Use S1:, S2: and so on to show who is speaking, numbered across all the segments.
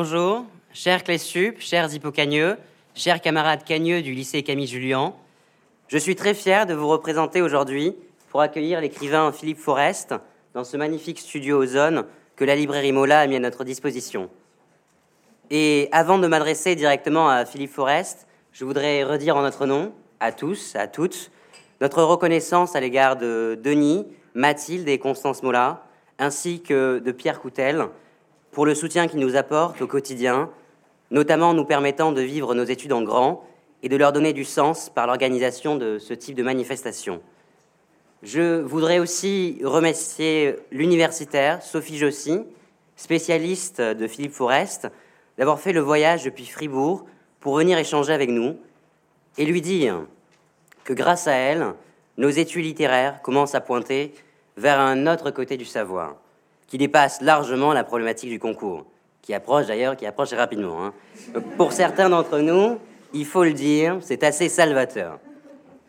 S1: Bonjour, chers Clésup, chers hippocagneux, chers camarades cagneux du lycée Camille Julien. Je suis très fier de vous représenter aujourd'hui pour accueillir l'écrivain Philippe Forest dans ce magnifique studio Ozone que la librairie Mola a mis à notre disposition. Et avant de m'adresser directement à Philippe Forest, je voudrais redire en notre nom, à tous, à toutes, notre reconnaissance à l'égard de Denis, Mathilde et Constance Mola, ainsi que de Pierre Coutel, pour le soutien qu'ils nous apportent au quotidien, notamment en nous permettant de vivre nos études en grand et de leur donner du sens par l'organisation de ce type de manifestation. Je voudrais aussi remercier l'universitaire Sophie Jossy, spécialiste de Philippe Forest, d'avoir fait le voyage depuis Fribourg pour venir échanger avec nous et lui dire que grâce à elle, nos études littéraires commencent à pointer vers un autre côté du savoir, qui dépasse largement la problématique du concours, qui approche d'ailleurs, qui approche rapidement. Hein. Pour certains d'entre nous, il faut le dire, c'est assez salvateur.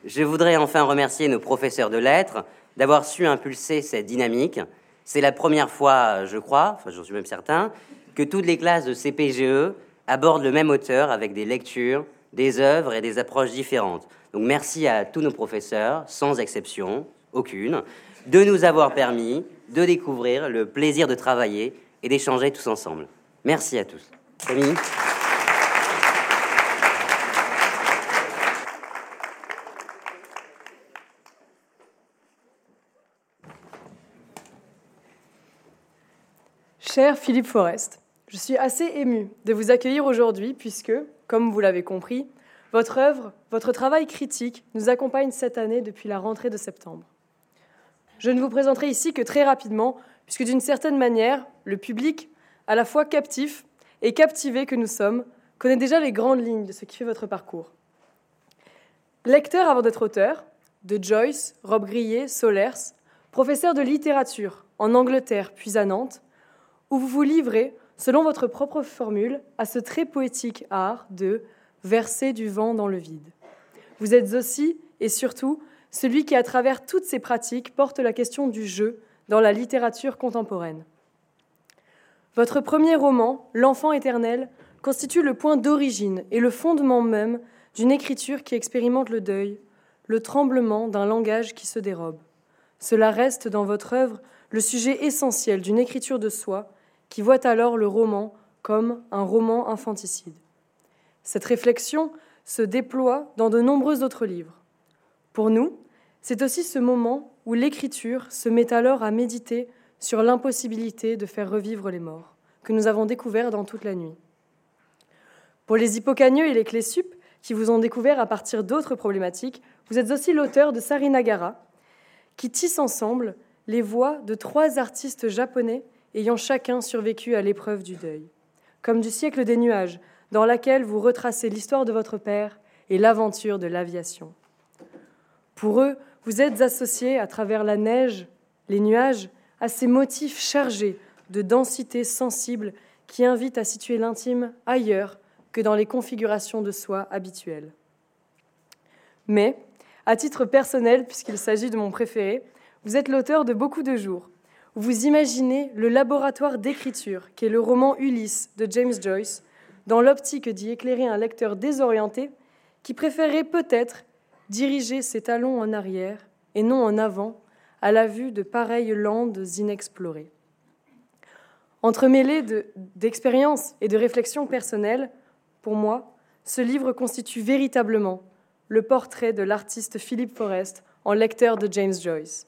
S1: Je voudrais enfin remercier nos professeurs de lettres d'avoir su impulser cette dynamique. C'est la première fois, je crois, enfin j'en suis même certain, que toutes les classes de CPGE abordent le même auteur avec des lectures, des œuvres et des approches différentes. Donc merci à tous nos professeurs, sans exception, aucune, de nous avoir permis de découvrir le plaisir de travailler et d'échanger tous ensemble. Merci à tous. Camille?
S2: Cher Philippe Forest, je suis assez ému de vous accueillir aujourd'hui puisque, comme vous l'avez compris, votre œuvre, votre travail critique nous accompagne cette année depuis la rentrée de septembre. Je ne vous présenterai ici que très rapidement, puisque d'une certaine manière, le public, à la fois captif et captivé que nous sommes, connaît déjà les grandes lignes de ce qui fait votre parcours. Lecteur avant d'être auteur, de Joyce, Rob Grillet, Solers, professeur de littérature en Angleterre puis à Nantes, où vous vous livrez, selon votre propre formule, à ce très poétique art de verser du vent dans le vide. Vous êtes aussi et surtout celui qui, à travers toutes ces pratiques, porte la question du jeu dans la littérature contemporaine. Votre premier roman, L'enfant éternel, constitue le point d'origine et le fondement même d'une écriture qui expérimente le deuil, le tremblement d'un langage qui se dérobe. Cela reste dans votre œuvre le sujet essentiel d'une écriture de soi qui voit alors le roman comme un roman infanticide. Cette réflexion se déploie dans de nombreux autres livres. Pour nous, c'est aussi ce moment où l'écriture se met alors à méditer sur l'impossibilité de faire revivre les morts, que nous avons découvert dans toute la nuit. Pour les hippocagneux et les clésup, qui vous ont découvert à partir d'autres problématiques, vous êtes aussi l'auteur de Sarinagara, qui tisse ensemble les voix de trois artistes japonais ayant chacun survécu à l'épreuve du deuil, comme du siècle des nuages, dans laquelle vous retracez l'histoire de votre père et l'aventure de l'aviation. Pour eux, vous êtes associés à travers la neige, les nuages, à ces motifs chargés de densité sensible qui invitent à situer l'intime ailleurs que dans les configurations de soi habituelles. Mais, à titre personnel, puisqu'il s'agit de mon préféré, vous êtes l'auteur de beaucoup de jours, vous imaginez le laboratoire d'écriture qu'est le roman Ulysse de James Joyce, dans l'optique d'y éclairer un lecteur désorienté qui préférerait peut-être diriger ses talons en arrière et non en avant à la vue de pareilles landes inexplorées. Entremêlé d'expériences et de réflexions personnelles, pour moi, ce livre constitue véritablement le portrait de l'artiste Philippe Forest en lecteur de James Joyce.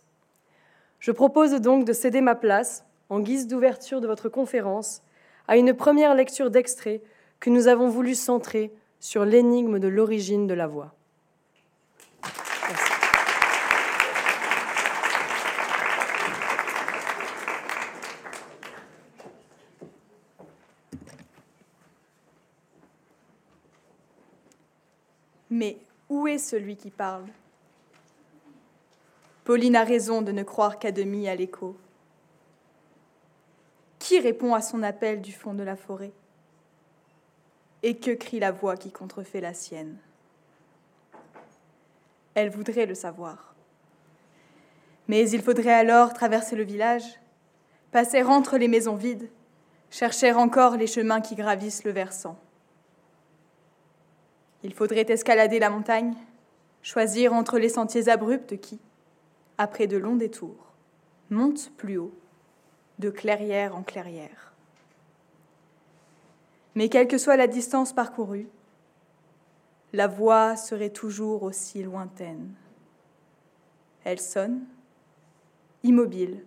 S2: Je propose donc de céder ma place, en guise d'ouverture de votre conférence, à une première lecture d'extrait que nous avons voulu centrer sur l'énigme de l'origine de la voix.
S3: Mais où est celui qui parle? Pauline a raison de ne croire qu'à demi à l'écho. Qui répond à son appel du fond de la forêt? Et que crie la voix qui contrefait la sienne? Elle voudrait le savoir. Mais il faudrait alors traverser le village, passer entre les maisons vides,
S4: chercher encore les chemins qui gravissent le versant. Il faudrait escalader la montagne, choisir entre les sentiers abrupts qui, après de longs détours, montent plus haut, de clairière en clairière. Mais quelle que soit la distance parcourue, la voix serait toujours aussi lointaine. Elle sonne, immobile,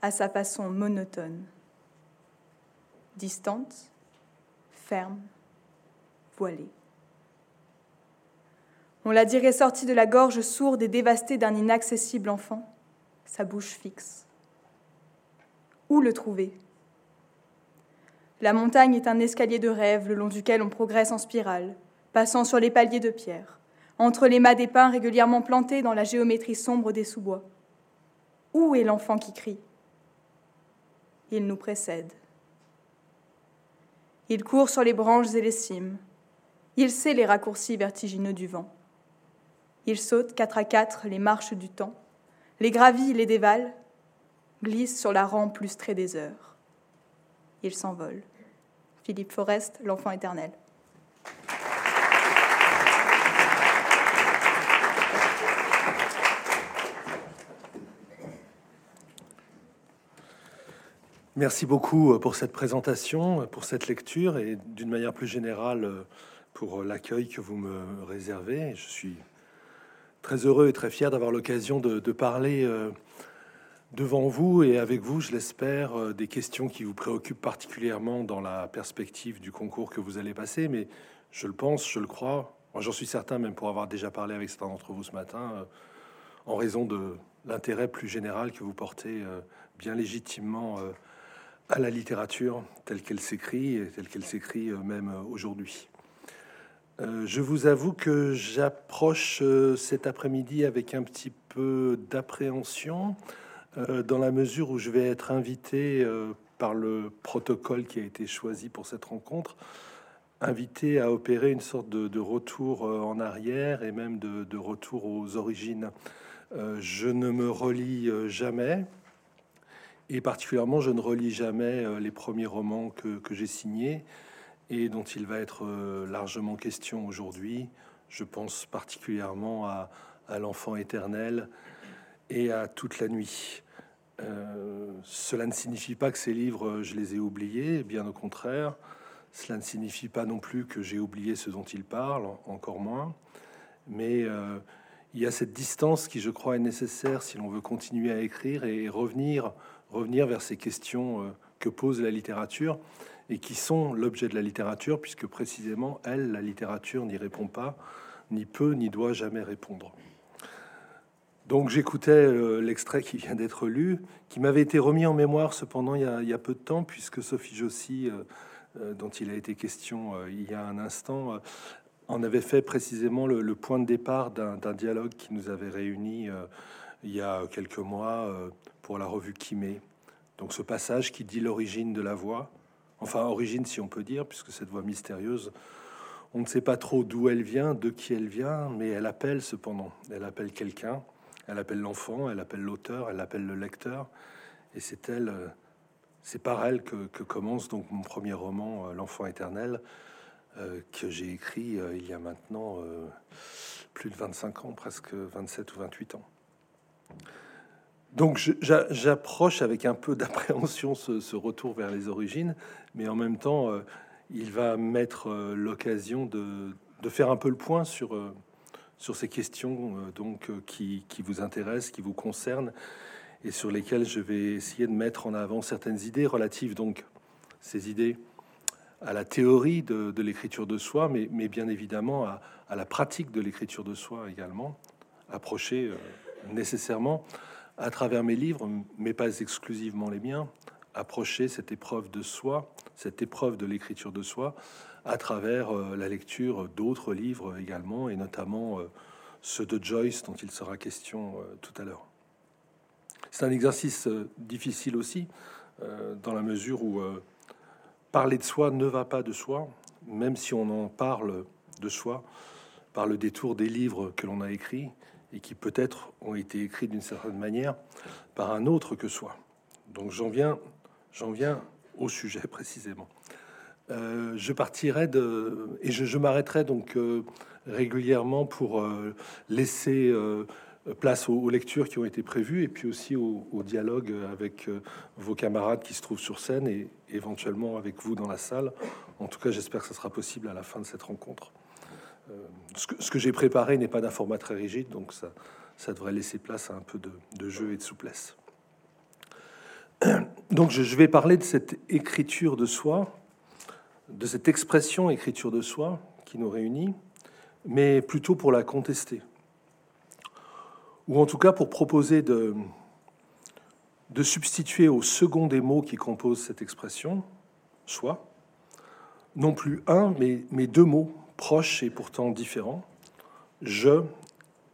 S4: à sa façon monotone, distante, ferme, voilée. On la dirait sortie de la gorge sourde et dévastée d'un inaccessible enfant, sa bouche fixe. Où le trouver? La montagne est un escalier de rêve le long duquel on progresse en spirale, passant sur les paliers de pierre, entre les mâts des pins régulièrement plantés dans la géométrie sombre des sous-bois. Où est l'enfant qui crie? Il nous précède. Il court sur les branches et les cimes. Il sait les raccourcis vertigineux du vent. Il saute quatre à quatre les marches du temps, les gravit, les dévale, glisse sur la rampe lustrée des heures. Il s'envole. Philippe Forest, l'enfant éternel.
S5: Merci beaucoup pour cette présentation, pour cette lecture et d'une manière plus générale pour l'accueil que vous me réservez. Je suis très heureux et très fier d'avoir l'occasion de, parler euh, devant vous et avec vous, je l'espère, des questions qui vous préoccupent particulièrement dans la perspective du concours que vous allez passer. Mais je le pense, je le crois, j'en suis certain, même pour avoir déjà parlé avec certains d'entre vous ce matin, en raison de l'intérêt plus général que vous portez bien légitimement à la littérature telle qu'elle s'écrit, et telle qu'elle s'écrit euh, même euh, aujourd'hui. Euh, je vous avoue que j'approche cet après-midi avec un petit peu d'appréhension, dans la mesure où je vais être invité par le protocole qui a été choisi pour cette rencontre, invité à opérer une sorte de, retour en arrière et même de, retour aux origines. je ne me relis jamais, et particulièrement, je ne relis jamais euh, les premiers romans que, j'ai signés et dont il va être euh, largement question aujourd'hui. Je pense particulièrement à, L'enfant éternel et à Toute la nuit. Euh, cela ne signifie pas que ces livres, je les ai oubliés, bien au contraire. Cela ne signifie pas non plus que j'ai oublié ce dont ils parlent, encore moins. Mais il y a cette distance qui, je crois, est nécessaire si l'on veut continuer à écrire et revenir revenir vers ces questions euh, que pose la littérature et qui sont l'objet de la littérature, puisque précisément, elle, la littérature, n'y répond pas, ni peut, ni doit jamais répondre. Donc j'écoutais euh, l'extrait qui vient d'être lu, qui m'avait été remis en mémoire cependant il y a, peu de temps, puisque Sophie Jossy, euh, dont il a été question il y a un instant, en avait fait précisément le, point de départ d'un dialogue qui nous avait réunis il y a quelques mois pour la revue Kimé. Donc ce passage qui dit l'origine de la voix, enfin origine si on peut dire, puisque cette voix mystérieuse, on ne sait pas trop d'où elle vient, de qui elle vient, mais elle appelle cependant. Elle appelle quelqu'un, elle appelle l'enfant, elle appelle l'auteur, elle appelle le lecteur, et c'est elle, euh, c'est par elle que, commence donc mon premier roman, euh, L'enfant éternel, euh, que j'ai écrit il y a maintenant plus de 25 ans, presque 27 ou 28 ans. Donc j'approche avec un peu d'appréhension ce, retour vers les origines, mais en même temps, euh, il va mettre euh, l'occasion de, faire un peu le point sur, euh, sur ces questions donc, qui, vous intéressent, qui vous concernent, et sur lesquelles je vais essayer de mettre en avant certaines idées relatives, donc ces idées à la théorie de, l'écriture de soi, mais, bien évidemment à, à, la pratique de l'écriture de soi également, approcher nécessairement à travers mes livres, mais pas exclusivement les miens, approcher cette épreuve de soi, cette épreuve de l'écriture de soi, à travers euh, la lecture d'autres livres également, et notamment euh, ceux de Joyce dont il sera question euh, tout à l'heure. C'est un exercice difficile aussi, dans la mesure où parler de soi ne va pas de soi, même si on en parle de soi par le détour des livres que l'on a écrits et qui peut-être ont été écrits d'une certaine manière par un autre que soi. Donc j'en viens, j'en viens au sujet précisément. je partirai de et je, m'arrêterai donc régulièrement pour laisser place aux, lectures qui ont été prévues et puis aussi au, dialogue avec euh, vos camarades qui se trouvent sur scène et éventuellement avec vous dans la salle. En tout cas, j'espère que ce sera possible à la fin de cette rencontre. Euh, ce que, j'ai préparé n'est pas d'un format très rigide, donc ça, devrait laisser place à un peu de, jeu et de souplesse. Donc je, vais parler de cette écriture de soi, de cette expression écriture de soi qui nous réunit, mais plutôt pour la contester ou en tout cas pour proposer de, substituer au second des mots qui composent cette expression, soit, non plus un, mais deux mots proches et pourtant différents, je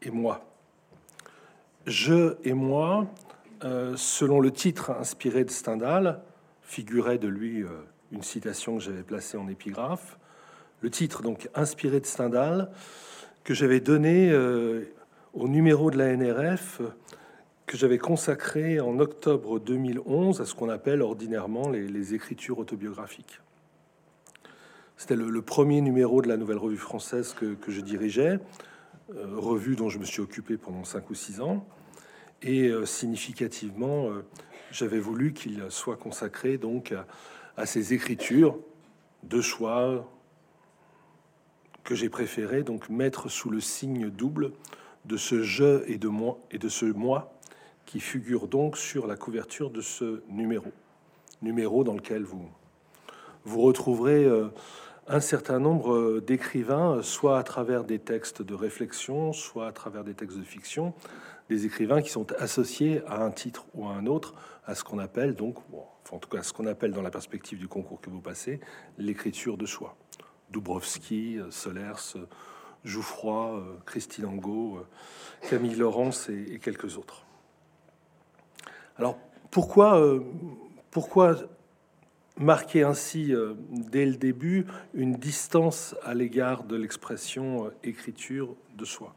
S5: et moi. Je et moi, euh, selon le titre inspiré de Stendhal, figurait de lui euh, une citation que j'avais placée en épigraphe. Le titre, donc inspiré de Stendhal, que j'avais donné euh, au numéro de la NRF que j'avais consacré en octobre 2011 à ce qu'on appelle ordinairement les, écritures autobiographiques. C'était le, premier numéro de la Nouvelle Revue française que, je dirigeais, euh, revue dont je me suis occupé pendant cinq ou six ans. Et euh, significativement, euh, j'avais voulu qu'il soit consacré donc à, à ces écritures de choix que j'ai préféré donc mettre sous le signe double de ce je et de moi et de ce moi qui figure donc sur la couverture de ce numéro, numéro dans lequel vous vous retrouverez un certain nombre euh, d'écrivains, soit à travers des textes de réflexion, soit à travers des textes de fiction, des écrivains qui sont associés à un titre ou à un autre, à ce qu'on appelle donc, en tout cas, ce qu'on appelle dans la perspective du concours que vous passez, l'écriture de soi. Dubrovski, euh, Solers, Jouffroy, euh, Christine Angot, euh, Camille Laurence et, quelques autres. Alors pourquoi, euh, pourquoi marquer ainsi dès le début une distance à l'égard de l'expression écriture de soi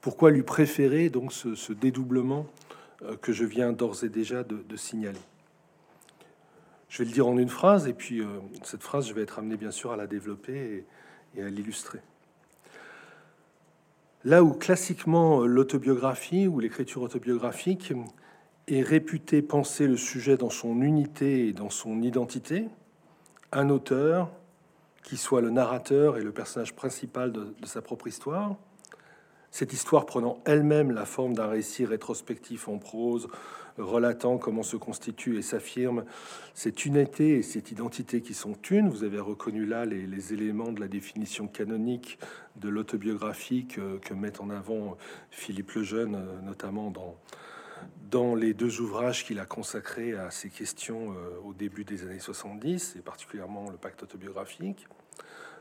S5: Pourquoi lui préférer donc ce, dédoublement que je viens d'ores et déjà de, signaler? Je vais le dire en une phrase et puis cette phrase je vais être amené bien sûr à la développer et à l'illustrer. Là où classiquement l'autobiographie ou l'écriture autobiographique est réputée penser le sujet dans son unité et dans son identité, un auteur, qui soit le narrateur et le personnage principal de, sa propre histoire, cette histoire prenant elle-même la forme d'un récit rétrospectif en prose, relatant comment se constitue et s'affirme cette unité et cette identité qui sont une. Vous avez reconnu là les, éléments de la définition canonique de l'autobiographie que, que, met en avant Philippe Lejeune, notamment dans, dans les deux ouvrages qu'il a consacrés à ces questions euh, au début des années 70, et particulièrement le pacte autobiographique.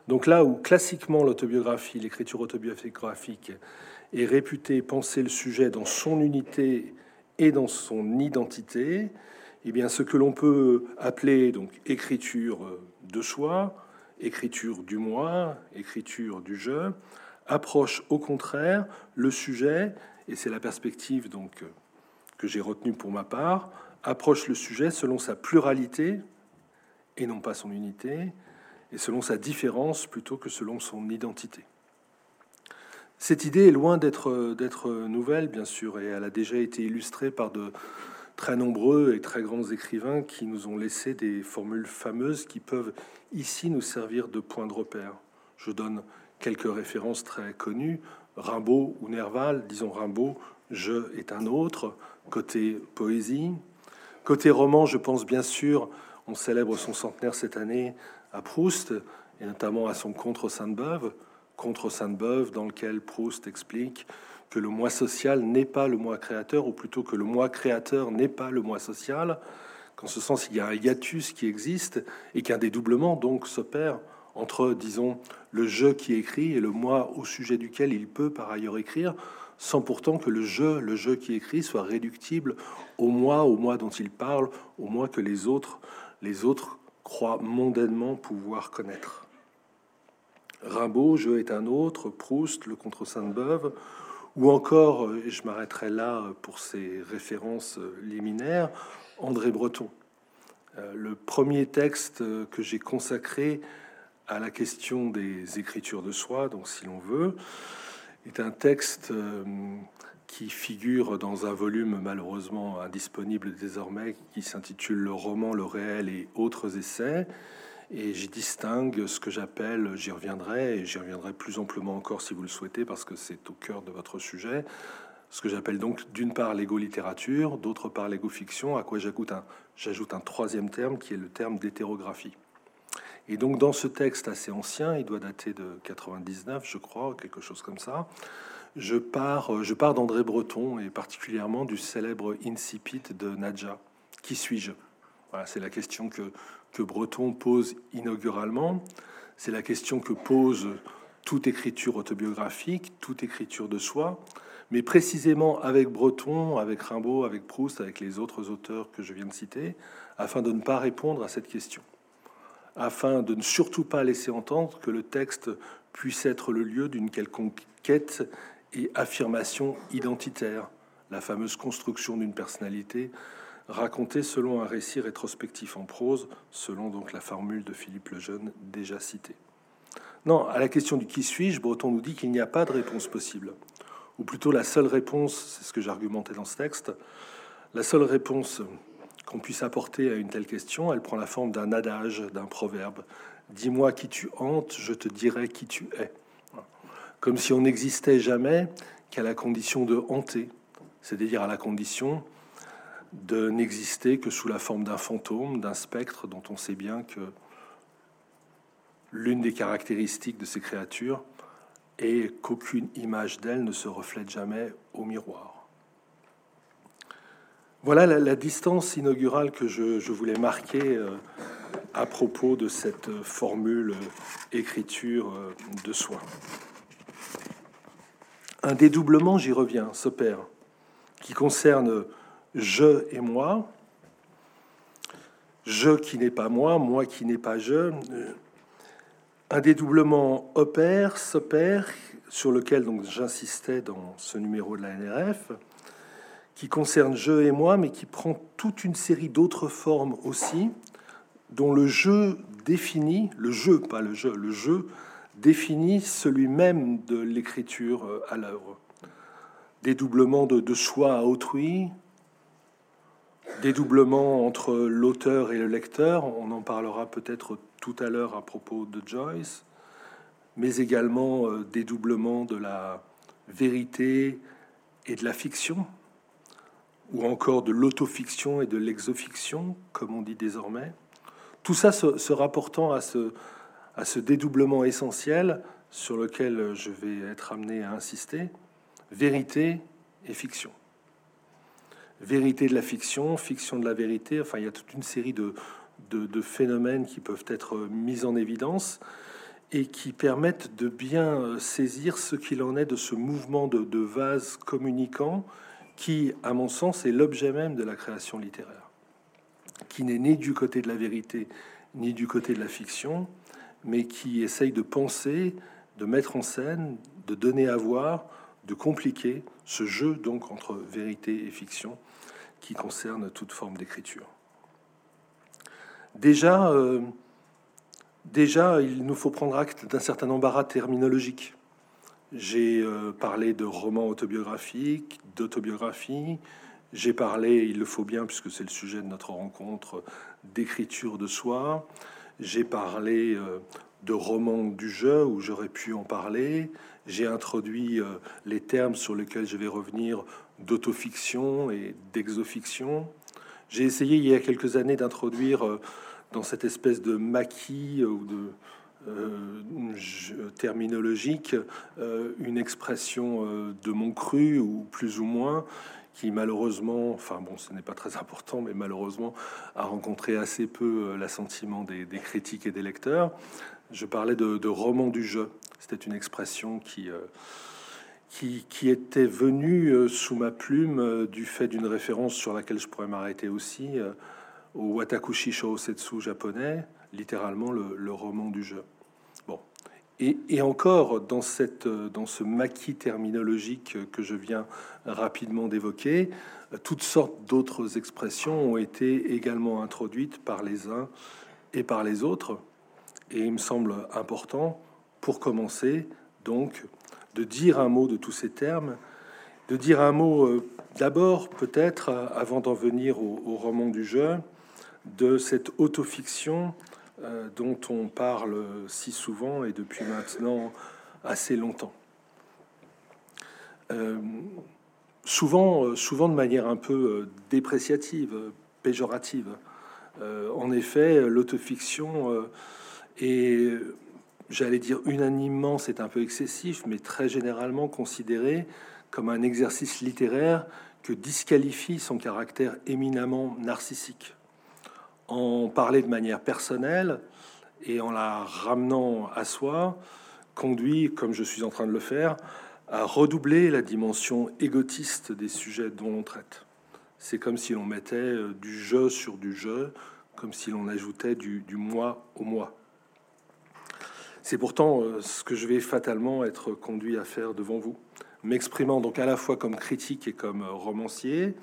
S5: Donc là où classiquement l'autobiographie, l'écriture autobiographique est réputée penser le sujet dans son unité et dans son identité, eh bien, ce que l'on peut appeler donc écriture de soi, écriture du moi, écriture du je, approche au contraire le sujet, et c'est la perspective donc que j'ai retenue pour ma part, approche le sujet selon sa pluralité et non pas son unité, et selon sa différence plutôt que selon son identité. Cette idée est loin d'être nouvelle, bien sûr, et elle a déjà été illustrée par de très nombreux et très grands écrivains qui nous ont laissé des formules fameuses qui peuvent ici nous servir de point de repère. Je donne quelques références très connues. Rimbaud ou Nerval, disons Rimbaud, je est un autre, côté poésie. Côté roman, je pense bien sûr, on célèbre son centenaire cette année à Proust, et notamment à son Contre Sainte-Beuve contre Sainte-Beuve, dans lequel Proust explique que le moi social n'est pas le moi créateur, ou plutôt que le moi créateur n'est pas le moi social, qu'en ce sens il y a un hiatus qui existe et qu'un dédoublement donc s'opère entre, disons, le je qui écrit et le moi au sujet duquel il peut par ailleurs écrire, sans pourtant que le je, le je qui écrit, soit réductible au moi, au moi dont il parle, au moi que les autres, les autres croient mondainement pouvoir connaître. Rimbaud, Je est un autre, Proust, le contre Sainte-Beuve, ou encore, et je m'arrêterai là pour ces références liminaires, André Breton. le premier texte que j'ai consacré à la question des écritures de soi, donc si l'on veut, est un texte qui figure dans un volume malheureusement indisponible désormais, qui s'intitule Le roman, le réel et autres essais. Et j'y distingue ce que j'appelle, j'y reviendrai, et j'y reviendrai plus amplement encore si vous le souhaitez, parce que c'est au cœur de votre sujet, ce que j'appelle donc d'une part l'égo-littérature, d'autre part l'égo-fiction, à quoi j'ajoute un, j'ajoute un troisième terme qui est le terme d'hétérographie. Et donc dans ce texte assez ancien, il doit dater de 99, je crois, quelque chose comme ça, je pars, je pars d'André Breton et particulièrement du célèbre Incipit de Nadja. Qui suis-je? Voilà, c'est la question que, que Breton pose inauguralement. C'est la question que pose toute écriture autobiographique, toute écriture de soi. Mais précisément avec Breton, avec Rimbaud, avec Proust, avec les autres auteurs que je viens de citer, afin de ne pas répondre à cette question, afin de ne surtout pas laisser entendre que le texte puisse être le lieu d'une quelconque quête et affirmation identitaire, la fameuse construction d'une personnalité racontée selon un récit rétrospectif en prose, selon donc la formule de Philippe le Jeune déjà citée. Non, à la question du qui suis-je, Breton nous dit qu'il n'y a pas de réponse possible. Ou plutôt la seule réponse, c'est ce que j'argumentais dans ce texte, la seule réponse qu'on puisse apporter à une telle question, elle prend la forme d'un adage, d'un proverbe. Dis-moi qui tu hantes, je te dirai qui tu es comme si on n'existait jamais qu'à la condition de hanter, c'est-à-dire à la condition de n'exister que sous la forme d'un fantôme, d'un spectre dont on sait bien que l'une des caractéristiques de ces créatures est qu'aucune image d'elles ne se reflète jamais au miroir. Voilà la, distance inaugurale que je, voulais marquer euh, à propos de cette formule euh, écriture euh, de soi. Un dédoublement, j'y reviens, s'opère, qui concerne je et moi, je qui n'est pas moi, moi qui n'est pas je. Un dédoublement opère, s'opère, sur lequel j'insistais dans ce numéro de la NRF, qui concerne je et moi, mais qui prend toute une série d'autres formes aussi, dont le jeu définit, le jeu, pas le jeu, le jeu définit celui-même de l'écriture euh, à l'œuvre. Dédoublement de, de à autrui, dédoublement entre l'auteur et le lecteur, on en parlera peut-être tout à l'heure à propos de Joyce, mais également euh, dédoublement de la vérité et de la fiction, ou encore de l'autofiction et de l'exofiction, comme on dit désormais. Tout ça se rapportant à ce, dédoublement essentiel sur lequel je vais être amené à insister, vérité et fiction. Vérité de la fiction, fiction de la vérité, enfin il y a toute une série de, phénomènes qui peuvent être mis en évidence et qui permettent de bien saisir ce qu'il en est de ce mouvement de, de vase communicant qui, à mon sens, est l'objet même de la création littéraire, qui n'est ni du côté de la vérité ni du côté de la fiction, mais qui essaye de penser, de mettre en scène, de donner à voir, de compliquer ce jeu donc entre vérité et fiction qui concerne toute forme d'écriture. Déjà, euh, déjà, il nous faut prendre acte d'un certain embarras terminologique. J'ai euh, parlé de romans autobiographiques, d'autobiographie. J'ai parlé, il le faut bien, puisque c'est le sujet de notre rencontre, d'écriture de soi. J'ai parlé euh, de romans du jeu où j'aurais pu en parler. J'ai introduit euh, les termes sur lesquels je vais revenir d'autofiction et d'exofiction. J'ai essayé il y a quelques années d'introduire dans cette espèce de maquis ou de terminologique une expression de mon cru ou plus ou moins qui malheureusement, enfin bon, ce n'est pas très important, mais malheureusement a rencontré assez peu euh, l'assentiment des, critiques et des lecteurs. Je parlais de, roman du jeu. C'était une expression qui, euh, qui, était venue euh, sous ma plume du fait d'une référence sur laquelle je pourrais m'arrêter aussi, au Watakushi Shousetsu japonais, littéralement le, le roman du jeu. Et, encore, dans, cette, dans ce maquis terminologique que je viens rapidement d'évoquer, toutes sortes d'autres expressions ont été également introduites par les uns et par les autres. Et il me semble important, pour commencer, donc, de dire un mot de tous ces termes, de dire un mot euh, d'abord, peut-être, avant d'en venir au, au, roman du jeu, de cette autofiction euh, dont on parle si souvent et depuis maintenant assez longtemps. Euh, souvent, souvent de manière un peu dépréciative, péjorative. en effet, l'autofiction est j'allais dire unanimement, c'est un peu excessif, mais très généralement considéré comme un exercice littéraire que disqualifie son caractère éminemment narcissique. En parler de manière personnelle et en la ramenant à soi conduit, comme je suis en train de le faire, à redoubler la dimension égotiste des sujets dont l'on traite. C'est comme si l'on mettait euh, du jeu sur du jeu, comme si l'on ajoutait du, du moi au moi. C'est pourtant euh, ce que je vais fatalement être conduit à faire devant vous, m'exprimant donc à la fois comme critique et comme euh, romancier,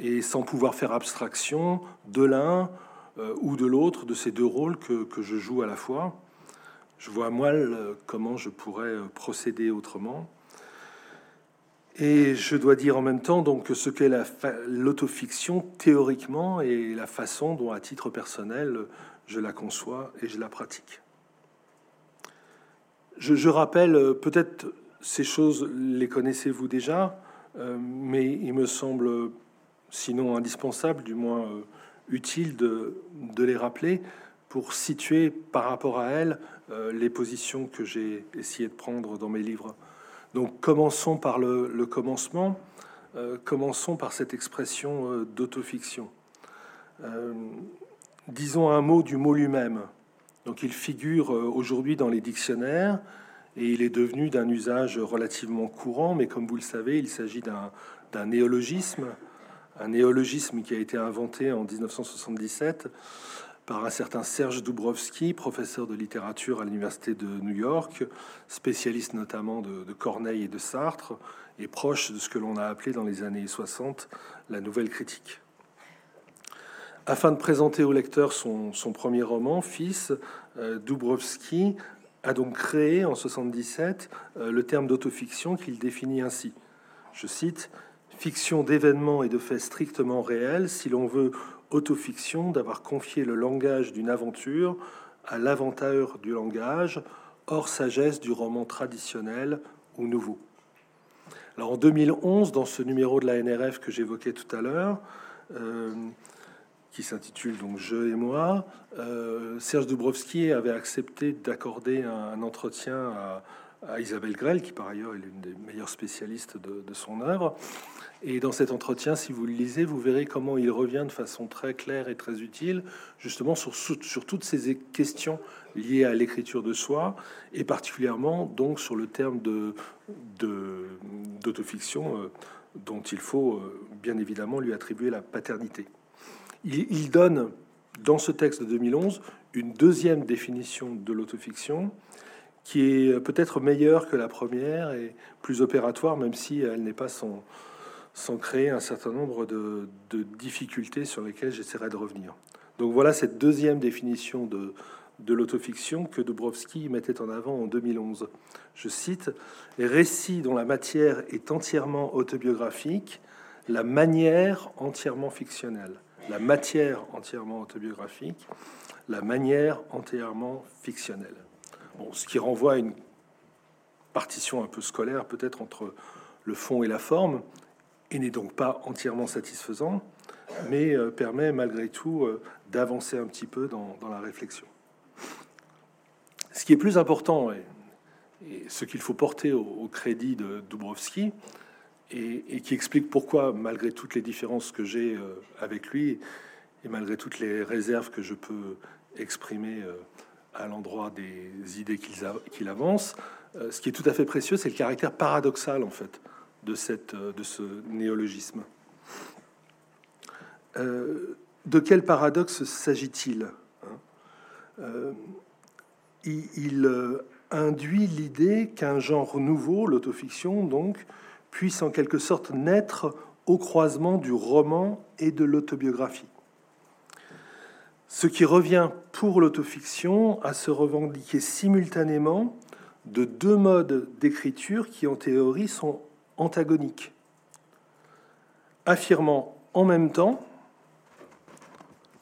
S5: et sans pouvoir faire abstraction de l'un euh, ou de l'autre de ces deux rôles que, je joue à la fois. Je vois mal comment je pourrais procéder autrement. Et je dois dire en même temps donc ce qu'est l'autofiction théoriquement et la façon dont, à titre personnel, je la conçois et je la pratique. Je, rappelle, euh, peut-être ces choses, les connaissez-vous déjà, euh, mais il me semble, sinon indispensable, du moins euh, utile de, les rappeler pour situer par rapport à elles les positions que j'ai essayé de prendre dans mes livres. Donc commençons par le, commencement, commençons par cette expression d'autofiction. disons un mot du mot lui-même. Donc il figure euh, aujourd'hui dans les dictionnaires et il est devenu d'un usage relativement courant, mais comme vous le savez, il s'agit d'un néologisme, un néologisme qui a été inventé en 1977 par un certain Serge Dubrovski, professeur de littérature à l'université de New York, spécialiste notamment de, Corneille et de Sartre, et proche de ce que l'on a appelé dans les années 60 la nouvelle critique. Afin de présenter au lecteur son, premier roman, Fils, euh, Dubrovski a donc créé en 77 euh, le terme d'autofiction qu'il définit ainsi. Je cite Fiction d'événements et de faits strictement réels, si l'on veut autofiction d'avoir confié le langage d'une aventure à l'avanteur du langage, hors sagesse du roman traditionnel ou nouveau. Alors en 2011, dans ce numéro de la NRF que j'évoquais tout à l'heure, euh, qui s'intitule donc Je et moi, euh, Serge Dubrovski avait accepté d'accorder un, entretien à, Isabelle Grell, qui par ailleurs est l'une des meilleures spécialistes de, son œuvre. Et dans cet entretien, si vous le lisez, vous verrez comment il revient de façon très claire et très utile, justement sur, toutes ces questions liées à l'écriture de soi, et particulièrement donc sur le terme de d'autofiction euh, dont il faut euh, bien évidemment lui attribuer la paternité il, donne dans ce texte de 2011 une deuxième définition de l'autofiction qui est peut-être meilleure que la première et plus opératoire, même si elle n'est pas sans, créer un certain nombre de, difficultés sur lesquelles j'essaierai de revenir. Donc voilà cette deuxième définition de, de l'autofiction que Dubrovski mettait en avant en 2011. Je cite récits dont la matière est entièrement autobiographique, la manière entièrement fictionnelle la matière entièrement autobiographique, la manière entièrement fictionnelle. Ce qui renvoie à une partition un peu scolaire peut-être entre le fond et la forme, et n'est donc pas entièrement satisfaisant, mais euh, permet malgré tout euh, d'avancer un petit peu dans, la réflexion. Ce qui est plus important, et, ce qu'il faut porter au, crédit de Dubrovski, et, qui explique pourquoi, malgré toutes les différences que j'ai euh, avec lui et malgré toutes les réserves que je peux exprimer à l'endroit des idées qu'il avance, euh, ce qui est tout à fait précieux, c'est le caractère paradoxal en fait de, cette, de ce néologisme. de quel paradoxe s'agit-il hein? Il, induit l'idée qu'un genre nouveau, l'autofiction donc, puisse en quelque sorte naître au croisement du roman et de l'autobiographie. Ce qui revient pour l'autofiction à se revendiquer simultanément de deux modes d'écriture qui en théorie sont antagoniques, affirmant en même temps,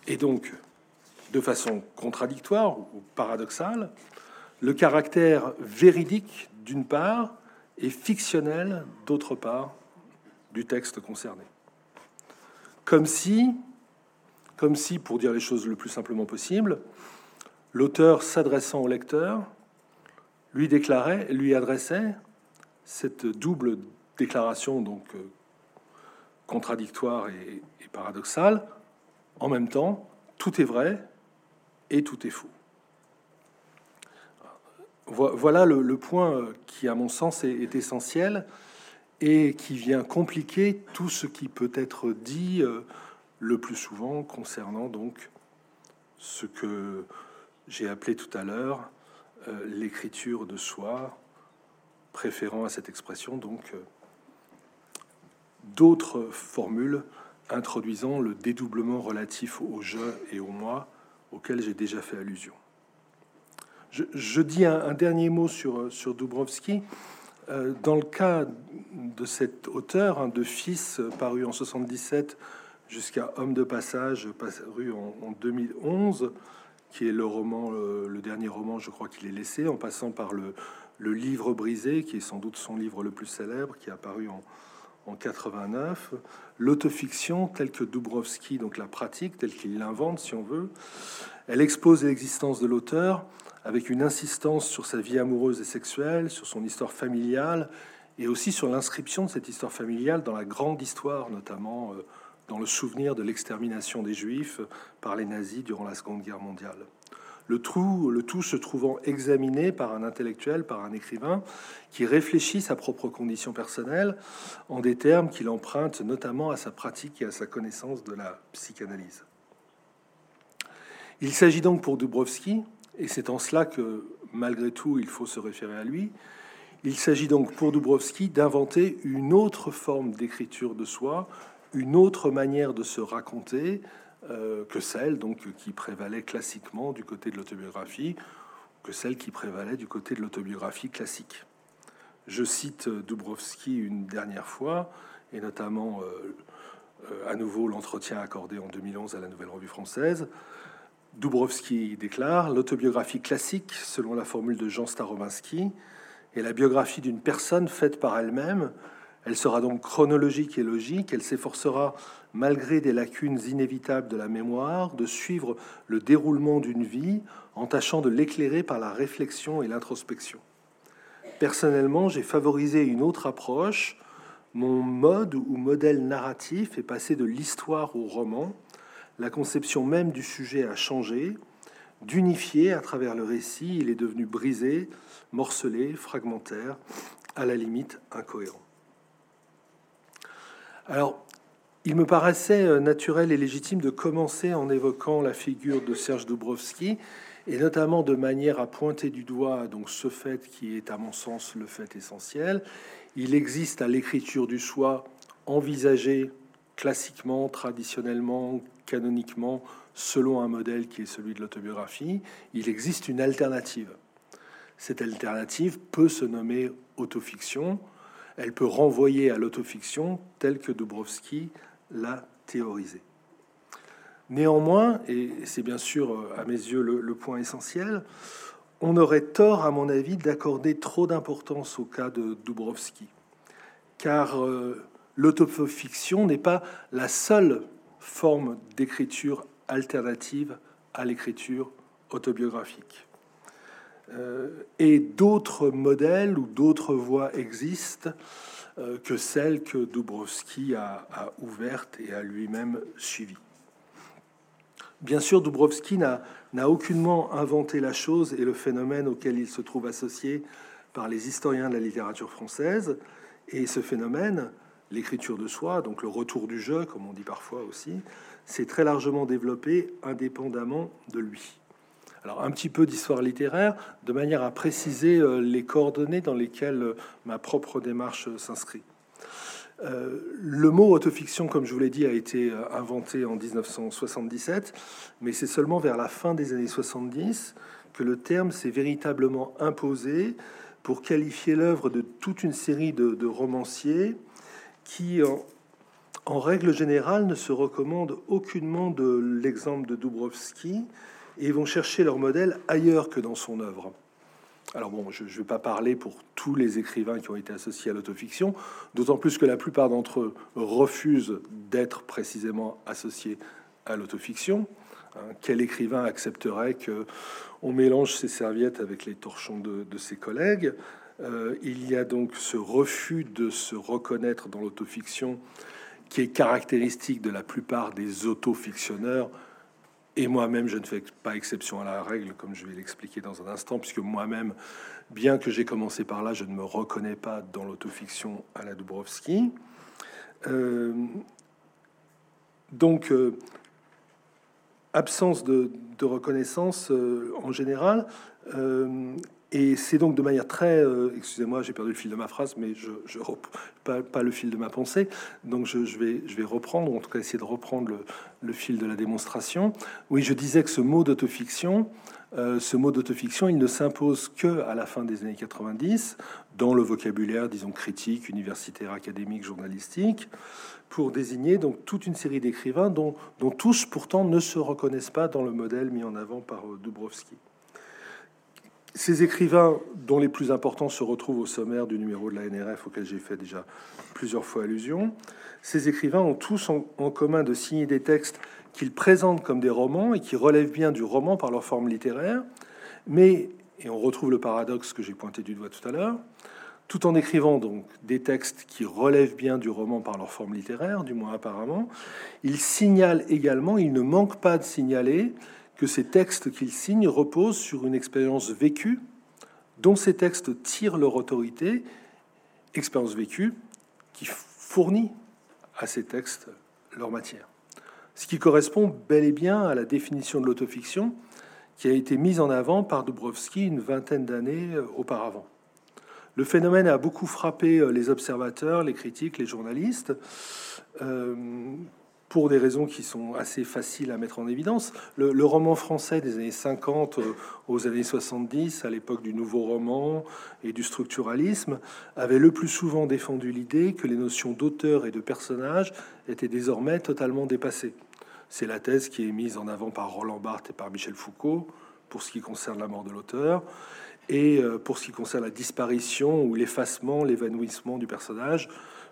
S5: et donc de façon contradictoire ou paradoxale, le caractère véridique d'une part et fictionnel d'autre part du texte concerné. Comme si, comme si, pour dire les choses le plus simplement possible, l'auteur s'adressant au lecteur lui déclarait, lui adressait cette double déclaration donc euh, contradictoire et, paradoxale. En même temps, tout est vrai et tout est faux. Voilà le, point euh, qui, à mon sens, est, essentiel et qui vient compliquer tout ce qui peut être dit euh, le plus souvent concernant donc ce que j'ai appelé tout à l'heure euh, l'écriture de soi, préférant à cette expression donc d'autres formules introduisant le dédoublement relatif au je et au moi auquel j'ai déjà fait allusion. Je, dis un, dernier mot sur, sur Dubrovski. Euh, dans le cas de cet auteur, hein, de Fils, paru en 77 jusqu'à Homme de passage, paru en, 2011, qui est le roman, le, dernier roman, je crois qu'il est laissé, en passant par le, Livre brisé, qui est sans doute son livre le plus célèbre, qui est apparu en, en 89, l'autofiction telle que Dubrovski donc la pratique, telle qu'il l'invente si on veut, elle expose l'existence de l'auteur avec une insistance sur sa vie amoureuse et sexuelle, sur son histoire familiale, et aussi sur l'inscription de cette histoire familiale dans la grande histoire, notamment euh, dans le souvenir de l'extermination des Juifs par les nazis durant la Seconde Guerre mondiale. Le tout, se trouvant examiné par un intellectuel, par un écrivain, qui réfléchit sa propre condition personnelle en des termes qu'il emprunte notamment à sa pratique et à sa connaissance de la psychanalyse. Il s'agit donc pour Dubrovski et c'est en cela que, malgré tout, il faut se référer à lui. Il s'agit donc pour Dubrovski d'inventer une autre forme d'écriture de soi, une autre manière de se raconter euh, que celle donc qui prévalait classiquement du côté de l'autobiographie, que celle qui prévalait du côté de l'autobiographie classique. Je cite Dubrovski une dernière fois, et notamment euh, euh, à nouveau l'entretien accordé en 2011 à la Nouvelle Revue Française. Dubrovski déclare L'autobiographie classique, selon la formule de Jean Starobinsky, est la biographie d'une personne faite par elle-même. Elle sera donc chronologique et logique. Elle s'efforcera, malgré des lacunes inévitables de la mémoire, de suivre le déroulement d'une vie en tâchant de l'éclairer par la réflexion et l'introspection. Personnellement, j'ai favorisé une autre approche. Mon mode ou modèle narratif est passé de l'histoire au roman la conception même du sujet a changé. D'unifier à travers le récit, il est devenu brisé, morcelé, fragmentaire, à la limite incohérent. Alors, il me paraissait euh, naturel et légitime de commencer en évoquant la figure de Serge Dubrovski, et notamment de manière à pointer du doigt donc ce fait qui est à mon sens le fait essentiel. Il existe à l'écriture du soi envisagée classiquement, traditionnellement, canoniquement, selon un modèle qui est celui de l'autobiographie, il existe une alternative. Cette alternative peut se nommer autofiction, elle peut renvoyer à l'autofiction telle que Dubrovski l'a théorisée. Néanmoins, et c'est bien sûr à mes yeux le, point essentiel, on aurait tort, à mon avis, d'accorder trop d'importance au cas de Dubrovski, car euh, l'autofiction n'est pas la seule forme d'écriture alternative à l'écriture autobiographique. Euh, et d'autres modèles ou d'autres voies existent euh, que celles que Dubrovski a, a ouvertes et a lui-même suivies. Bien sûr, Dubrovski n'a aucunement inventé la chose et le phénomène auquel il se trouve associé par les historiens de la littérature française. Et ce phénomène, l'écriture de soi, donc le retour du jeu, comme on dit parfois aussi, s'est très largement développé indépendamment de lui. Alors un petit peu d'histoire littéraire, de manière à préciser les coordonnées dans lesquelles ma propre démarche s'inscrit. le mot autofiction, comme je vous l'ai dit, a été inventé en 1977, mais c'est seulement vers la fin des années 70 que le terme s'est véritablement imposé pour qualifier l'œuvre de toute une série de, romanciers qui, en, règle générale, ne se recommandent aucunement de l'exemple de Dubrovski et vont chercher leur modèle ailleurs que dans son œuvre. Alors bon, je ne vais pas parler pour tous les écrivains qui ont été associés à l'autofiction, d'autant plus que la plupart d'entre eux refusent d'être précisément associés à l'autofiction. Hein, quel écrivain accepterait que on mélange ses serviettes avec les torchons de, ses collègues? Euh, Il y a donc ce refus de se reconnaître dans l'autofiction qui est caractéristique de la plupart des autofictionneurs. Et moi-même, je ne fais pas exception à la règle, comme je vais l'expliquer dans un instant, puisque moi-même, bien que j'ai commencé par là, je ne me reconnais pas dans l'autofiction à la Dubrovski. Euh, donc, euh, absence de, reconnaissance euh, en général. Euh, et c'est donc de manière très, euh, excusez-moi, j'ai perdu le fil de ma phrase, mais je, je pas, pas, le fil de ma pensée. Donc je, vais, je vais reprendre, en tout cas essayer de reprendre le, le, fil de la démonstration. Oui, je disais que ce mot d'autofiction, ce mot d'autofiction, il ne s'impose que à la fin des années 90 dans le vocabulaire, disons critique, universitaire, académique, journalistique pour désigner donc toute une série d'écrivains dont, dont, tous pourtant ne se reconnaissent pas dans le modèle mis en avant par euh, Dubrovski. Ces écrivains, dont les plus importants se retrouvent au sommaire du numéro de la NRF auquel j'ai fait déjà plusieurs fois allusion, ces écrivains ont tous en, commun de signer des textes qu'ils présentent comme des romans et qui relèvent bien du roman par leur forme littéraire, mais, et on retrouve le paradoxe que j'ai pointé du doigt tout à l'heure, tout en écrivant donc des textes qui relèvent bien du roman par leur forme littéraire, du moins apparemment, il signale également, il ne manque pas de signaler que ces textes qu'il signe reposent sur une expérience vécue dont ces textes tirent leur autorité, expérience vécue qui fournit à ces textes leur matière. Ce qui correspond bel et bien à la définition de l'autofiction qui a été mise en avant par Dubrovski une vingtaine d'années auparavant. Le phénomène a beaucoup frappé euh, les observateurs, les critiques, les journalistes, euh, pour des raisons qui sont assez faciles à mettre en évidence. Le, roman français des années 50 euh, aux années 70, à l'époque du nouveau roman et du structuralisme, avait le plus souvent défendu l'idée que les notions d'auteur et de personnage étaient désormais totalement dépassées. C'est la thèse qui est mise en avant par Roland Barthes et par Michel Foucault pour ce qui concerne la mort de l'auteur. Et euh, pour ce qui concerne la disparition ou l'effacement, l'évanouissement du personnage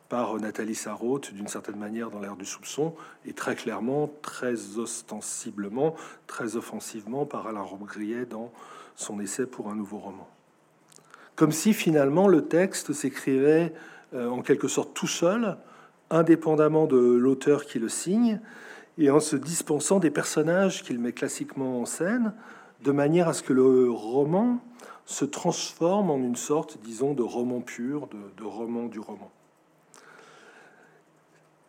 S5: par Nathalie Sarraute, d'une certaine manière dans l'ère du soupçon, et très clairement, très ostensiblement, très offensivement par Alain Robbe-Grillet dans son essai pour un nouveau roman. Comme si finalement le texte s'écrivait euh, en quelque sorte tout seul, indépendamment de l'auteur qui le signe, et en se dispensant des personnages qu'il met classiquement en scène, de manière à ce que le roman se transforme en une sorte, disons, de roman pur, de, roman du roman.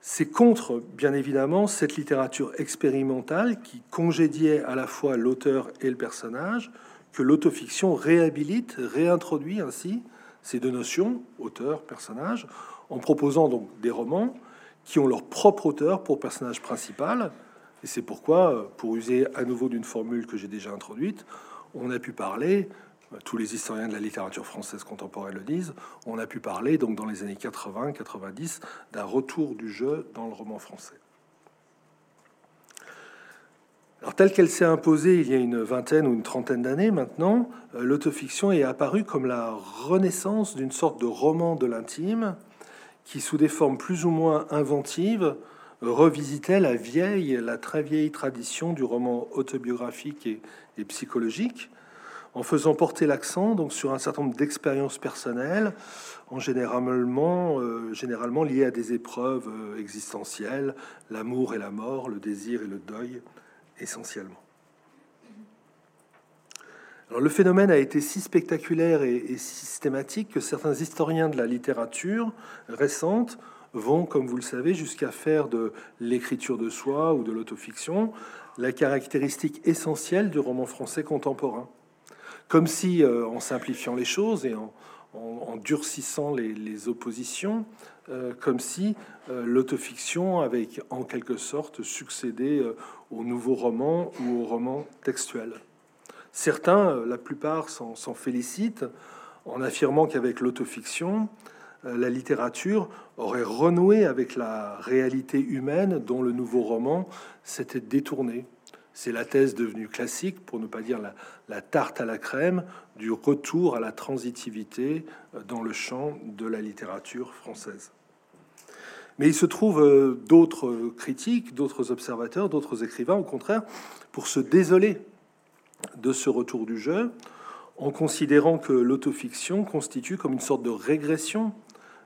S5: C'est contre, bien évidemment, cette littérature expérimentale qui congédiait à la fois l'auteur et le personnage, que l'autofiction réhabilite, réintroduit ainsi ces deux notions, auteur, personnage, en proposant donc des romans qui ont leur propre auteur pour personnage principal. Et c'est pourquoi, pour user à nouveau d'une formule que j'ai déjà introduite, on a pu parler tous les historiens de la littérature française contemporaine le disent, on a pu parler donc dans les années 80-90 d'un retour du jeu dans le roman français. Alors, telle qu'elle s'est imposée il y a une vingtaine ou une trentaine d'années maintenant, euh, l'autofiction est apparue comme la renaissance d'une sorte de roman de l'intime qui, sous des formes plus ou moins inventives, revisitait la vieille, la très vieille tradition du roman autobiographique et psychologique, en faisant porter l'accent donc sur un certain nombre d'expériences personnelles, en généralement, euh, liées à des épreuves euh, existentielles, l'amour et la mort, le désir et le deuil, essentiellement. Alors, le phénomène a été si spectaculaire et, et, systématique que certains historiens de la littérature récente vont, comme vous le savez, jusqu'à faire de l'écriture de soi ou de l'autofiction la caractéristique essentielle du roman français contemporain. Comme si, euh, en simplifiant les choses et en, durcissant les, oppositions, euh, comme si euh, l'autofiction avait en quelque sorte succédé au nouveau roman ou au roman textuel. Certains, la plupart, s'en félicitent en affirmant qu'avec l'autofiction, la littérature aurait renoué avec la réalité humaine dont le nouveau roman s'était détourné. C'est la thèse devenue classique, pour ne pas dire la, tarte à la crème, du retour à la transitivité euh, dans le champ de la littérature française. Mais il se trouve euh, d'autres critiques, d'autres observateurs, d'autres écrivains, au contraire, pour se désoler de ce retour du jeu, en considérant que l'autofiction constitue comme une sorte de régression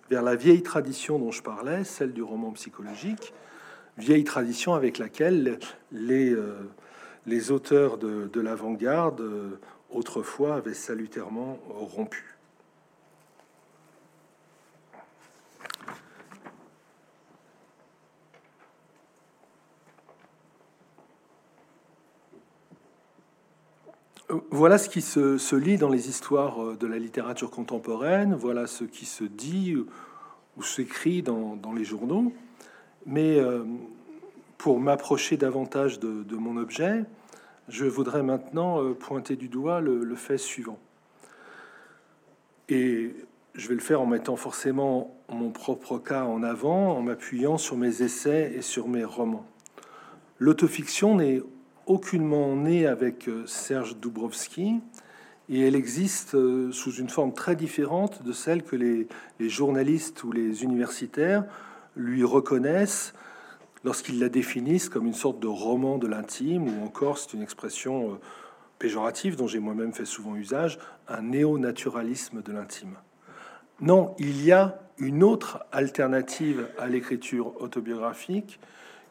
S5: vers la vieille tradition dont je parlais, celle du roman psychologique, vieille tradition avec laquelle les, euh, les auteurs de, l'avant-garde euh, autrefois avaient salutairement rompu. Euh, voilà ce qui se, lit dans les histoires de la littérature contemporaine, voilà ce qui se dit ou s'écrit dans, les journaux. Mais pour m'approcher davantage de, mon objet, je voudrais maintenant euh, pointer du doigt le, fait suivant. Et je vais le faire en mettant forcément mon propre cas en avant, en m'appuyant sur mes essais et sur mes romans. L'autofiction n'est aucunement née avec euh, Serge Dubrovski, et elle existe euh, sous une forme très différente de celle que les journalistes ou les universitaires lui reconnaissent lorsqu'ils la définissent comme une sorte de roman de l'intime, ou encore, c'est une expression euh, péjorative dont j'ai moi-même fait souvent usage, un néo-naturalisme de l'intime. Non, il y a une autre alternative à l'écriture autobiographique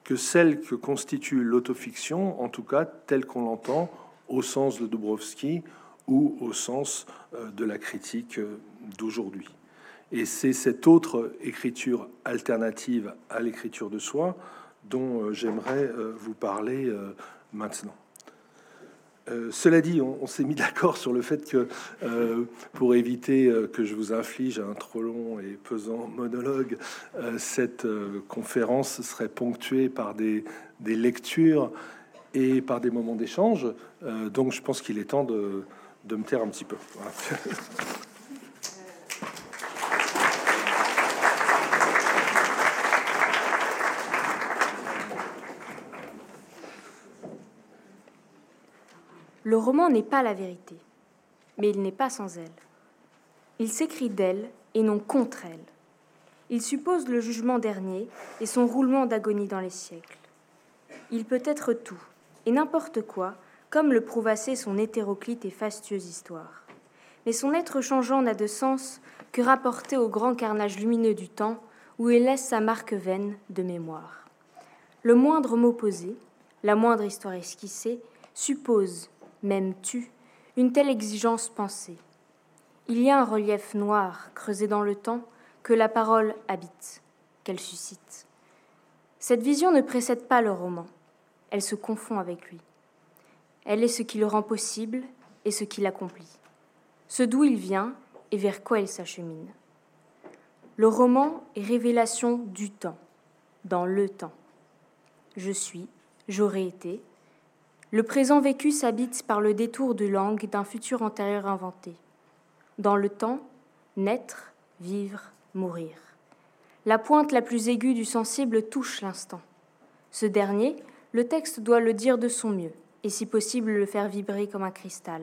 S5: que celle que constitue l'autofiction, en tout cas telle qu'on l'entend au sens de Dubrovski ou au sens euh, de la critique euh, d'aujourd'hui. Et c'est cette autre écriture alternative à l'écriture de soi dont euh, j'aimerais euh, vous parler euh, maintenant. cela dit, on, s'est mis d'accord sur le fait que pour éviter que je vous inflige un trop long et pesant monologue, cette conférence serait ponctuée par des, lectures et par des moments d'échange. donc je pense qu'il est temps de, me taire un petit peu.
S6: Le roman n'est pas la vérité, mais il n'est pas sans elle. Il s'écrit d'elle et non contre elle. Il suppose le jugement dernier et son roulement d'agonie dans les siècles. Il peut être tout et n'importe quoi, comme le prouve assez son hétéroclite et fastueuse histoire. Mais son être changeant n'a de sens que rapporté au grand carnage lumineux du temps où il laisse sa marque vaine de mémoire. Le moindre mot posé, la moindre histoire esquissée, suppose même tu, une telle exigence pensée. Il y a un relief noir creusé dans le temps que la parole habite, qu'elle suscite. Cette vision ne précède pas le roman, elle se confond avec lui. Elle est ce qui le rend possible et ce qui l'accomplit, ce d'où il vient et vers quoi il s'achemine. Le roman est révélation du temps, dans le temps. Je suis, j'aurais été, le présent vécu s'habite par le détour de langue d'un futur antérieur inventé. Dans le temps, naître, vivre, mourir. La pointe la plus aiguë du sensible touche l'instant. Ce dernier, le texte doit le dire de son mieux, et si possible le faire vibrer comme un cristal.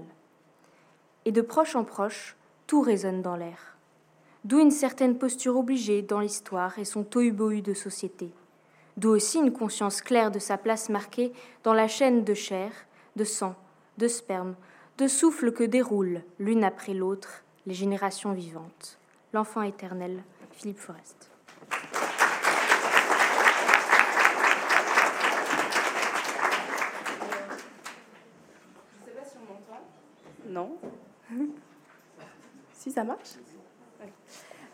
S6: Et de proche en proche, tout résonne dans l'air. D'où une certaine posture obligée dans l'histoire et son tohu-bohu de société d'où aussi une conscience claire de sa place marquée dans la chaîne de chair, de sang, de sperme, de souffle que déroulent, l'une après l'autre, les générations vivantes. L'enfant éternel, Philippe Forest.
S7: Je sais pas si on m'entend. Non. si ça marche?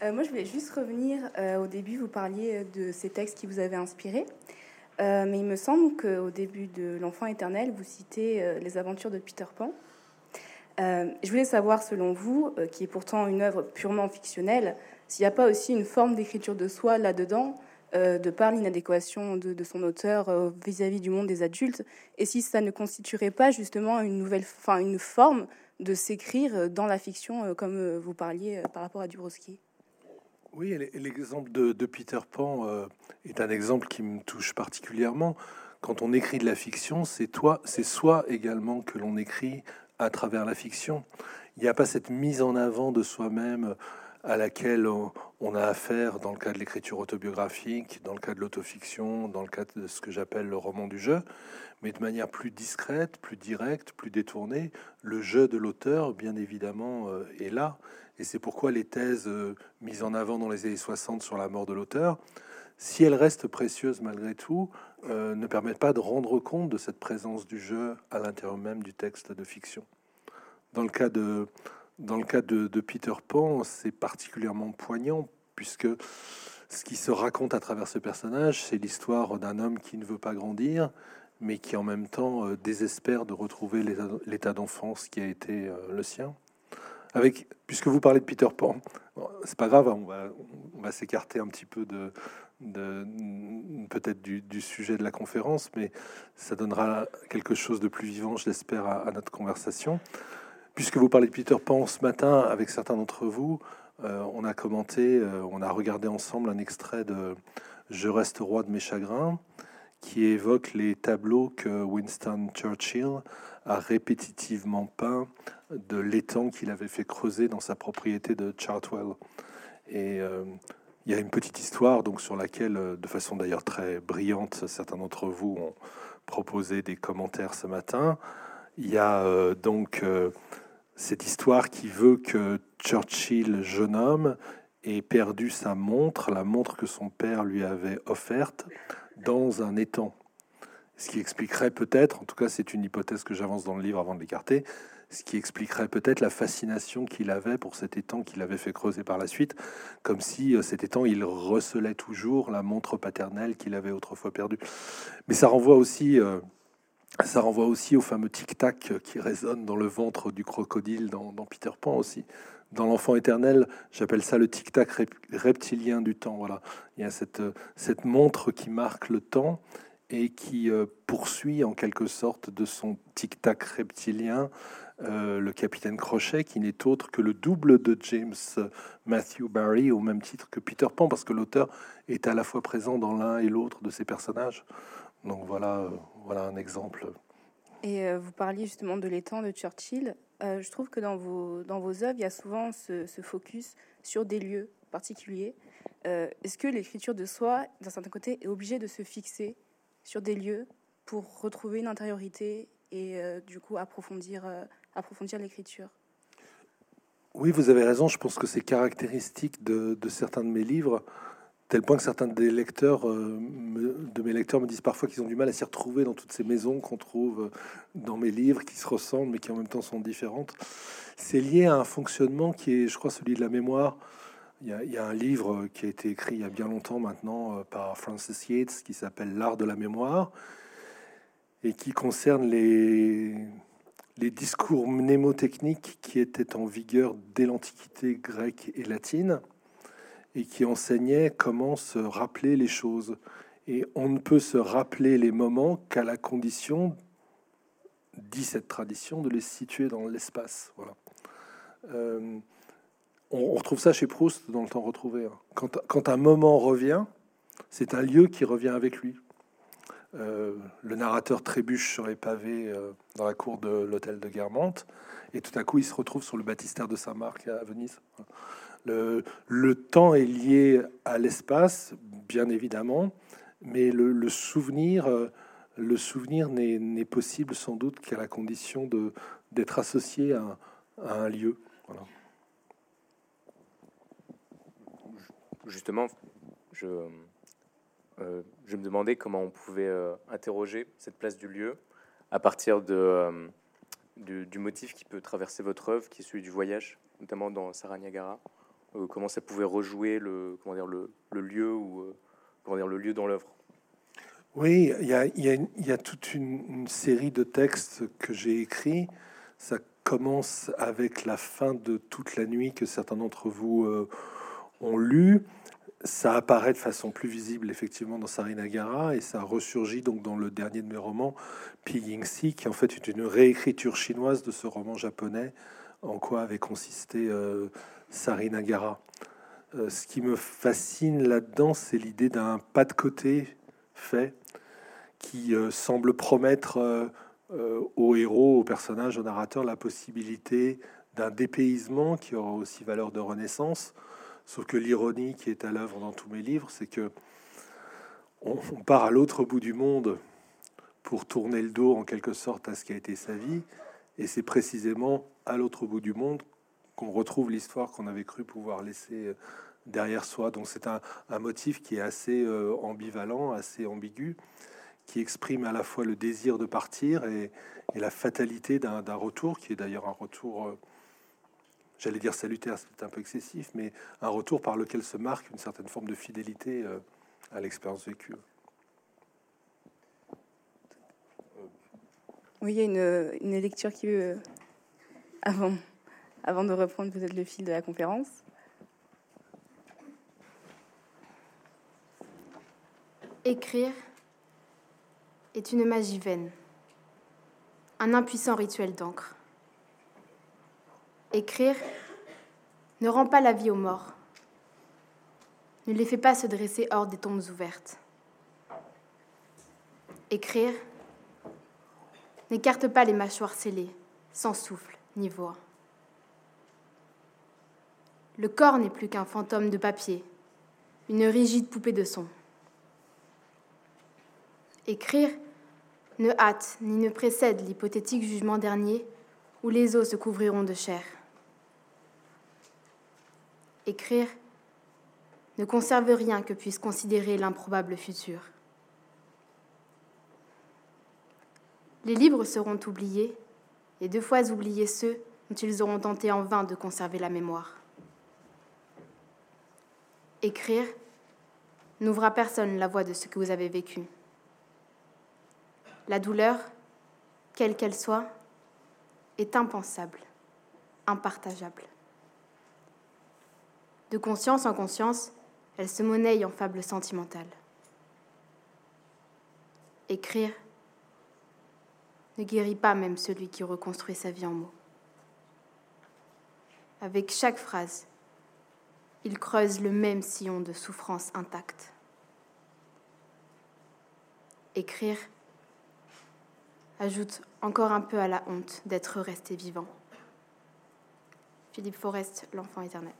S7: Euh, moi, je voulais juste revenir euh, au début, vous parliez de ces textes qui vous avaient inspiré. Euh, mais il me semble qu'au début de L'Enfant éternel, vous citez euh, les aventures de Peter Pan. Euh, je voulais savoir, selon vous, euh, qui est pourtant une œuvre purement fictionnelle, s'il n'y a pas aussi une forme d'écriture de soi là-dedans, euh, de par l'inadéquation de, son auteur euh, vis-à-vis du monde des adultes, et si ça ne constituerait pas justement une nouvelle, enfin une forme de s'écrire dans la fiction, euh, comme euh, vous parliez euh, par rapport à Dubrovski.
S5: Oui, l'exemple de, de Peter Pan euh, est un exemple qui me touche particulièrement. Quand on écrit de la fiction, c'est toi, c'est soi également que l'on écrit à travers la fiction. Il n'y a pas cette mise en avant de soi-même à laquelle on, a affaire dans le cas de l'écriture autobiographique, dans le cas de l'autofiction, dans le cas de ce que j'appelle le roman du jeu, mais de manière plus discrète, plus directe, plus détournée. Le jeu de l'auteur, bien évidemment, euh, est là. Et c'est pourquoi les thèses euh, mises en avant dans les années 60 sur la mort de l'auteur, si elles restent précieuses malgré tout, euh, ne permettent pas de rendre compte de cette présence du jeu à l'intérieur même du texte de fiction. Dans le cas de, dans le cas de, Peter Pan, c'est particulièrement poignant puisque ce qui se raconte à travers ce personnage, c'est l'histoire d'un homme qui ne veut pas grandir, mais qui en même temps euh, désespère de retrouver l'état- d'enfance qui a été euh, le sien. Avec, puisque vous parlez de Peter Pan, c'est pas grave, hein, on va, s'écarter un petit peu de, peut-être du, sujet de la conférence, mais ça donnera quelque chose de plus vivant, je l'espère, à notre conversation. Puisque vous parlez de Peter Pan ce matin, avec certains d'entre vous, euh, on a commenté, euh, on a regardé ensemble un extrait de Je reste roi de mes chagrins, qui évoque les tableaux que Winston Churchill a répétitivement peints de l'étang qu'il avait fait creuser dans sa propriété de Chartwell. Et euh, il y a une petite histoire donc sur laquelle, de façon d'ailleurs très brillante, certains d'entre vous ont proposé des commentaires ce matin. Il y a donc cette histoire qui veut que Churchill, jeune homme, ait perdu sa montre, la montre que son père lui avait offerte, dans un étang. Ce qui expliquerait peut-être, en tout cas c'est une hypothèse que j'avance dans le livre avant de l'écarter, ce qui expliquerait peut-être la fascination qu'il avait pour cet étang qu'il avait fait creuser par la suite, comme si euh, cet étang, il recelait toujours la montre paternelle qu'il avait autrefois perdue. Mais ça renvoie aussi... euh, ça renvoie aussi au fameux tic-tac qui résonne dans le ventre du crocodile dans, Peter Pan aussi. Dans l'enfant éternel, j'appelle ça le tic-tac rep- reptilien du temps. Voilà, il y a cette, cette montre qui marque le temps et qui euh, poursuit en quelque sorte de son tic-tac reptilien euh, le capitaine Crochet, qui n'est autre que le double de James Matthew Barry, au même titre que Peter Pan, parce que l'auteur est à la fois présent dans l'un et l'autre de ces personnages. Donc voilà, euh, voilà un exemple.
S7: Et euh, vous parliez justement de l'étang de Churchill. Euh, je trouve que dans vos, dans vos œuvres, il y a souvent ce, ce focus sur des lieux particuliers. Euh, Est-ce que l'écriture de soi, d'un certain côté, est obligée de se fixer sur des lieux pour retrouver une intériorité et euh, du coup approfondir, approfondir l'écriture?
S5: Oui, vous avez raison. Je pense que c'est caractéristique de, de certains de mes livres, tel point que certains des lecteurs, euh, de mes lecteurs me disent parfois qu'ils ont du mal à s'y retrouver dans toutes ces maisons qu'on trouve dans mes livres, qui se ressemblent mais qui en même temps sont différentes. C'est lié à un fonctionnement qui est, je crois, celui de la mémoire. Il y, a, il y a un livre qui a été écrit il y a bien longtemps maintenant euh, par Francis Yates qui s'appelle L'art de la mémoire et qui concerne les, les discours mnémotechniques qui étaient en vigueur dès l'Antiquité grecque et latine et qui enseignaient comment se rappeler les choses. Et on ne peut se rappeler les moments qu'à la condition, dit cette tradition, de les situer dans l'espace. Voilà. Euh, on, retrouve ça chez Proust dans le temps retrouvé. hein. Quand, quand un moment revient, c'est un lieu qui revient avec lui. Euh, le narrateur trébuche sur les pavés euh, dans la cour de l'hôtel de Guermantes, et tout à coup il se retrouve sur le baptistère de Saint-Marc à Venise. Le, temps est lié à l'espace, bien évidemment, mais le, souvenir, euh, le souvenir n'est n'est possible sans doute qu'à la condition d'être associé à, un- lieu. Voilà.
S8: Justement, je, euh, me demandais comment on pouvait euh, interroger cette place du lieu à partir euh, du, du motif qui peut traverser votre œuvre, qui est celui du voyage, notamment dans Sarah Niagara. Euh, comment ça pouvait rejouer le, comment dire, le, lieu ou euh, comment dire, le lieu dans l'œuvre.
S5: Oui, il y a, toute une, série de textes que j'ai écrits. Ça commence avec la fin de toute la nuit que certains d'entre vous euh, ont lu. Ça apparaît de façon plus visible effectivement dans Sarinagara et ça ressurgit donc dans le dernier de mes romans, Piyingxi, qui en fait est une réécriture chinoise de ce roman japonais. En quoi avait consisté Sarinagara Euh, Ce qui me fascine là-dedans, c'est l'idée d'un pas de côté fait qui euh, semble promettre euh, euh, au héros, au personnage, au narrateur, la possibilité d'un dépaysement qui aura aussi valeur de renaissance. Sauf que l'ironie qui est à l'œuvre dans tous mes livres, c'est que on, on part à l'autre bout du monde pour tourner le dos en quelque sorte à ce qui a été sa vie, et c'est précisément à l'autre bout du monde qu'on retrouve l'histoire qu'on avait cru pouvoir laisser euh, derrière soi. Donc c'est un, motif qui est assez euh, ambivalent, assez ambigu, qui exprime à la fois le désir de partir et, la fatalité d'un retour, qui est d'ailleurs un retour, euh, j'allais dire salutaire, c'est un peu excessif, mais un retour par lequel se marque une certaine forme de fidélité à l'expérience vécue.
S7: Oui, il y a une, lecture qui, avant, avant de reprendre peut-être le fil de la conférence.
S9: Écrire est une magie vaine, un impuissant rituel d'encre. Écrire ne rend pas la vie aux morts, ne les fait pas se dresser hors des tombes ouvertes. Écrire n'écarte pas les mâchoires scellées, sans souffle ni voix. Le corps n'est plus qu'un fantôme de papier, une rigide poupée de son. Écrire ne hâte ni ne précède l'hypothétique jugement dernier où les os se couvriront de chair. Écrire ne conserve rien que puisse considérer l'improbable futur. Les livres seront oubliés, et deux fois oubliés ceux dont ils auront tenté en vain de conserver la mémoire. Écrire n'ouvre à personne la voie de ce que vous avez vécu. La douleur, quelle qu'elle soit, est impensable, impartageable. De conscience en conscience, elle se monnaie en fable sentimentale. Écrire ne guérit pas même celui qui reconstruit sa vie en mots. Avec chaque phrase, il creuse le même sillon de souffrance intacte. Écrire ajoute encore un peu à la honte d'être resté vivant. Philippe Forest, l'enfant éternel.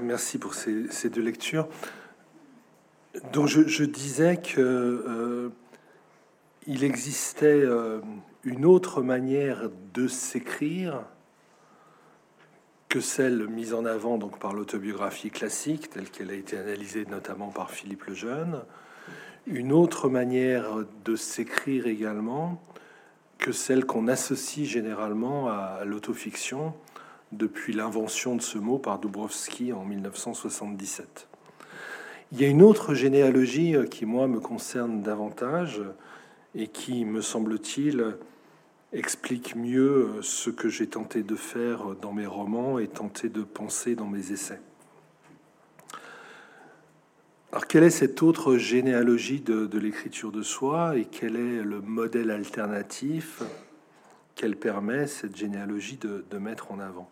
S5: Merci pour ces deux lectures. Donc je, disais que euh, il existait euh, une autre manière de s'écrire que celle mise en avant donc par l'autobiographie classique telle qu'elle a été analysée notamment par Philippe Lejeune, une autre manière de s'écrire également que celle qu'on associe généralement à l'autofiction depuis l'invention de ce mot par Dubrovski en 1977. Il y a une autre généalogie euh, qui, moi, me concerne davantage et qui, me semble-t-il, explique mieux euh, ce que j'ai tenté de faire dans mes romans et tenté de penser dans mes essais. Alors, quelle est cette autre généalogie de, l'écriture de soi et quel est le modèle alternatif qu'elle permet, cette généalogie, de mettre en avant?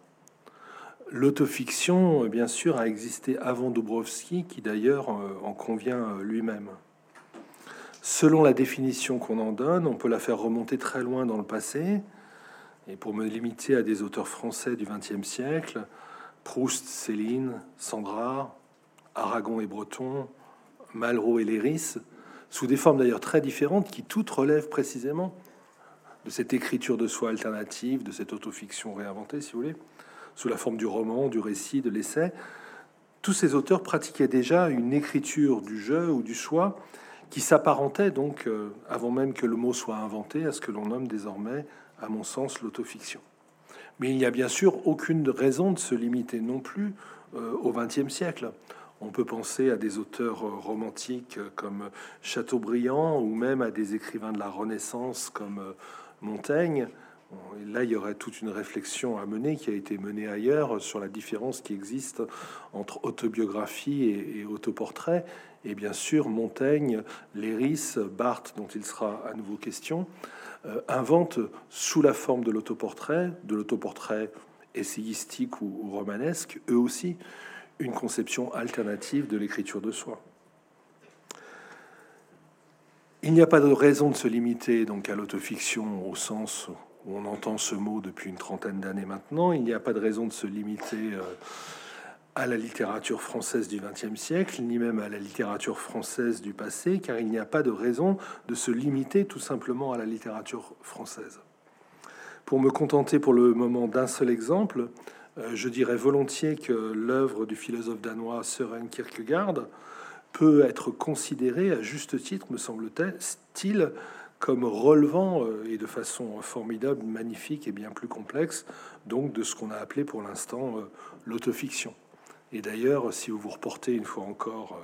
S5: L'autofiction, bien sûr, a existé avant Dubrovski, qui d'ailleurs en convient lui-même. Selon la définition qu'on en donne, on peut la faire remonter très loin dans le passé. Et pour me limiter à des auteurs français du XXe siècle, Proust, Céline, Sandra, Aragon et Breton, Malraux et Léris, sous des formes d'ailleurs très différentes, qui toutes relèvent précisément de cette écriture de soi alternative, de cette autofiction réinventée, si vous voulez, sous la forme du roman, du récit, de l'essai. Tous ces auteurs pratiquaient déjà une écriture du jeu ou du soi qui s'apparentait donc, euh, avant même que le mot soit inventé, à ce que l'on nomme désormais à mon sens, l'autofiction. Mais il n'y a bien sûr aucune raison de se limiter non plus euh, au XXe siècle. On peut penser à des auteurs euh, romantiques comme Chateaubriand ou même à des écrivains de la Renaissance comme euh, Là, il y aurait toute une réflexion à mener qui a été menée ailleurs sur la différence qui existe entre autobiographie et, autoportrait. Et bien sûr, Montaigne, Léris, Barthes, dont il sera à nouveau question, euh, inventent sous la forme de l'autoportrait, de l'autoportrait essayistique ou, ou romanesque, eux aussi, une conception alternative de l'écriture de soi. Il n'y a pas de raison de se limiter donc à l'autofiction au sens on entend ce mot depuis une trentaine d'années maintenant. Il n'y a pas de raison de se limiter euh, à la littérature française du XXe siècle, ni même à la littérature française du passé, car il n'y a pas de raison de se limiter tout simplement à la littérature française. Pour me contenter pour le moment d'un seul exemple, euh, je dirais volontiers que l'œuvre du philosophe danois Søren Kierkegaard peut être considérée à juste titre, me semble-t-il, comme relevant euh, et de façon formidable, magnifique et bien plus complexe, donc de ce qu'on a appelé pour l'instant euh, l'autofiction. Et d'ailleurs, si vous vous reportez une fois encore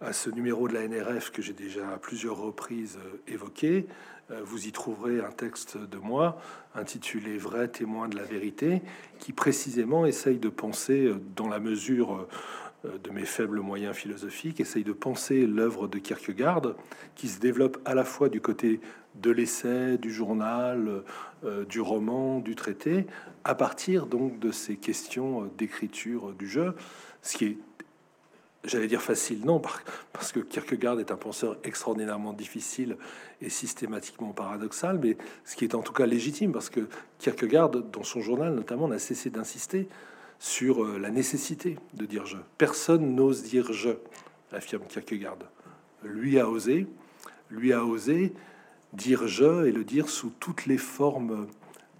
S5: à ce numéro de la NRF que j'ai déjà à plusieurs reprises évoqué, euh, vous y trouverez un texte de moi intitulé Vrai témoin de la vérité, qui précisément essaye de penser, euh, dans la mesure euh, de mes faibles moyens philosophiques, essaye de penser l'œuvre de Kierkegaard, qui se développe à la fois du côté de l'essai, du journal, du roman, du traité, à partir donc de ces questions d'écriture du jeu, ce qui est J'allais dire facile, non, parce que Kierkegaard est un penseur extraordinairement difficile et systématiquement paradoxal, mais ce qui est en tout cas légitime, parce que Kierkegaard, dans son journal notamment, n'a cessé d'insister sur euh, la nécessité de dire je. Personne n'ose dire je, affirme Kierkegaard. Lui a osé, lui a osé dire je et le dire sous toutes les formes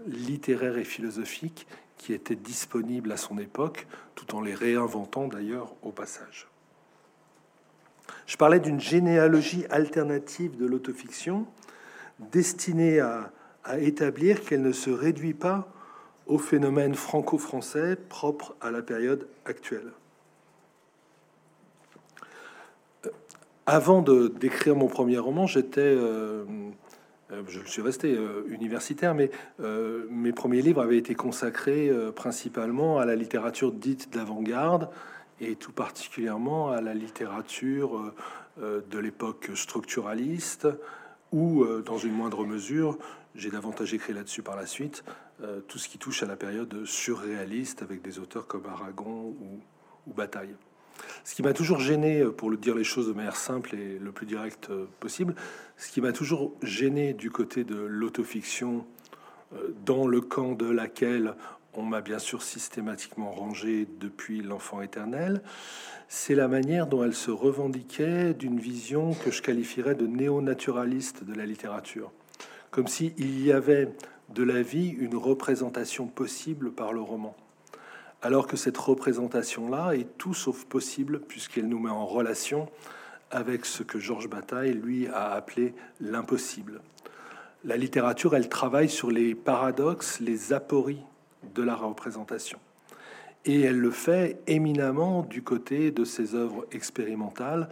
S5: littéraires et philosophiques qui étaient disponibles à son époque, tout en les réinventant d'ailleurs au passage. Je parlais d'une généalogie alternative de l'autofiction destinée à, établir qu'elle ne se réduit pas au phénomène franco-français propre à la période actuelle. Euh, avant de d'écrire mon premier roman, j'étais, euh, euh, je suis resté universitaire, mais mes premiers livres avaient été consacrés principalement à la littérature dite d'avant-garde, et tout particulièrement à la littérature de l'époque structuraliste, euh, dans une moindre mesure, j'ai davantage écrit là-dessus par la suite, tout ce qui touche à la période surréaliste avec des auteurs comme Aragon ou, Bataille. Ce qui m'a toujours gêné, pour le dire les choses de manière simple et le plus direct possible, ce qui m'a toujours gêné du côté de l'autofiction, dans le camp de laquelle on m'a bien sûr systématiquement rangé depuis l'enfant éternel, c'est la manière dont elle se revendiquait d'une vision que je qualifierais de néo-naturaliste de la littérature. Comme s'il y avait de la vie une représentation possible par le roman. Alors que cette représentation-là est tout sauf possible puisqu'elle nous met en relation avec ce que Georges Bataille, lui, a appelé l'impossible. La littérature, elle travaille sur les paradoxes, les apories de la représentation. Et elle le fait éminemment du côté de ses œuvres expérimentales,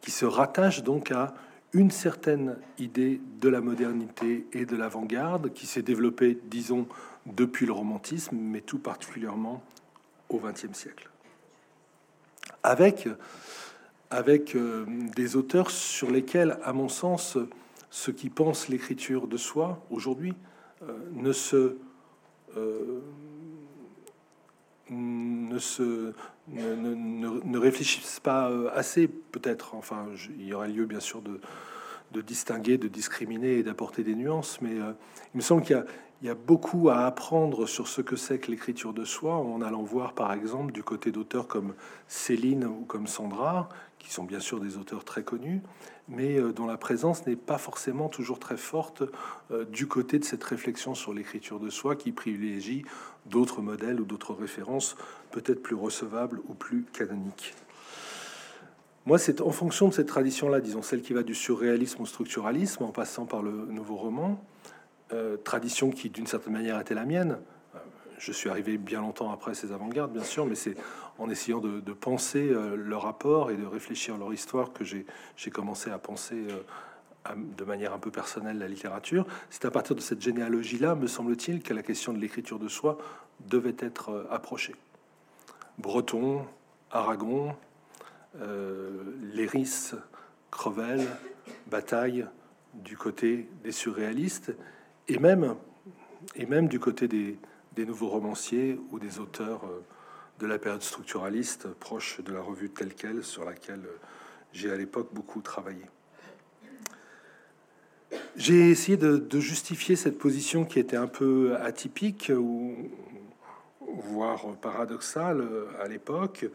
S5: qui se rattachent donc à une certaine idée de la modernité et de l'avant-garde, qui s'est développée, disons, depuis le romantisme, mais tout particulièrement au XXe siècle. Avec, avec euh, des auteurs sur lesquels, à mon sens, ceux qui pensent l'écriture de soi aujourd'hui euh, ne se euh, ne, se, ne, réfléchissent pas euh, assez, peut-être. Enfin, il y aura lieu, bien sûr, de, de distinguer, de discriminer et d'apporter des nuances, mais euh, il me semble qu'il y, y, a beaucoup à apprendre sur ce que c'est que l'écriture de soi en allant voir, par exemple, du côté d'auteurs comme Céline ou comme Sandra, qui sont bien sûr des auteurs très connus, mais euh, dont la présence n'est pas forcément toujours très forte euh, du côté de cette réflexion sur l'écriture de soi qui privilégie d'autres modèles ou d'autres références peut-être plus recevables ou plus canoniques. Moi, c'est en fonction de cette tradition-là, disons celle qui va du surréalisme au structuralisme, en passant par le nouveau roman, tradition qui, d'une certaine manière, était la mienne. Je suis arrivé bien longtemps après ces avant-gardes, bien sûr, mais c'est en essayant de, penser leur rapport et de réfléchir leur histoire que j'ai commencé à penser de manière un peu personnelle la littérature. C'est à partir de cette généalogie-là, me semble-t-il, que la question de l'écriture de soi devait être approchée. Breton, Aragon, euh, Léris, Crevel, Bataille du côté des surréalistes et même, et même du côté des, des nouveaux romanciers ou des auteurs euh, de la période structuraliste proche de la revue telle qu'elle sur laquelle euh, j'ai à l'époque beaucoup travaillé. J'ai essayé de, justifier cette position qui était un peu atypique ou voire paradoxale à l'époque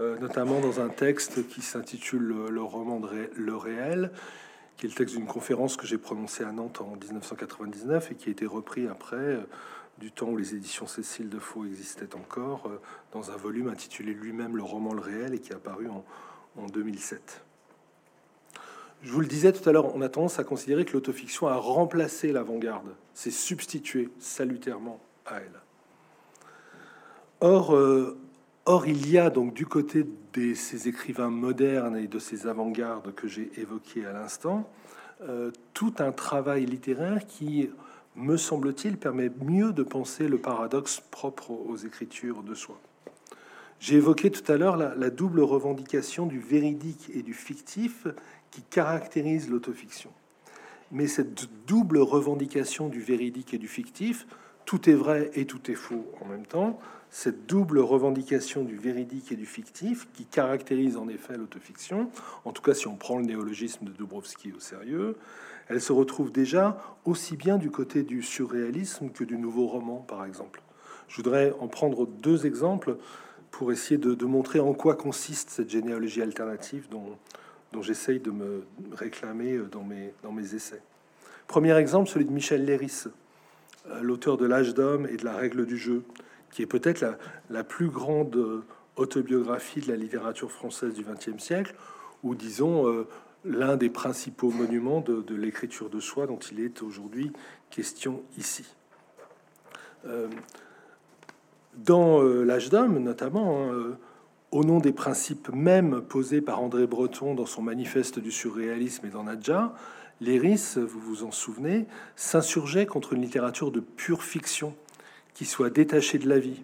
S5: euh, notamment dans un texte qui s'intitule Le roman de Le réel, qui est le texte d'une conférence que j'ai prononcée à Nantes en 1999 et qui a été repris après, euh, du temps où les éditions Cécile de Faux existaient encore, euh, dans un volume intitulé lui-même Le roman Le réel et qui est apparu en, en 2007. Je vous le disais tout à l'heure, on a tendance à considérer que l'autofiction a remplacé l'avant-garde, s'est substitué salutairement à elle. Or, Or, il y a donc du côté de ces écrivains modernes et de ces avant-gardes que j'ai évoqués à l'instant, euh, tout un travail littéraire qui, me semble-t-il, permet mieux de penser le paradoxe propre aux écritures de soi. J'ai évoqué tout à l'heure la, double revendication du véridique et du fictif qui caractérise l'autofiction. Mais cette double revendication du véridique et du fictif, tout est vrai et tout est faux en même temps, cette double revendication du véridique et du fictif qui caractérise en effet l'autofiction, en tout cas si on prend le néologisme de Dubrovski au sérieux, elle se retrouve déjà aussi bien du côté du surréalisme que du nouveau roman, par exemple. Je voudrais en prendre deux exemples pour essayer de, montrer en quoi consiste cette généalogie alternative dont, j'essaye de me réclamer dans mes, essais. Premier exemple, celui de Michel Léris, euh, l'auteur de L'âge d'homme et de la règle du jeu, qui est peut-être la, plus grande autobiographie de la littérature française du XXe siècle, ou disons euh, l'un des principaux monuments de, l'écriture de soi dont il est aujourd'hui question ici. Euh, dans euh, l'âge d'homme, notamment, hein, au nom des principes mêmes posés par André Breton dans son manifeste du surréalisme et dans Nadja, Léris, vous vous en souvenez, s'insurgeait contre une littérature de pure fiction qui soit détaché de la vie.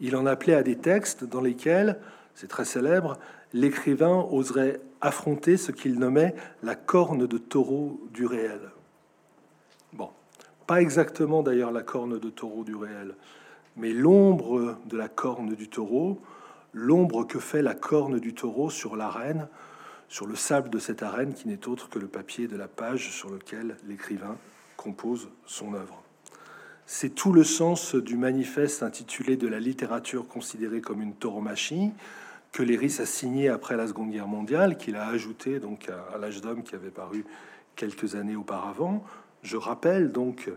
S5: Il en appelait à des textes dans lesquels, c'est très célèbre, l'écrivain oserait affronter ce qu'il nommait la corne de taureau du réel. Bon, pas exactement d'ailleurs la corne de taureau du réel, mais l'ombre de la corne du taureau, l'ombre que fait la corne du taureau sur l'arène, sur le sable de cette arène qui n'est autre que le papier de la page sur lequel l'écrivain compose son œuvre. C'est tout le sens du manifeste intitulé De la littérature considérée comme une tauromachie que Léris a signé après la Seconde Guerre mondiale, qu'il a ajouté donc à, l'âge d'homme qui avait paru quelques années auparavant. Je rappelle donc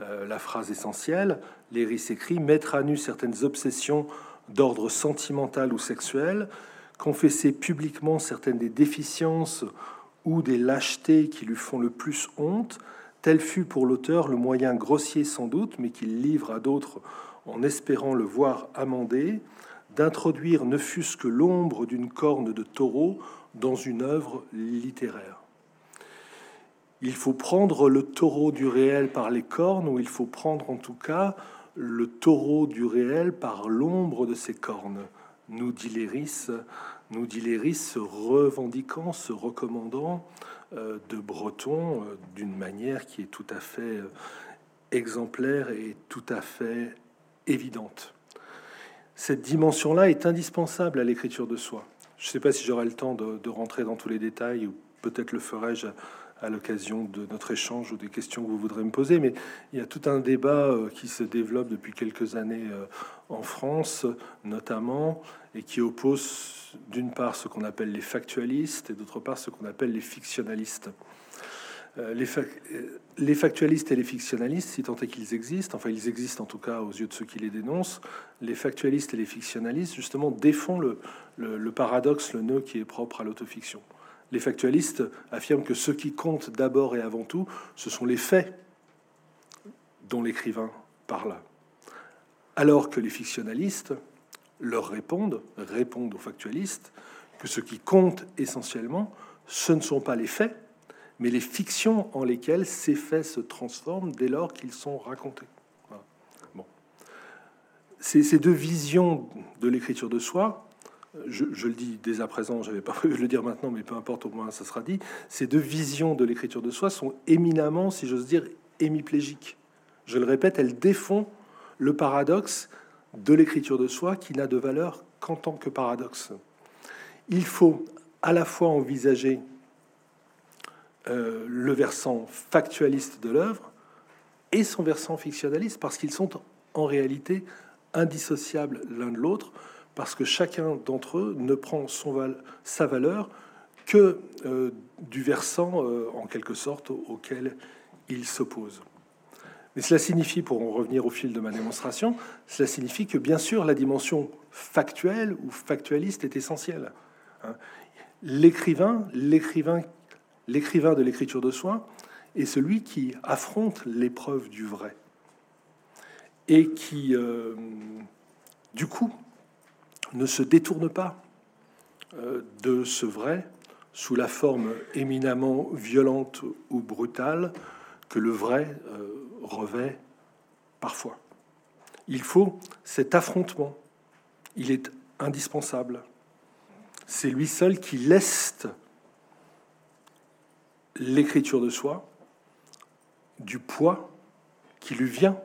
S5: euh, la phrase essentielle. Léris écrit Mettre à nu certaines obsessions d'ordre sentimental ou sexuel, confesser publiquement certaines des déficiences ou des lâchetés qui lui font le plus honte, Tel fut pour l'auteur le moyen grossier sans doute, mais qu'il livre à d'autres en espérant le voir amendé, d'introduire ne fût-ce que l'ombre d'une corne de taureau dans une œuvre littéraire. Il faut prendre le taureau du réel par les cornes, ou il faut prendre en tout cas le taureau du réel par l'ombre de ses cornes, nous dit Léris, nous dit Léris, se revendiquant, se recommandant euh, de Breton euh, d'une manière qui est tout à fait euh, exemplaire et tout à fait évidente. Cette dimension-là est indispensable à l'écriture de soi. Je ne sais pas si j'aurai le temps de, rentrer dans tous les détails, ou peut-être le ferai-je à, l'occasion de notre échange ou des questions que vous voudrez me poser, mais il y a tout un débat qui se développe depuis quelques années en France, notamment, et qui oppose d'une part ce qu'on appelle les factualistes et d'autre part ce qu'on appelle les fictionnalistes. Euh, les, euh, les, factualistes et les fictionnalistes, si tant est qu'ils existent, enfin ils existent en tout cas aux yeux de ceux qui les dénoncent, les factualistes et les fictionnalistes justement défont le, le paradoxe, le nœud qui est propre à l'autofiction. Les factualistes affirment que ce qui compte d'abord et avant tout, ce sont les faits, dont l'écrivain parle. Alors que les fictionnalistes leur répondent, répondent aux factualistes, que ce qui compte essentiellement, ce ne sont pas les faits, mais les fictions en lesquelles ces faits se transforment dès lors qu'ils sont racontés. Bon. Ces, deux visions de l'écriture de soi, je, le dis dès à présent, j'avais pas prévu de le dire maintenant, mais peu importe, au moins ça sera dit, ces deux visions de l'écriture de soi sont éminemment, si j'ose dire, hémiplégiques. Je le répète, elles défont le paradoxe de l'écriture de soi qui n'a de valeur qu'en tant que paradoxe. Il faut à la fois envisager euh, le versant factualiste de l'œuvre et son versant fictionnaliste, parce qu'ils sont en réalité indissociables l'un de l'autre, parce que chacun d'entre eux ne prend son sa valeur que euh, du versant, euh, en quelque sorte, auquel il s'oppose. Mais cela signifie, pour en revenir au fil de ma démonstration, cela signifie que bien sûr la dimension factuelle ou factualiste est essentielle. Hein. L'écrivain, l'écrivain, l'écrivain de l'écriture de soi est celui qui affronte l'épreuve du vrai et qui, euh, du coup, ne se détourne pas euh, de ce vrai sous la forme éminemment violente ou brutale que le vrai euh, revêt parfois. Il faut cet affrontement. Il est indispensable. C'est lui seul qui laisse l'écriture de soi du poids qui lui vient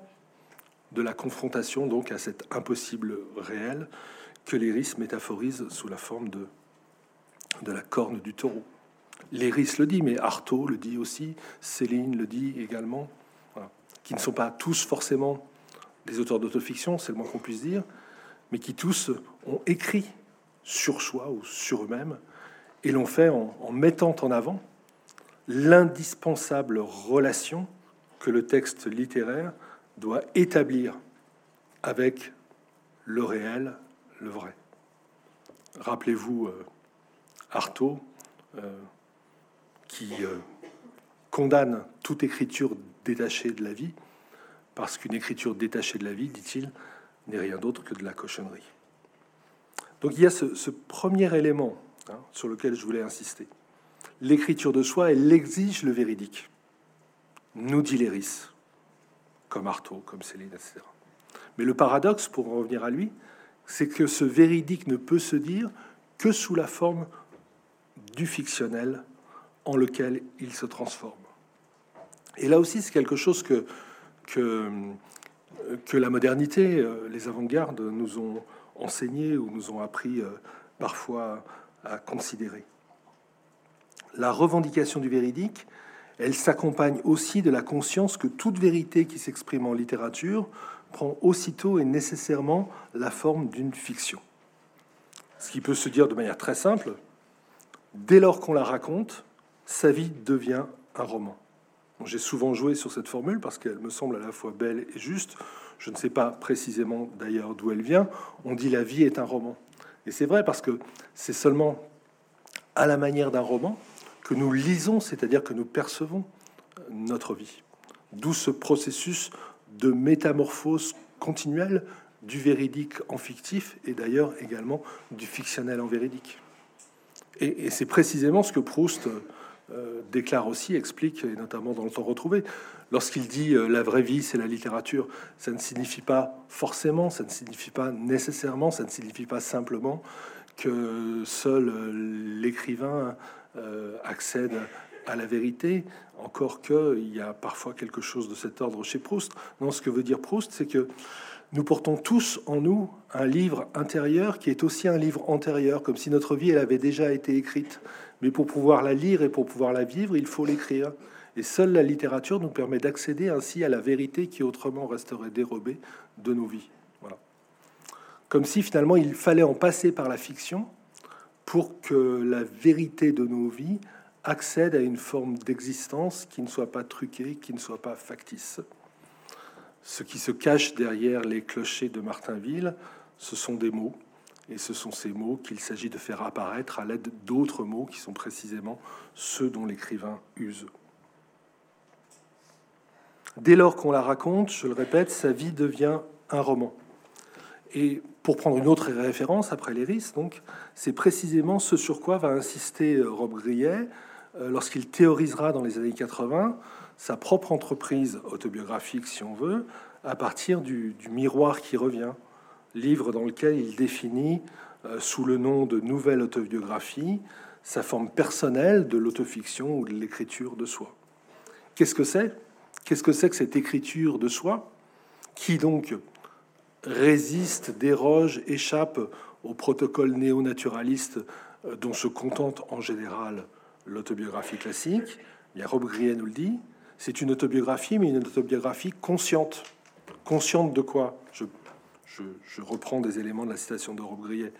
S5: de la confrontation donc à cet impossible réel que l'Éris métaphorise sous la forme de, de la corne du taureau. L'Éris le dit, mais Artaud le dit aussi, Céline le dit également, qui ne sont pas tous forcément des auteurs d'autofiction, c'est le moins qu'on puisse dire, mais qui tous ont écrit sur soi ou sur eux-mêmes, et l'ont fait en, en mettant en avant l'indispensable relation que le texte littéraire doit établir avec le réel, le vrai. Rappelez-vous euh, Artaud, euh, qui euh, condamne toute écriture détachée de la vie, parce qu'une écriture détachée de la vie, dit-il, n'est rien d'autre que de la cochonnerie. Donc il y a ce, premier élément hein, sur lequel je voulais insister. L'écriture de soi, elle exige le véridique. Nous dit Léris, comme Artaud, comme Céline, etc. Mais le paradoxe, pour en revenir à lui, c'est que ce véridique ne peut se dire que sous la forme du fictionnel en lequel il se transforme. Et là aussi, c'est quelque chose que, que, que la modernité, euh, les avant-gardes nous ont enseigné ou nous ont appris euh, parfois à considérer. La revendication du véridique, elle s'accompagne aussi de la conscience que toute vérité qui s'exprime en littérature prend aussitôt et nécessairement la forme d'une fiction. Ce qui peut se dire de manière très simple, dès lors qu'on la raconte, sa vie devient un roman. J'ai souvent joué sur cette formule parce qu'elle me semble à la fois belle et juste. Je ne sais pas précisément d'ailleurs d'où elle vient. On dit la vie est un roman. Et c'est vrai parce que c'est seulement à la manière d'un roman que nous lisons, c'est-à-dire que nous percevons notre vie. D'où ce processus de métamorphose continuelle du véridique en fictif et d'ailleurs également du fictionnel en véridique. Et, c'est précisément ce que Proust euh, déclare aussi, explique, et notamment dans le temps retrouvé, lorsqu'il dit euh, la vraie vie, c'est la littérature, ça ne signifie pas forcément, ça ne signifie pas nécessairement, ça ne signifie pas simplement que seul euh, l'écrivain accède à la vérité, encore qu'il y a parfois quelque chose de cet ordre chez Proust. Non, ce que veut dire Proust, c'est que nous portons tous en nous un livre intérieur qui est aussi un livre antérieur, comme si notre vie elle avait déjà été écrite. Mais pour pouvoir la lire et pour pouvoir la vivre, il faut l'écrire. Et seule la littérature nous permet d'accéder ainsi à la vérité qui autrement resterait dérobée de nos vies. Voilà. Comme si finalement il fallait en passer par la fiction pour que la vérité de nos vies accède à une forme d'existence qui ne soit pas truquée, qui ne soit pas factice. Ce qui se cache derrière les clochers de Martinville, ce sont des mots, et ce sont ces mots qu'il s'agit de faire apparaître à l'aide d'autres mots qui sont précisément ceux dont l'écrivain use. Dès lors qu'on la raconte, je le répète, sa vie devient un roman. Et pour prendre une autre référence, après l'Éris, donc, c'est précisément ce sur quoi va insister euh, Rob Grillet euh, lorsqu'il théorisera dans les années 80 sa propre entreprise autobiographique, si on veut, à partir du, miroir qui revient, livre dans lequel il définit, euh, sous le nom de nouvelle autobiographie, sa forme personnelle de l'autofiction ou de l'écriture de soi. Qu'est-ce que c'est? Qu'est-ce que c'est que cette écriture de soi? Qui donc résiste, déroge, échappe au protocole néo-naturaliste euh, dont se contente en général l'autobiographie classique a Rob Grillet nous le dit, c'est une autobiographie, mais une autobiographie consciente. Consciente de quoi? Je, je, reprends des éléments de la citation de Rob Grillet.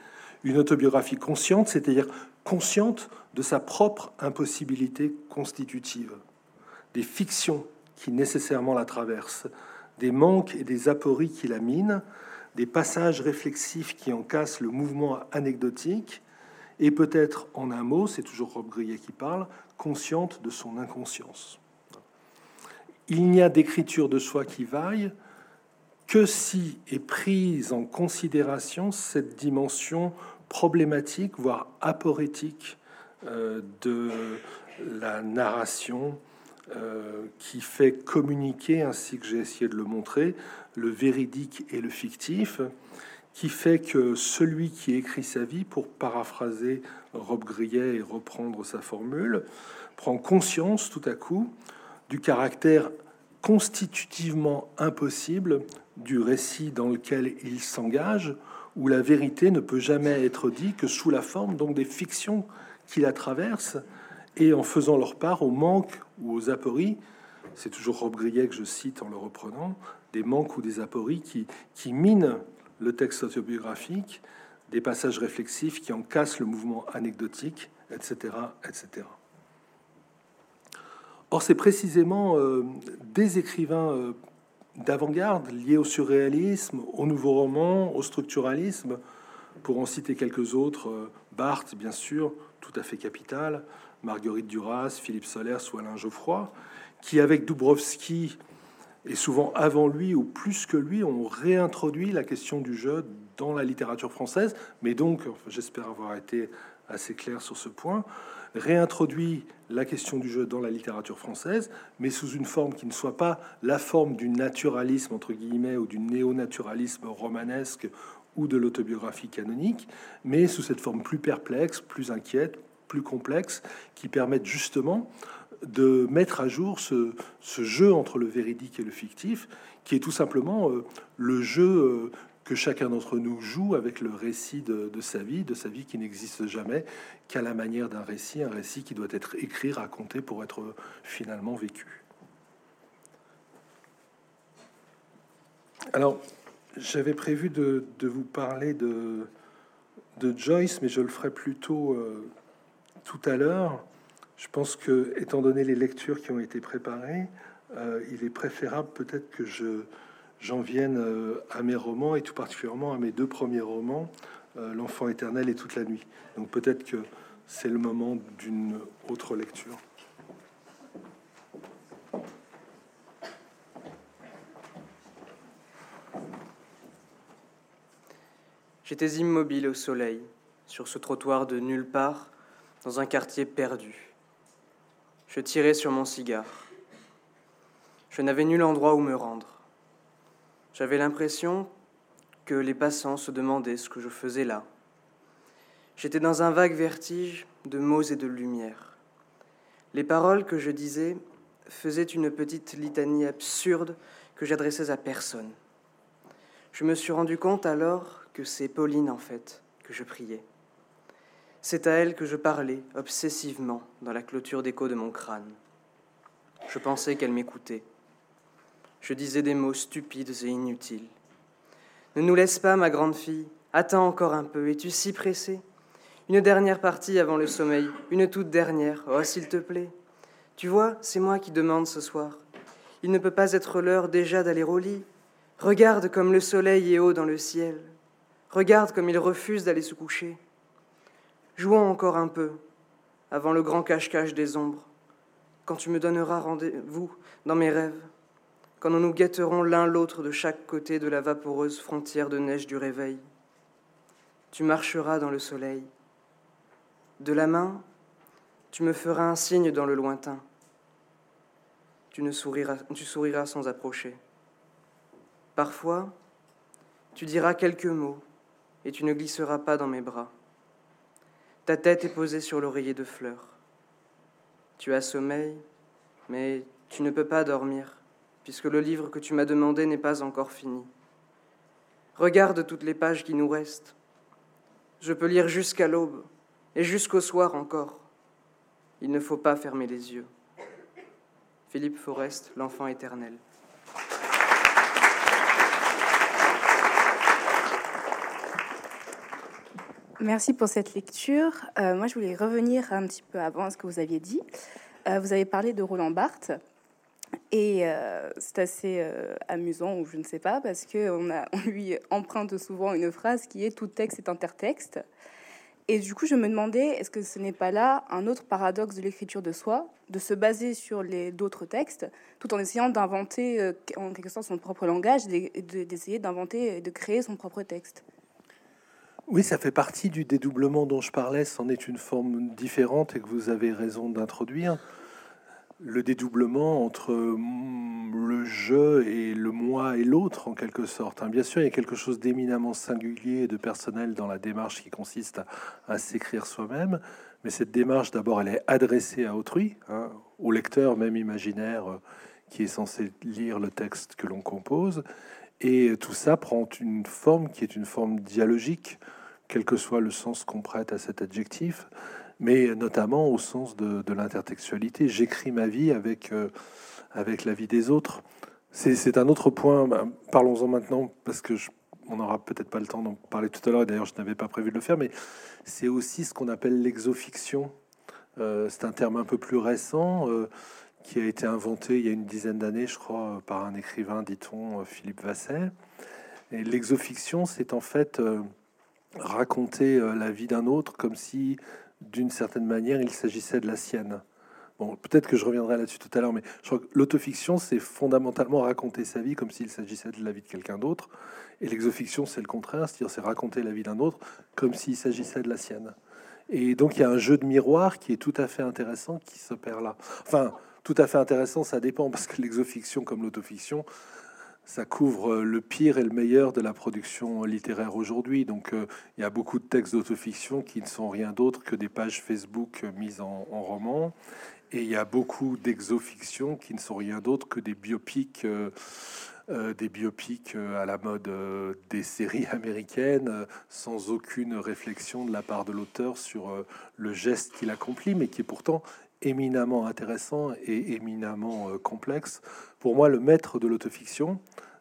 S5: Une autobiographie consciente, c'est-à-dire consciente de sa propre impossibilité constitutive, des fictions qui nécessairement la traversent, des manques et des apories qui la minent, des passages réflexifs qui en cassent le mouvement anecdotique, et peut-être en un mot, c'est toujours Rob Grillet qui parle, consciente de son inconscience. Il n'y a d'écriture de soi qui vaille que si est prise en considération cette dimension problématique, voire aporétique euh, de la narration euh, qui fait communiquer, ainsi que j'ai essayé de le montrer, le véridique et le fictif, qui fait que celui qui écrit sa vie, pour paraphraser Rob Grillet et reprendre sa formule, prend conscience tout à coup du caractère constitutivement impossible du récit dans lequel il s'engage, où la vérité ne peut jamais être dite que sous la forme donc des fictions qui la traversent, et en faisant leur part au manque ou aux apories, c'est toujours Rob Grillet que je cite en le reprenant, des manques ou des apories qui, qui minent le texte autobiographique, des passages réflexifs qui en cassent le mouvement anecdotique, etc. etc. Or, c'est précisément euh, des écrivains euh, d'avant-garde liés au surréalisme, au nouveau roman, au structuralisme, pour en citer quelques autres, euh, Barthes, bien sûr, tout à fait capital, Marguerite Duras, Philippe Solers ou Alain Geoffroy, qui, avec Dubrovski, et souvent avant lui ou plus que lui, ont réintroduit la question du jeu dans la littérature française, mais donc, j'espère avoir été assez clair sur ce point, réintroduit la question du jeu dans la littérature française, mais sous une forme qui ne soit pas la forme du naturalisme, entre guillemets, ou du néo-naturalisme romanesque ou de l'autobiographie canonique, mais sous cette forme plus perplexe, plus inquiète, plus complexes qui permettent justement de mettre à jour ce, jeu entre le véridique et le fictif, qui est tout simplement euh, le jeu euh, que chacun d'entre nous joue avec le récit de, sa vie, de sa vie qui n'existe jamais qu'à la manière d'un récit, un récit qui doit être écrit, raconté pour être finalement vécu. Alors, j'avais prévu de, vous parler de, Joyce, mais je le ferai plutôt euh, tout à l'heure, je pense que, étant donné les lectures qui ont été préparées, euh, il est préférable peut-être que je j'en vienne euh, à mes romans et tout particulièrement à mes deux premiers romans, euh, L'enfant éternel et toute la nuit. Donc peut-être que c'est le moment d'une autre lecture.
S10: J'étais immobile au soleil, sur ce trottoir de nulle part, dans un quartier perdu. Je tirais sur mon cigare. Je n'avais nul endroit où me rendre. J'avais l'impression que les passants se demandaient ce que je faisais là. J'étais dans un vague vertige de mots et de lumière. Les paroles que je disais faisaient une petite litanie absurde que j'adressais à personne. Je me suis rendu compte alors que c'est Pauline, en fait, que je priais. C'est à elle que je parlais obsessivement dans la clôture d'écho de mon crâne. Je pensais qu'elle m'écoutait. Je disais des mots stupides et inutiles. Ne nous laisse pas, ma grande fille. Attends encore un peu. Es-tu si pressée? Une dernière partie avant le sommeil. Une toute dernière. Oh, s'il te plaît. Tu vois, c'est moi qui demande ce soir. Il ne peut pas être l'heure déjà d'aller au lit. Regarde comme le soleil est haut dans le ciel. Regarde comme il refuse d'aller se coucher. Jouons encore un peu, avant le grand cache-cache des ombres, quand tu me donneras rendez-vous dans mes rêves. quand nous nous guetterons l'un l'autre de chaque côté de la vaporeuse frontière de neige du réveil. Tu marcheras dans le soleil. De la main, tu me feras un signe dans le lointain. Tu, ne souriras, tu souriras sans approcher. Parfois, tu diras quelques mots et tu ne glisseras pas dans mes bras. Ta tête est posée sur l'oreiller de fleurs. Tu as sommeil, mais tu ne peux pas dormir, puisque le livre que tu m'as demandé n'est pas encore fini. Regarde toutes les pages qui nous restent. Je peux lire jusqu'à l'aube, et jusqu'au soir encore. Il ne faut pas fermer les yeux. Philippe Forest, L'enfant éternel.
S7: Merci pour cette lecture. Euh, moi, je voulais revenir un petit peu avant à ce que vous aviez dit. Euh, vous avez parlé de Roland Barthes. Et euh, c'est assez amusant, ou je ne sais pas, parce qu'on on lui emprunte souvent une phrase qui est Tout texte est intertexte. Et du coup, je me demandais, est-ce que ce n'est pas là un autre paradoxe de l'écriture de soi, de se baser sur d'autres textes, tout en essayant d'inventer en quelque sorte son propre langage, d'essayer d'inventer et de créer son propre texte?
S5: Oui, ça fait partie du dédoublement dont je parlais. C'en est une forme différente et que vous avez raison d'introduire. Le dédoublement entre mm, le je et le moi et l'autre, en quelque sorte. Hein. Bien sûr, il y a quelque chose d'éminemment singulier et de personnel dans la démarche qui consiste à, s'écrire soi-même. Mais cette démarche, d'abord, elle est adressée à autrui, hein, au lecteur même imaginaire euh, qui est censé lire le texte que l'on compose. Et tout ça prend une forme qui est une forme dialogique quel que soit le sens qu'on prête à cet adjectif, mais notamment au sens de, l'intertextualité. J'écris ma vie avec, euh, avec la vie des autres. C'est un autre point, bah, parlons-en maintenant, parce que on n'aura peut-être pas le temps d'en parler tout à l'heure, d'ailleurs je n'avais pas prévu de le faire, mais c'est aussi ce qu'on appelle l'exofiction. Euh, c'est un terme un peu plus récent euh, qui a été inventé il y a une dizaine d'années, je crois, par un écrivain, dit-on, Philippe Vasset. Et l'exofiction, c'est en fait raconter euh, la vie d'un autre comme si, d'une certaine manière, il s'agissait de la sienne. Bon, peut-être que je reviendrai là-dessus tout à l'heure, mais je crois que l'autofiction, c'est fondamentalement raconter sa vie comme s'il s'agissait de la vie de quelqu'un d'autre. Et l'exofiction, c'est le contraire, c'est-à-dire c'est raconter la vie d'un autre comme s'il s'agissait de la sienne. Et donc il y a un jeu de miroir qui est tout à fait intéressant qui s'opère là. Enfin, tout à fait intéressant, ça dépend, parce que l'exofiction comme l'autofiction, ça couvre euh, le pire et le meilleur de la production littéraire aujourd'hui. Donc euh, il y a beaucoup de textes d'autofiction qui ne sont rien d'autre que des pages Facebook mises en, roman. Et il y a beaucoup d'exofiction qui ne sont rien d'autre que des biopics, euh, des biopics à la mode des séries américaines, sans aucune réflexion de la part de l'auteur sur le geste qu'il accomplit, mais qui est pourtant éminemment intéressant et éminemment complexe. Pour moi, le maître de l'autofiction,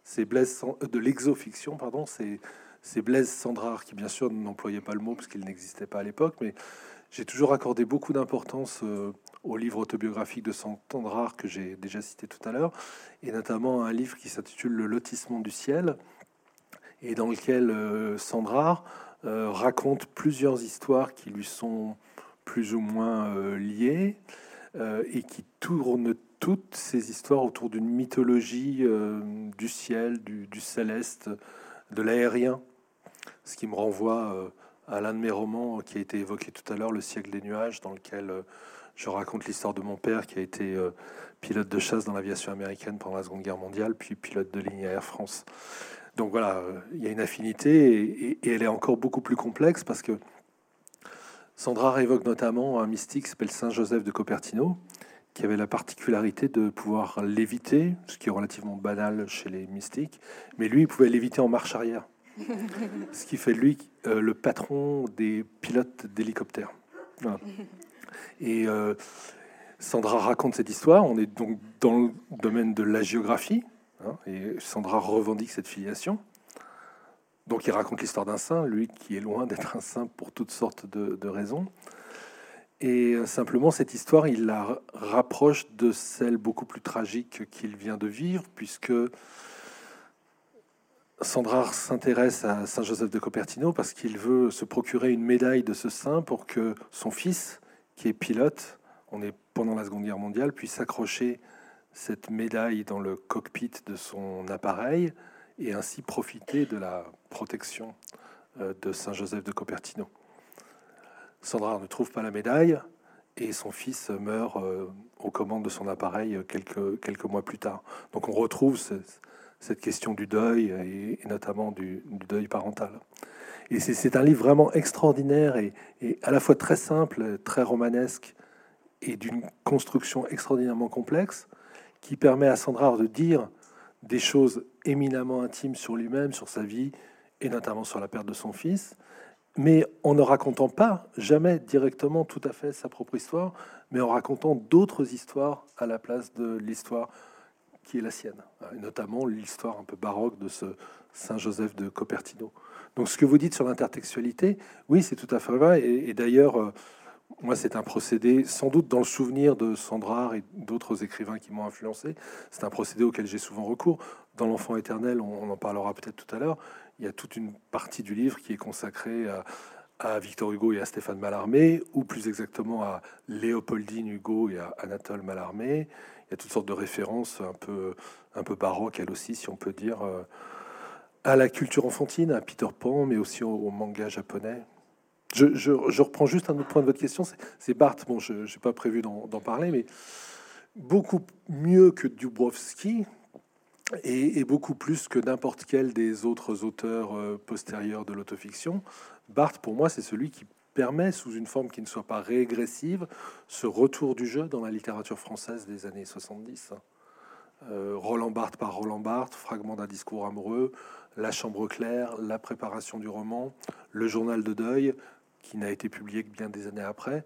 S5: c'est Blaise euh, de l'exofiction, pardon, c'est c'est Blaise Sandrard qui, bien sûr, n'employait pas le mot parce qu'il n'existait pas à l'époque, mais j'ai toujours accordé beaucoup d'importance euh, au livre autobiographique de Sandrard que j'ai déjà cité tout à l'heure, et notamment un livre qui s'intitule Le lotissement du ciel, et dans lequel euh, Sandrard raconte plusieurs histoires qui lui sont plus ou moins liées et qui tournent toutes ces histoires autour d'une mythologie euh, du ciel, du, céleste, de l'aérien, ce qui me renvoie euh, à l'un de mes romans qui a été évoqué tout à l'heure, Le siècle des nuages, dans lequel euh, je raconte l'histoire de mon père qui a été pilote de chasse dans l'aviation américaine pendant la Seconde Guerre mondiale, puis pilote de ligne à Air France. Donc voilà, il y a une affinité et, elle est encore beaucoup plus complexe parce que Sandra évoque notamment un mystique qui s'appelle Saint Joseph de Copertino, qui avait la particularité de pouvoir léviter, ce qui est relativement banal chez les mystiques, mais lui, il pouvait léviter en marche arrière. ce qui fait de lui euh, le patron des pilotes d'hélicoptères. Et euh, Sandra raconte cette histoire. On est donc dans le domaine de la géographie, hein, et Sandra revendique cette filiation. Donc il raconte l'histoire d'un saint, lui qui est loin d'être un saint pour toutes sortes de raisons. Et euh, simplement, cette histoire, il la rapproche de celle beaucoup plus tragique qu'il vient de vivre, puisque Sandrard s'intéresse à Saint Joseph de Copertino parce qu'il veut se procurer une médaille de ce saint pour que son fils, qui est pilote, on est pendant la Seconde Guerre mondiale, puisse s'accrocher cette médaille dans le cockpit de son appareil et ainsi profiter de la protection euh, de Saint Joseph de Copertino. Sandra ne trouve pas la médaille et son fils meurt euh, aux commandes de son appareil quelques, quelques mois plus tard. Donc on retrouve cette question du deuil et, notamment du, deuil parental. Et c'est un livre vraiment extraordinaire et, et, à la fois très simple, très romanesque et d'une construction extraordinairement complexe qui permet à Sandra de dire des choses éminemment intimes sur lui-même, sur sa vie, et notamment sur la perte de son fils, mais en ne racontant pas jamais directement tout à fait sa propre histoire, mais en racontant d'autres histoires à la place de l'histoire qui est la sienne, et notamment l'histoire un peu baroque de ce Saint Joseph de Copertino. Donc ce que vous dites sur l'intertextualité, oui, c'est tout à fait vrai, et, et d'ailleurs, euh, moi, c'est un procédé, sans doute dans le souvenir de Sandra et d'autres écrivains qui m'ont influencé, c'est un procédé auquel j'ai souvent recours. Dans L'Enfant éternel, on, en parlera peut-être tout à l'heure, il y a toute une partie du livre qui est consacrée à, Victor Hugo et à Stéphane Mallarmé, ou plus exactement à Léopoldine Hugo et à Anatole Mallarmé. Il y a toutes sortes de références un peu, un peu baroques, elles aussi, si on peut dire, euh, à la culture enfantine, à Peter Pan, mais aussi au manga japonais. Je, reprends juste un autre point de votre question. C'est Barthes. Bon, je n'ai pas prévu d'en parler, mais beaucoup mieux que Dubrovski et, beaucoup plus que n'importe quel des autres auteurs euh, postérieurs de l'autofiction. Barthes, pour moi, c'est celui qui permet, sous une forme qui ne soit pas régressive, ce retour du jeu dans la littérature française des années 70. Euh, Roland Barthes par Roland Barthes, fragment d'un discours amoureux, La Chambre claire, la préparation du roman, le journal de deuil, qui n'a été publié que bien des années après.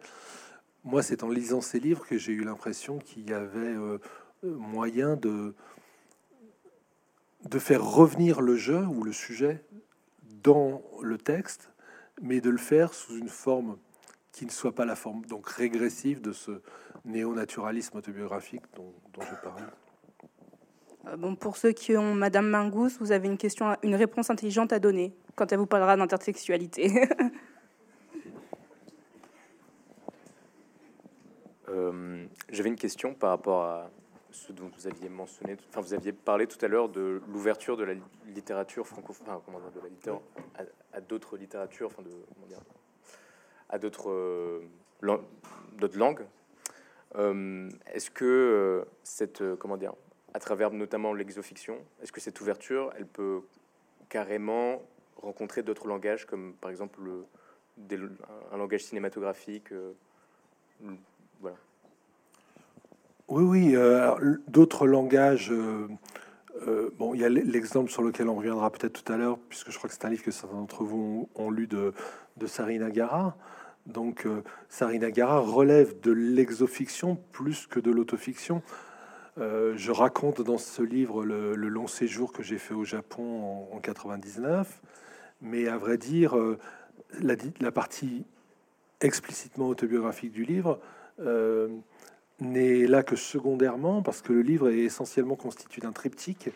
S5: Moi, c'est en lisant ces livres que j'ai eu l'impression qu'il y avait euh, euh, moyen de, de faire revenir le jeu ou le sujet dans le texte, mais de le faire sous une forme qui ne soit pas la forme donc régressive de ce néo-naturalisme autobiographique dont, je parle.
S7: Euh, bon, pour ceux qui ont Madame Mingous, vous avez une question, une réponse intelligente à donner quand elle vous parlera d'intersexualité.
S8: Euh, j'avais une question par rapport à ce dont vous aviez mentionné, enfin vous aviez parlé tout à l'heure de l'ouverture de la littérature francophone, littérature à, d'autres littératures, enfin de à d'autres euh, langues. Euh, est-ce que cette comment dire, à travers notamment l'exofiction, est-ce que cette ouverture, elle peut carrément rencontrer d'autres langages comme par exemple le, un langage cinématographique
S5: oui, oui. Euh, d'autres langages. Euh, euh, bon, il y a l'exemple sur lequel on reviendra peut-être tout à l'heure, puisque je crois que c'est un livre que certains d'entre vous ont, lu de, de Sarinagara. Donc, Sarinagara relève de l'exofiction plus que de l'autofiction. je raconte dans ce livre le, long séjour que j'ai fait au Japon en, 99, mais à vrai dire, la, partie explicitement autobiographique du livre n'est là que secondairement, parce que le livre est essentiellement constitué d'un triptyque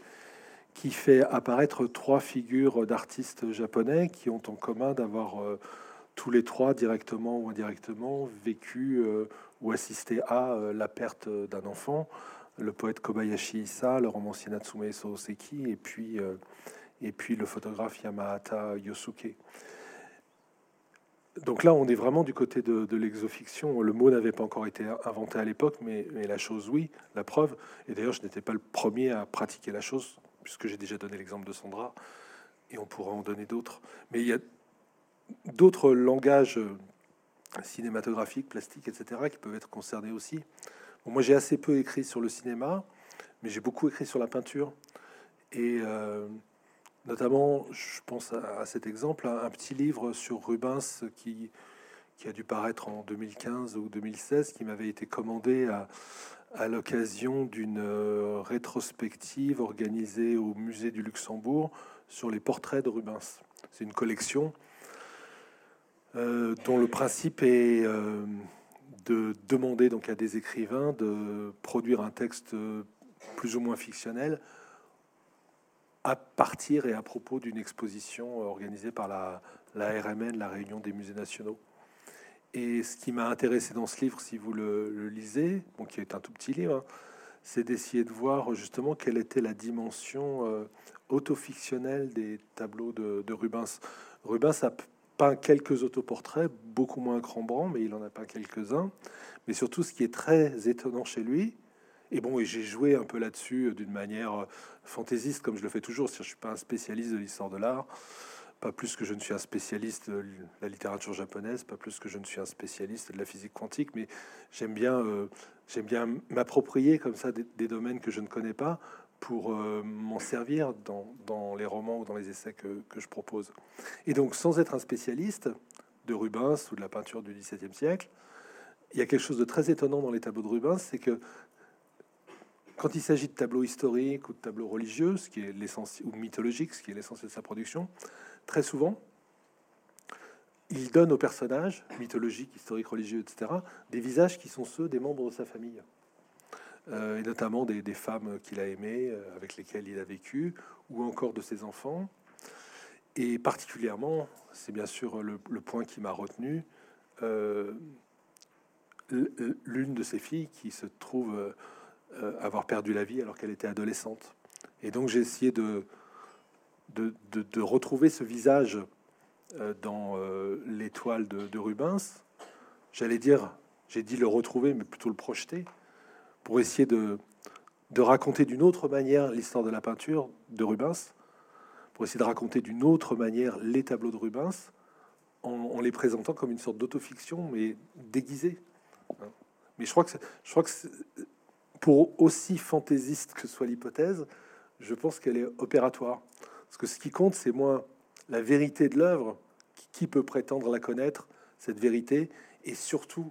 S5: qui fait apparaître trois figures d'artistes japonais qui ont en commun d'avoir euh, tous les trois, directement ou indirectement, vécu euh, ou assisté à euh, la perte d'un enfant. Le poète Kobayashi Issa, le romancier Natsume Soseki, et puis, et puis le photographe Yamahata Yosuke donc là, on est vraiment du côté de, l'exofiction. Le mot n'avait pas encore été inventé à l'époque, mais, la chose, oui, la preuve. Et d'ailleurs, je n'étais pas le premier à pratiquer la chose, puisque j'ai déjà donné l'exemple de Sandra, et on pourra en donner d'autres. Mais il y a d'autres langages cinématographiques, plastiques, etc., qui peuvent être concernés aussi. moi, j'ai assez peu écrit sur le cinéma, mais j'ai beaucoup écrit sur la peinture. Et euh, Notamment, je pense à, cet exemple, un, petit livre sur Rubens qui, a dû paraître en 2015 ou 2016, qui m'avait été commandé à, à l'occasion d'une euh, rétrospective organisée au musée du Luxembourg sur les portraits de Rubens. C'est une collection euh, dont le principe est euh, de demander donc à des écrivains de produire un texte plus ou moins fictionnel à partir et à propos d'une exposition organisée par la, RMN, la Réunion des musées nationaux. Et ce qui m'a intéressé dans ce livre, si vous le, lisez, bon, qui est un tout petit livre, c'est d'essayer de voir justement quelle était la dimension euh, autofictionnelle des tableaux de, Rubens. Rubens a peint quelques autoportraits, beaucoup moins que mais il en a peint quelques-uns. Mais surtout, ce qui est très étonnant chez lui, et bon, et j'ai joué un peu là-dessus euh, d'une manière euh, fantaisiste, comme je le fais toujours. Je suis pas un spécialiste de l'histoire de l'art, pas plus que je ne suis un spécialiste de la littérature japonaise, pas plus que je ne suis un spécialiste de la physique quantique, mais j'aime bien, euh, m'approprier comme ça des, domaines que je ne connais pas pour m'en servir dans, les romans ou dans les essais que, je propose. Et donc, sans être un spécialiste de Rubens ou de la peinture du XVIIe siècle, il y a quelque chose de très étonnant dans les tableaux de Rubens, c'est que quand il s'agit de tableaux historiques ou de tableaux religieux, ce qui est l'essentiel, ou mythologiques, ce qui est l'essentiel de sa production, très souvent, il donne aux personnages mythologiques, historiques, religieux, etc., des visages qui sont ceux des membres de sa famille, euh, et notamment des, femmes qu'il a aimées, euh, avec lesquelles il a vécu, ou encore de ses enfants. Et particulièrement, c'est bien sûr le, point qui m'a retenu, euh, l'une de ses filles qui se trouve euh, avoir perdu la vie alors qu'elle était adolescente. Et donc j'ai essayé de, de, de, retrouver ce visage euh, dans euh, l'étoile de, de, Rubens. J'allais dire, j'ai dit le retrouver, mais plutôt le projeter, pour essayer de, de raconter d'une autre manière l'histoire de la peinture de Rubens, pour essayer de raconter d'une autre manière les tableaux de Rubens, en, en les présentant comme une sorte d'autofiction, mais déguisée. Hein. Mais je crois que, je crois que pour aussi fantaisiste que soit l'hypothèse, je pense qu'elle est opératoire. Parce que ce qui compte, c'est moins la vérité de l'œuvre, qui peut prétendre la connaître, cette vérité, et surtout,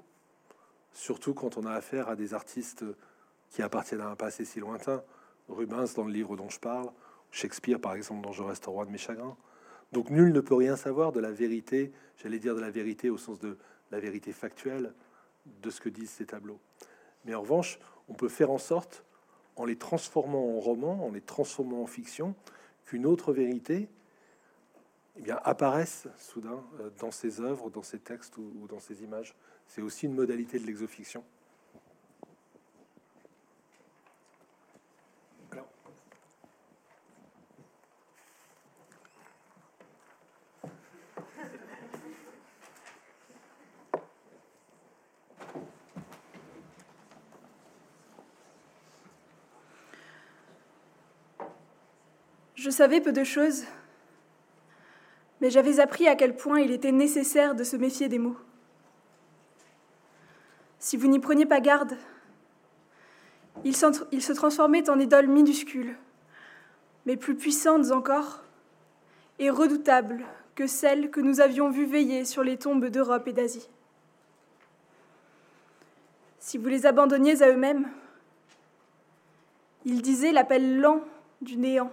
S5: surtout quand on a affaire à des artistes qui appartiennent à un passé si lointain. Rubens dans le livre dont je parle, Shakespeare par exemple dans Je reste roi de mes chagrins. Donc nul ne peut rien savoir de la vérité, j'allais dire de la vérité au sens de la vérité factuelle de ce que disent ces tableaux. Mais en revanche, on peut faire en sorte, en les transformant en roman, en les transformant en fiction, qu'une autre vérité eh bien, apparaisse soudain euh, dans ses œuvres, dans ses textes ou, dans ses images. C'est aussi une modalité de l'exofiction.
S3: Savais peu de choses, mais j'avais appris à quel point il était nécessaire de se méfier des mots. Si vous n'y preniez pas garde, ils, se transformaient en idoles minuscules, mais plus puissantes encore et redoutables que celles que nous avions vues veiller sur les tombes d'Europe et d'Asie. Si vous les abandonniez à eux-mêmes, ils disaient l'appel lent du néant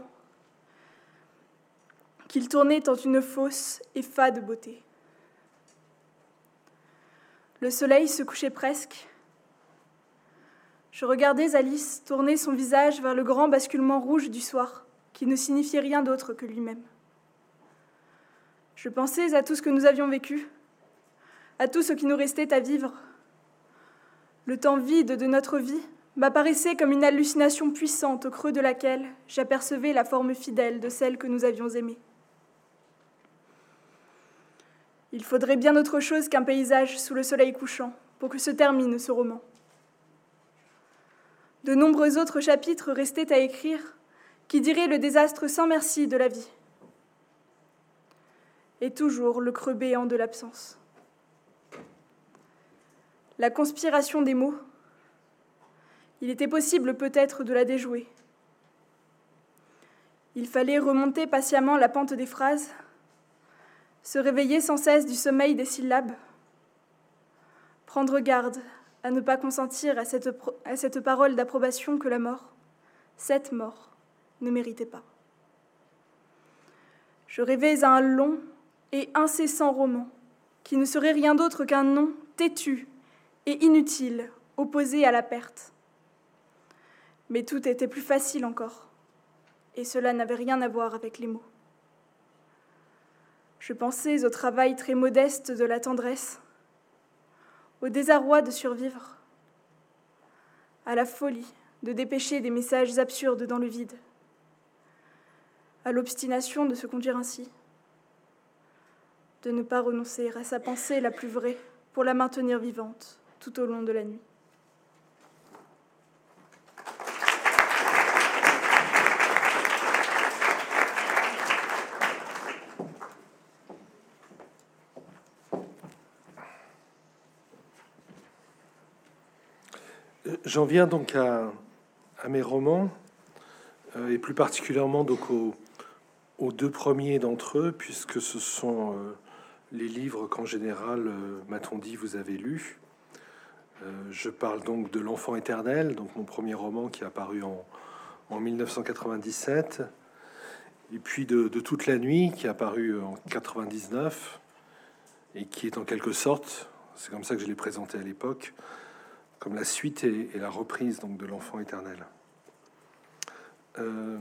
S3: qu'il tournait en une fausse et fade beauté. Le soleil se couchait presque. Je regardais Alice tourner son visage vers le grand basculement rouge du soir, qui ne signifiait rien d'autre que lui-même. Je pensais à tout ce que nous avions vécu, à tout ce qui nous restait à vivre. Le temps vide de notre vie m'apparaissait comme une hallucination puissante au creux de laquelle j'apercevais la forme fidèle de celle que nous avions aimée. Il faudrait bien autre chose qu'un paysage sous le soleil couchant pour que se termine ce roman. De nombreux autres chapitres restaient à écrire qui diraient le désastre sans merci de la vie. Et toujours le creux béant de l'absence. La conspiration des mots, il était possible peut-être de la déjouer. Il fallait remonter patiemment la pente des phrases se réveiller sans cesse du sommeil des syllabes, prendre garde à ne pas consentir à cette, parole d'approbation que la mort, cette mort, ne méritait pas. Je rêvais à un long et incessant roman qui ne serait rien d'autre qu'un nom têtu et inutile opposé à la perte. Mais tout était plus facile encore, et cela n'avait rien à voir avec les mots. Je pensais au travail très modeste de la tendresse, au désarroi de survivre, à la folie de dépêcher des messages absurdes dans le vide, à l'obstination de se conduire ainsi, de ne pas renoncer à sa pensée la plus vraie pour la maintenir vivante tout au long de la nuit.
S5: J'en viens donc à, mes romans, euh, et plus particulièrement donc aux, deux premiers d'entre eux, puisque ce sont euh, les livres qu'en général, euh, m'a-t-on dit, vous avez lus. je parle donc de L'Enfant éternel, donc mon premier roman qui est apparu en, en 1997, et puis de, de, Toute la nuit qui est apparu en 99, et qui est en quelque sorte, c'est comme ça que je l'ai présenté à l'époque, comme la suite et, la reprise donc de l'enfant éternel. Euh,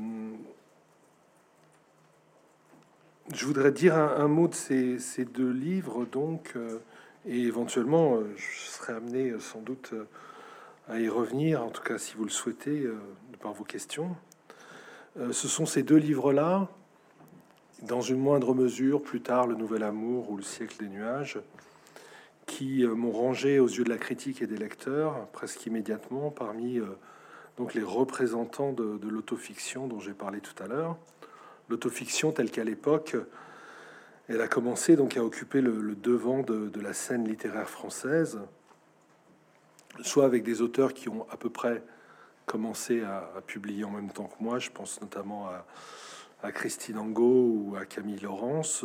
S5: je voudrais dire un, mot de ces, deux livres, donc, euh, et éventuellement, euh, je serai amené sans doute à y revenir, en tout cas si vous le souhaitez, par vos questions. ce sont ces deux livres-là, dans une moindre mesure, plus tard, Le Nouvel Amour ou Le siècle des nuages, qui euh, m'ont rangé aux yeux de la critique et des lecteurs presque immédiatement parmi euh, donc les représentants de, l'autofiction dont j'ai parlé tout à l'heure. L'autofiction telle qu'à l'époque, elle a commencé donc à occuper le, devant de, la scène littéraire française, soit avec des auteurs qui ont à peu près commencé à, publier en même temps que moi. Je pense notamment à, à Christine Angot ou à Camille Laurence,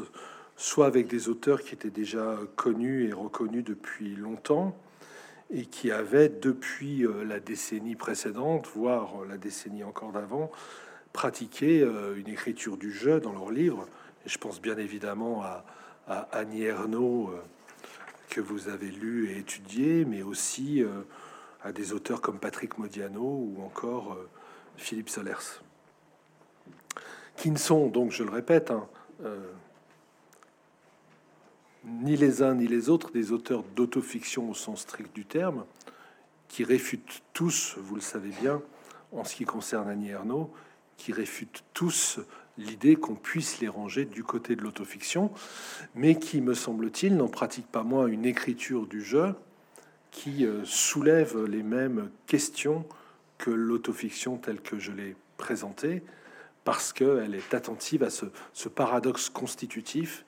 S5: soit avec des auteurs qui étaient déjà connus et reconnus depuis longtemps et qui avaient depuis euh, la décennie précédente, voire la décennie encore d'avant, pratiqué euh, une écriture du jeu dans leurs livres. Je pense bien évidemment à, Annie Ernaux, euh, que vous avez lu et étudié, mais aussi à des auteurs comme Patrick Modiano ou encore Philippe Solers, qui ne sont donc, je le répète, hein, ni les uns ni les autres des auteurs d'autofiction au sens strict du terme, qui réfutent tous, vous le savez bien, en ce qui concerne Annie Ernaux, qui réfutent tous l'idée qu'on puisse les ranger du côté de l'autofiction, mais qui, me semble-t-il, n'en pratiquent pas moins une écriture du jeu qui euh, soulève les mêmes questions que l'autofiction telle que je l'ai présentée, parce qu'elle est attentive à ce paradoxe constitutif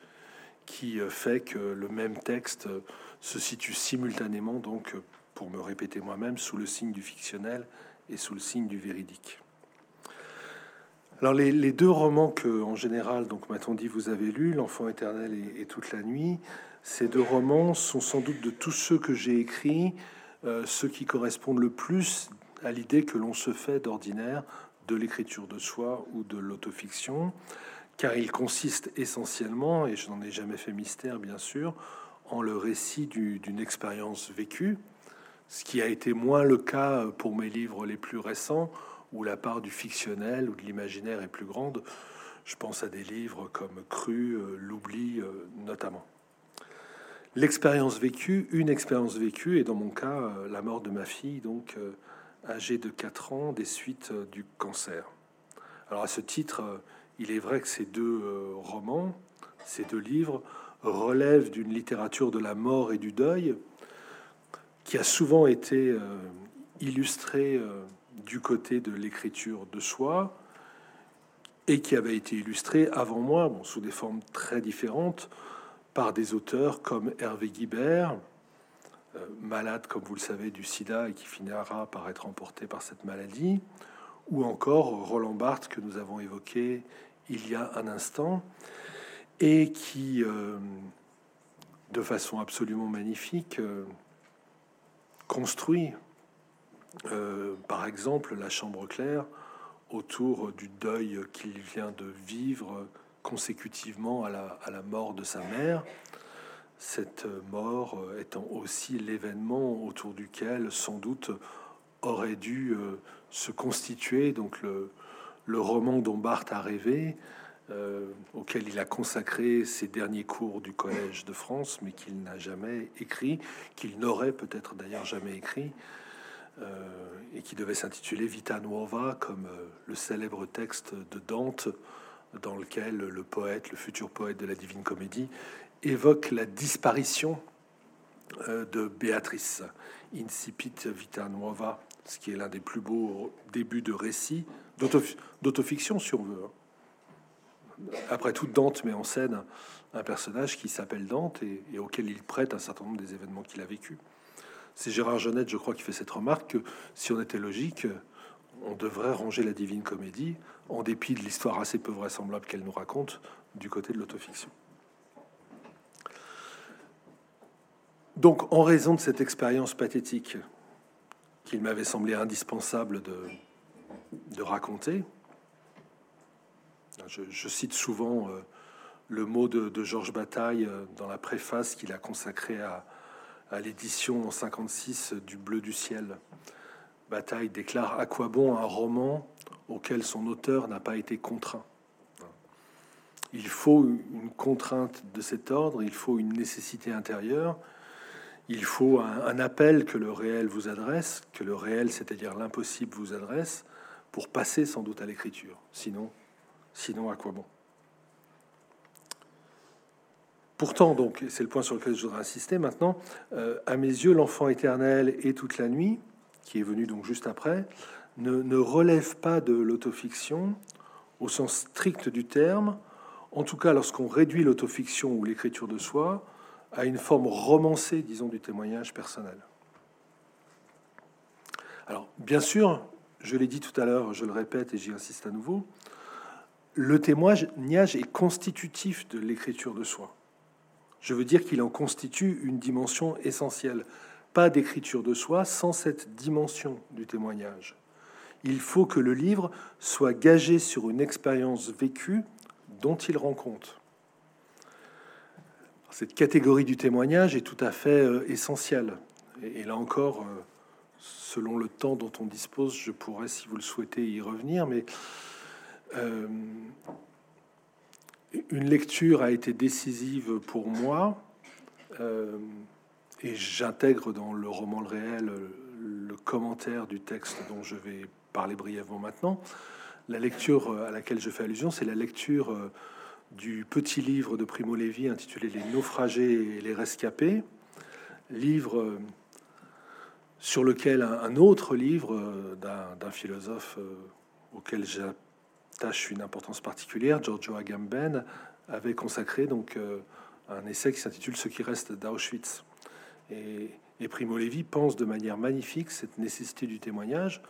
S5: qui euh, fait que le même texte euh, se situe simultanément, donc, euh, pour me répéter moi-même, sous le signe du fictionnel et sous le signe du véridique. Alors les, deux romans que, en général, donc m'a-t-on dit, vous avez lus, L'enfant éternel et, Toute la nuit, ces deux romans sont sans doute de tous ceux que j'ai écrits, ceux qui correspondent le plus à l'idée que l'on se fait d'ordinaire de l'écriture de soi ou de l'autofiction car il consiste essentiellement, et je n'en ai jamais fait mystère bien sûr, en le récit d'une expérience vécue, ce qui a été moins le cas pour mes livres les plus récents, où la part du fictionnel ou de l'imaginaire est plus grande. Je pense à des livres comme Cru, euh, L'oubli euh, notamment. L'expérience vécue, une expérience vécue, et dans mon cas, euh, la mort de ma fille, donc âgée de 4 ans, des suites du cancer. Alors à ce titre, il est vrai que ces deux euh, romans, ces deux livres, relèvent d'une littérature de la mort et du deuil qui a souvent été euh, illustrée euh, du côté de l'écriture de soi et qui avait été illustrée avant moi, bon, sous des formes très différentes, par des auteurs comme Hervé Guibert, malade, comme vous le savez, du sida et qui finira par être emporté par cette maladie, ou encore Roland Barthes que nous avons évoqué il y a un instant, et qui, euh, de façon absolument magnifique, euh, construit, euh, par exemple, la chambre claire autour du deuil qu'il vient de vivre consécutivement à la, à la, mort de sa mère, cette mort étant aussi l'événement autour duquel sans doute aurait dû se constituer donc le, le roman dont Barthes a rêvé, euh, auquel il a consacré ses derniers cours du Collège de France, mais qu'il n'a jamais écrit, qu'il n'aurait peut-être d'ailleurs jamais écrit, et qui devait s'intituler Vita Nuova, comme le célèbre texte de Dante, dans lequel le poète, le futur poète de la Divine Comédie, évoque la disparition de Béatrice, Incipit Vita Nuova, ce qui est l'un des plus beaux débuts de récit, d'autofiction si on veut. Hein. Après tout, Dante met en scène un personnage qui s'appelle Dante et, auquel il prête un certain nombre des événements qu'il a vécu. C'est Gérard Genette, je crois, qui fait cette remarque que si on était logique, on devrait ranger la Divine Comédie, en dépit de l'histoire assez peu vraisemblable qu'elle nous raconte, du côté de l'autofiction. Donc, en raison de cette expérience pathétique qu'il m'avait semblé indispensable de, de raconter. Je, cite souvent euh, le mot de, Georges Bataille euh, dans la préface qu'il a consacrée à, l'édition en 56 du Bleu du ciel. Bataille déclare à quoi bon un roman auquel son auteur n'a pas été contraint? Il faut une contrainte de cet ordre, il faut une nécessité intérieure, il faut un, appel que le réel vous adresse, que le réel, c'est-à-dire l'impossible, vous adresse, pour passer sans doute à l'écriture. Sinon, sinon à quoi bon? Pourtant, donc, c'est le point sur lequel je voudrais insister maintenant, euh, à mes yeux, l'enfant éternel et toute la nuit, qui est venu donc juste après, ne, ne relève pas de l'autofiction au sens strict du terme, en tout cas lorsqu'on réduit l'autofiction ou l'écriture de soi à une forme romancée, disons, du témoignage personnel. Alors, bien sûr, je l'ai dit tout à l'heure, je le répète et j'y insiste à nouveau, le témoignage est constitutif de l'écriture de soi. Je veux dire qu'il en constitue une dimension essentielle. Pas d'écriture de soi sans cette dimension du témoignage. Il faut que le livre soit gagé sur une expérience vécue dont il rend compte. Cette catégorie du témoignage est tout à fait euh, essentielle. Et, là encore, euh, selon le temps dont on dispose, je pourrais, si vous le souhaitez, y revenir. Mais euh, une lecture a été décisive pour moi. et j'intègre dans le roman Le Réel le commentaire du texte dont je vais parler brièvement maintenant. La lecture à laquelle je fais allusion, c'est la lecture du petit livre de Primo Levi intitulé Les naufragés et les rescapés, livre euh, sur lequel un, autre livre euh, d'un philosophe euh, auquel j'attache une importance particulière, Giorgio Agamben, avait consacré donc un essai qui s'intitule Ce qui reste d'Auschwitz. Et, Primo Levi pense de manière magnifique cette nécessité du témoignage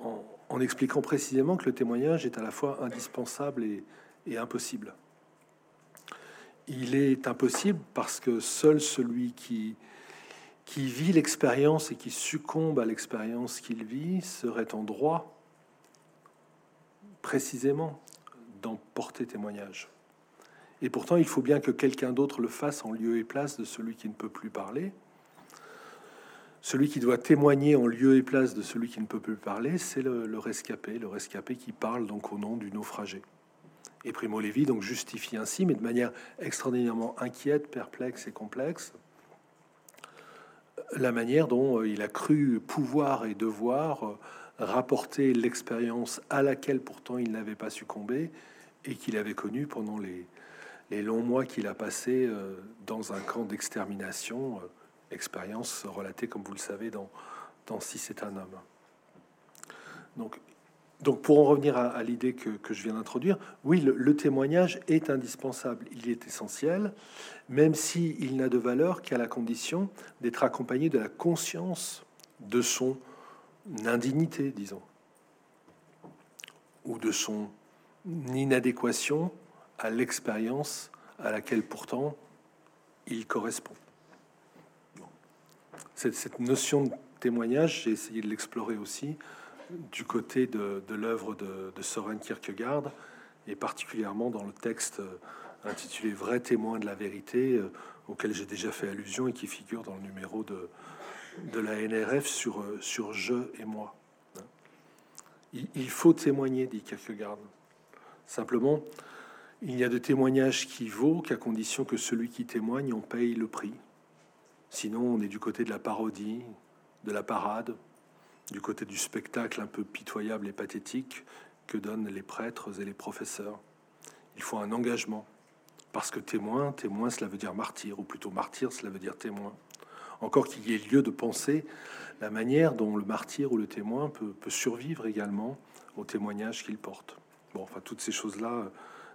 S5: en, expliquant précisément que le témoignage est à la fois indispensable et impossible il est impossible parce que seul celui qui, qui vit l'expérience et qui succombe à l'expérience qu'il vit serait en droit précisément d'en porter témoignage. Et pourtant, il faut bien que quelqu'un d'autre le fasse en lieu et place de celui qui ne peut plus parler. Celui qui doit témoigner en lieu et place de celui qui ne peut plus parler, c'est le, le rescapé, le rescapé qui parle donc au nom du naufragé. Et Primo Levi donc justifie ainsi, mais de manière extraordinairement inquiète, perplexe et complexe, la manière dont euh, il a cru pouvoir et devoir euh, rapporter l'expérience à laquelle pourtant il n'avait pas succombé et qu'il avait connue pendant les, les longs mois qu'il a passé euh, dans un camp d'extermination, expérience relatée, comme vous le savez, dans, dans Si c'est un homme. Donc donc pour en revenir à, l'idée que, je viens d'introduire, oui, le, témoignage est indispensable, il est essentiel, même s'il il n'a de valeur qu'à la condition d'être accompagné de la conscience de son indignité, disons, ou de son inadéquation à l'expérience à laquelle pourtant il correspond. Cette notion de témoignage, j'ai essayé de l'explorer aussi du côté de, l'œuvre de, de, Soren Kierkegaard, et particulièrement dans le texte euh, intitulé Vrai témoin de la vérité, euh, auquel j'ai déjà fait allusion et qui figure dans le numéro de, la NRF sur, euh, je et moi. Il, faut témoigner, dit Kierkegaard. Simplement, il n'y a de témoignage qui vaut qu'à condition que celui qui témoigne en paye le prix. Sinon, on est du côté de la parodie, de la parade, du côté du spectacle un peu pitoyable et pathétique que donnent les prêtres et les professeurs. Il faut un engagement, parce que témoin, témoin, cela veut dire martyr, ou plutôt martyr, cela veut dire témoin. Encore qu'il y ait lieu de penser la manière dont le martyr ou le témoin peut, survivre également au témoignage qu'il porte. Bon, enfin, toutes ces choses-là,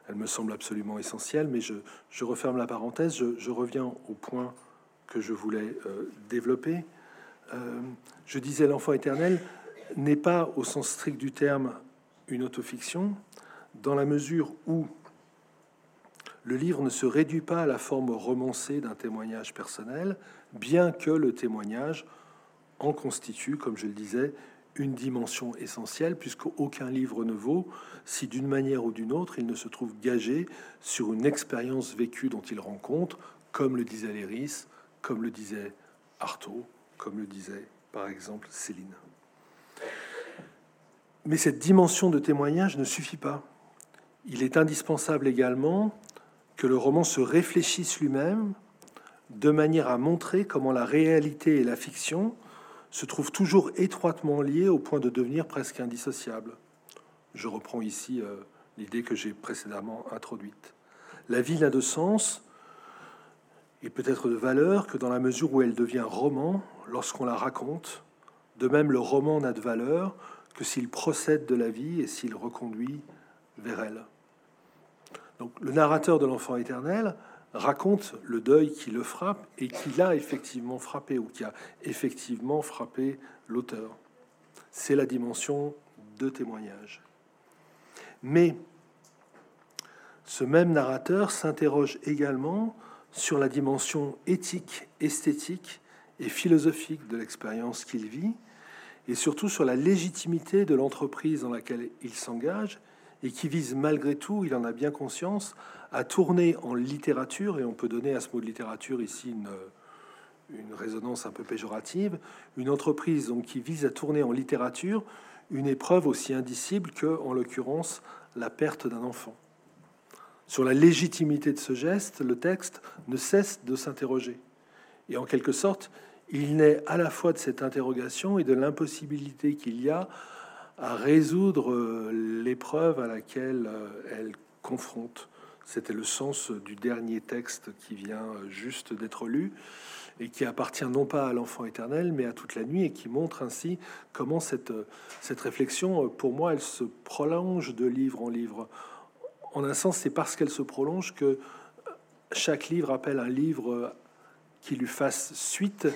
S5: elles me semblent absolument essentielles, mais je, referme la parenthèse, je, reviens au point que je voulais euh, développer. Euh, je disais l'enfant éternel n'est pas au sens strict du terme une autofiction, dans la mesure où le livre ne se réduit pas à la forme romancée d'un témoignage personnel, bien que le témoignage en constitue, comme je le disais, une dimension essentielle, puisqu'aucun livre ne vaut si d'une manière ou d'une autre il ne se trouve gagé sur une expérience vécue dont il rend compte, comme le disait Léris, comme le disait Artaud, comme le disait par exemple Céline. Mais cette dimension de témoignage ne suffit pas. Il est indispensable également que le roman se réfléchisse lui-même de manière à montrer comment la réalité et la fiction se trouvent toujours étroitement liées au point de devenir presque indissociables. Je reprends ici euh, l'idée que j'ai précédemment introduite. La vie n'a de sens et peut-être de valeur que dans la mesure où elle devient roman lorsqu'on la raconte. De même, le roman n'a de valeur que s'il procède de la vie et s'il reconduit vers elle. Donc, le narrateur de l'enfant éternel raconte le deuil qui le frappe et qui l'a effectivement frappé ou qui a effectivement frappé l'auteur. C'est la dimension de témoignage. Mais ce même narrateur s'interroge également sur la dimension éthique, esthétique et philosophique de l'expérience qu'il vit, et surtout sur la légitimité de l'entreprise dans laquelle il s'engage, et qui vise malgré tout, il en a bien conscience, à tourner en littérature, et on peut donner à ce mot de littérature ici une, une résonance un peu péjorative, une entreprise donc, qui vise à tourner en littérature une épreuve aussi indicible que, en l'occurrence, la perte d'un enfant. Sur la légitimité de ce geste, le texte ne cesse de s'interroger. Et en quelque sorte, il naît à la fois de cette interrogation et de l'impossibilité qu'il y a à résoudre euh, l'épreuve à laquelle euh, elle confronte. C'était le sens du dernier texte qui vient euh, juste d'être lu et qui appartient non pas à l'enfant éternel, mais à toute la nuit, et qui montre ainsi comment cette, cette réflexion, pour moi, elle se prolonge de livre en livre. En un sens, c'est parce qu'elle se prolonge que chaque livre appelle un livre qui lui fasse suite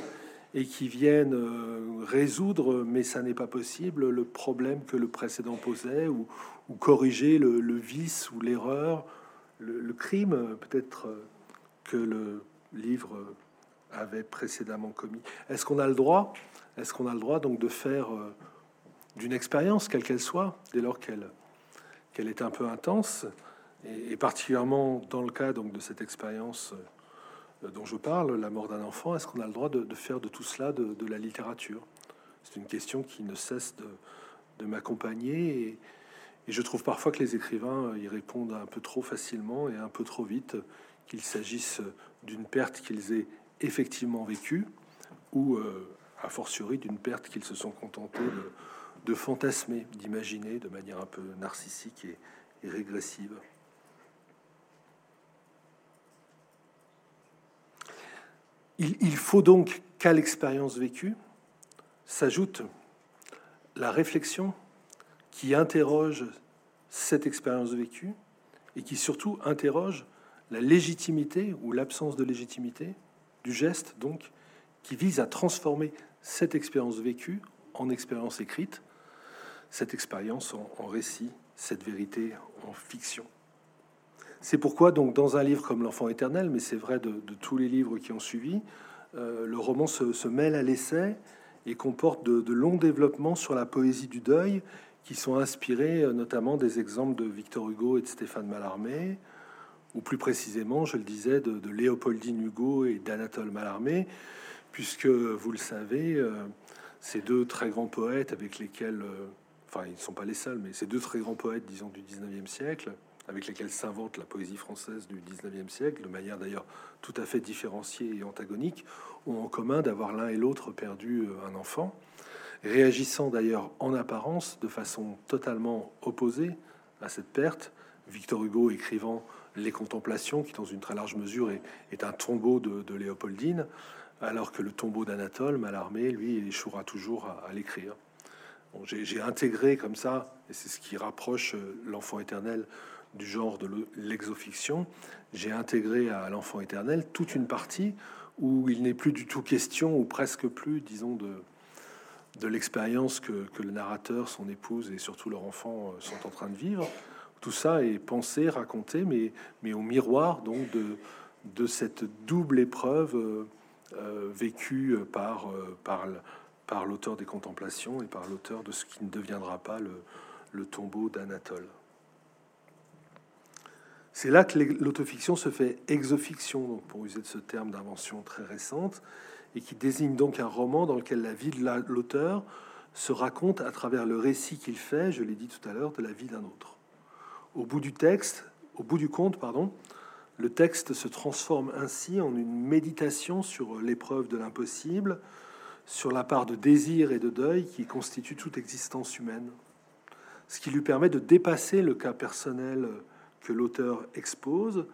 S5: et qui vienne euh, résoudre, mais ça n'est pas possible, le problème que le précédent posait, ou, corriger le, vice ou l'erreur, le, crime peut-être euh, que le livre avait précédemment commis. Est-ce qu'on a le droit Est-ce qu'on a le droit donc de faire euh, d'une expérience, quelle qu'elle soit, dès lors qu'elle est un peu intense, et, et, particulièrement dans le cas donc de cette expérience dont je parle, la mort d'un enfant, est-ce qu'on a le droit de, faire de tout cela de, la littérature? C'est une question qui ne cesse de, m'accompagner et, je trouve parfois que les écrivains y répondent un peu trop facilement et un peu trop vite, qu'il s'agisse d'une perte qu'ils aient effectivement vécue ou, euh, a fortiori, d'une perte qu'ils se sont contentés de, fantasmer, d'imaginer de manière un peu narcissique et régressive. Il, faut donc qu'à l'expérience vécue s'ajoute la réflexion qui interroge cette expérience vécue et qui surtout interroge la légitimité ou l'absence de légitimité du geste, donc, qui vise à transformer cette expérience vécue en expérience écrite, cette expérience en récit, cette vérité en fiction. C'est pourquoi, donc, dans un livre comme L'Enfant éternel, mais c'est vrai de, tous les livres qui ont suivi, euh, le roman se, mêle à l'essai et comporte de, longs développements sur la poésie du deuil qui sont inspirés euh, notamment des exemples de Victor Hugo et de Stéphane Mallarmé, ou plus précisément, je le disais, de, Léopoldine Hugo et d'Anatole Mallarmé, puisque, vous le savez, euh, ces deux très grands poètes avec lesquels, enfin, ils ne sont pas les seuls, mais ces deux très grands poètes, disons, du 19e siècle, avec lesquels s'invente la poésie française du XIXe siècle, de manière d'ailleurs tout à fait différenciée et antagonique, ont en commun d'avoir l'un et l'autre perdu euh, un enfant. réagissant d'ailleurs en apparence de façon totalement opposée à cette perte. Victor Hugo écrivant Les Contemplations, qui dans une très large mesure est, un tombeau de, Léopoldine, alors que le tombeau d'Anatole, Malarmé, lui, échouera toujours à, l'écrire. J'ai intégré comme ça, et c'est ce qui rapproche euh, l'enfant éternel du genre de l'exofiction, j'ai intégré à l'enfant éternel toute une partie où il n'est plus du tout question, ou presque plus, disons, de, l'expérience que, le narrateur, son épouse et surtout leur enfant euh, sont en train de vivre. Tout ça est pensé, raconté, mais, au miroir donc de, cette double épreuve euh, euh, vécue par l'auteur des Contemplations et par l'auteur de ce qui ne deviendra pas le, le tombeau d'Anatole. C'est là que l'autofiction se fait exofiction, donc pour user de ce terme d'invention très récente, et qui désigne donc un roman dans lequel la vie de l'auteur se raconte à travers le récit qu'il fait, je l'ai dit tout à l'heure, de la vie d'un autre. Au bout du texte, au bout du conte, pardon, le texte se transforme ainsi en une méditation sur l'épreuve de l'impossible, sur la part de désir et de deuil qui constitue toute existence humaine, ce qui lui permet de dépasser le cas personnel que l'auteur expose,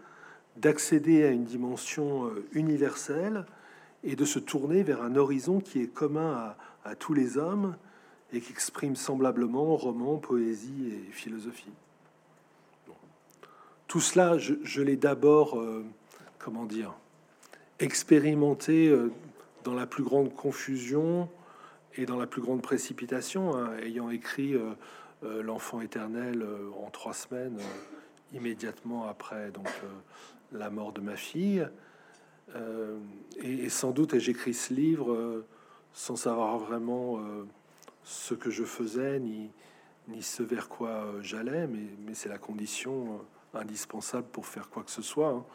S5: d'accéder à une dimension euh, universelle et de se tourner vers un horizon qui est commun à, tous les hommes et qui exprime semblablement roman, poésie et philosophie. Tout cela, je, l'ai d'abord, euh, comment dire, expérimenté euh, dans la plus grande confusion et dans la plus grande précipitation, hein, ayant écrit L'enfant éternel en trois semaines immédiatement après donc, euh, la mort de ma fille. Euh, et, sans doute, j'écris ce livre euh, sans savoir vraiment ce que je faisais, ni, ni ce vers quoi j'allais, mais, mais c'est la condition indispensable pour faire quoi que ce soit. Hein.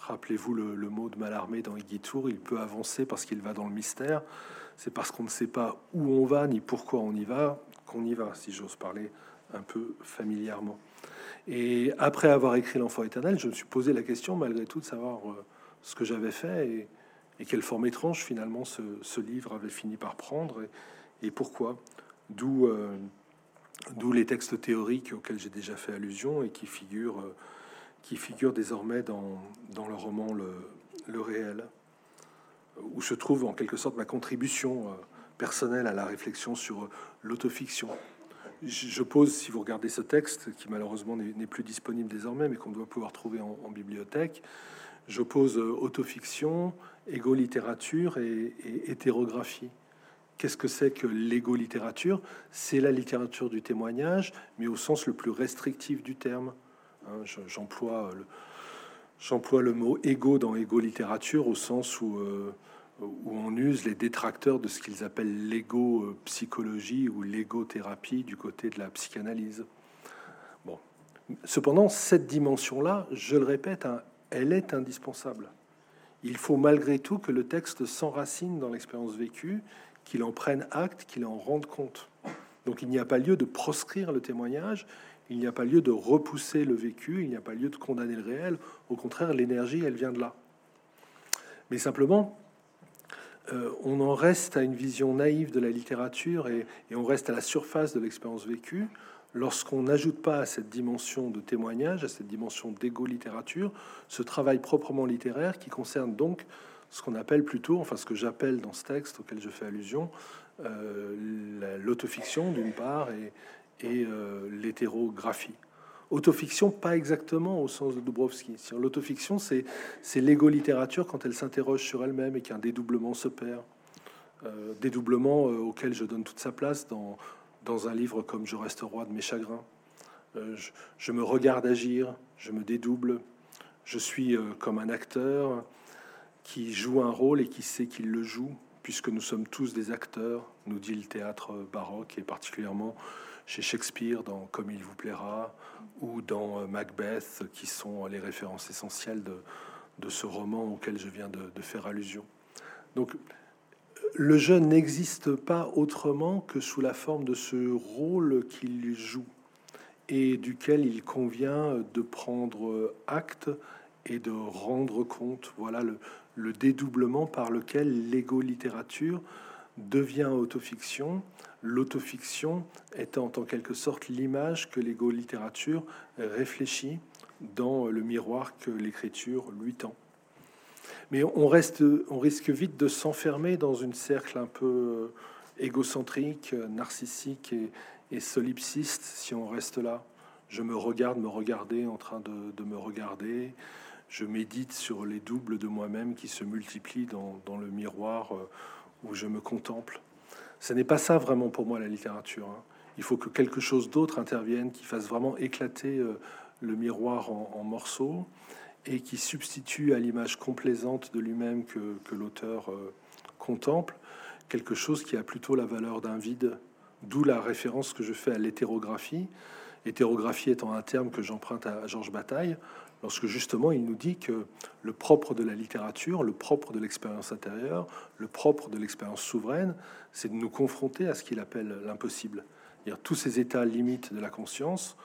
S5: Rappelez-vous le, mot de Malarmé dans Guitour, il peut avancer parce qu'il va dans le mystère. C'est parce qu'on ne sait pas où on va ni pourquoi on y va qu'on y va, si j'ose parler un peu familièrement. Et après avoir écrit L'Enfant éternel, je me suis posé la question, malgré tout, de savoir euh, ce que j'avais fait et, quelle forme étrange, finalement, ce, livre avait fini par prendre et, pourquoi. D'où euh, d'où les textes théoriques auxquels j'ai déjà fait allusion et qui figurent, euh, désormais dans, le roman le, réel, où se trouve en quelque sorte ma contribution personnelle à la réflexion sur l'autofiction je pose, si vous regardez ce texte, qui malheureusement n'est plus disponible désormais, mais qu'on doit pouvoir trouver en, bibliothèque, je pose euh, autofiction, égo-littérature et, hétérographie. Qu'est-ce que c'est que l'égo-littérature? C'est la littérature du témoignage, mais au sens le plus restrictif du terme. Hein, j'emploie le, j'emploie le mot égo dans égo-littérature au sens où... Euh, où on use les détracteurs de ce qu'ils appellent l'égo-psychologie ou l'égo-thérapie du côté de la psychanalyse. Bon. Cependant, cette dimension-là, je le répète, hein, elle est indispensable. Il faut malgré tout que le texte s'enracine dans l'expérience vécue, qu'il en prenne acte, qu'il en rende compte. Donc il n'y a pas lieu de proscrire le témoignage, il n'y a pas lieu de repousser le vécu, il n'y a pas lieu de condamner le réel. Au contraire, l'énergie, elle vient de là. Mais simplement, euh, on en reste à une vision naïve de la littérature et, on reste à la surface de l'expérience vécue lorsqu'on n'ajoute pas à cette dimension de témoignage, à cette dimension d'égo-littérature, ce travail proprement littéraire qui concerne donc ce qu'on appelle plutôt, enfin ce que j'appelle dans ce texte auquel je fais allusion, euh, l'autofiction d'une part et, euh, l'hétérographie. Autofiction, pas exactement au sens de Dubrovski. L'autofiction, c'est l'égo-littérature quand elle s'interroge sur elle-même et qu'un dédoublement se perd. Euh, dédoublement euh, auquel je donne toute sa place dans, un livre comme Je reste roi de mes chagrins. Euh, je, je, me regarde agir, je me dédouble. Je suis comme un acteur qui joue un rôle et qui sait qu'il le joue, puisque nous sommes tous des acteurs, nous dit le théâtre baroque et particulièrement chez Shakespeare dans Comme il vous plaira ou dans euh, Macbeth, qui sont les références essentielles de, ce roman auquel je viens de, faire allusion. Donc, le jeune n'existe pas autrement que sous la forme de ce rôle qu'il joue et duquel il convient de prendre acte et de rendre compte. Voilà le, le dédoublement par lequel l'ego-littérature devient autofiction, l'autofiction étant en quelque sorte l'image que l'ego-littérature réfléchit dans le miroir que l'écriture lui tend. Mais on, reste, on risque vite de s'enfermer dans une cercle un peu égocentrique, narcissique et, solipsiste si on reste là. Je me regarde, me regarder en train de, me regarder. Je médite sur les doubles de moi-même qui se multiplient dans, le miroir euh, où je me contemple. Ce n'est pas ça vraiment pour moi la littérature. Hein. Il faut que quelque chose d'autre intervienne, qui fasse vraiment éclater euh, le miroir en, morceaux et qui substitue à l'image complaisante de lui-même que, l'auteur euh, contemple quelque chose qui a plutôt la valeur d'un vide, d'où la référence que je fais à l'hétérographie. Hétérographie étant un terme que j'emprunte à Georges Bataille, lorsque justement il nous dit que le propre de la littérature, le propre de l'expérience intérieure, le propre de l'expérience souveraine, c'est de nous confronter à ce qu'il appelle l'impossible. C'est-à-dire tous ces états limites de la conscience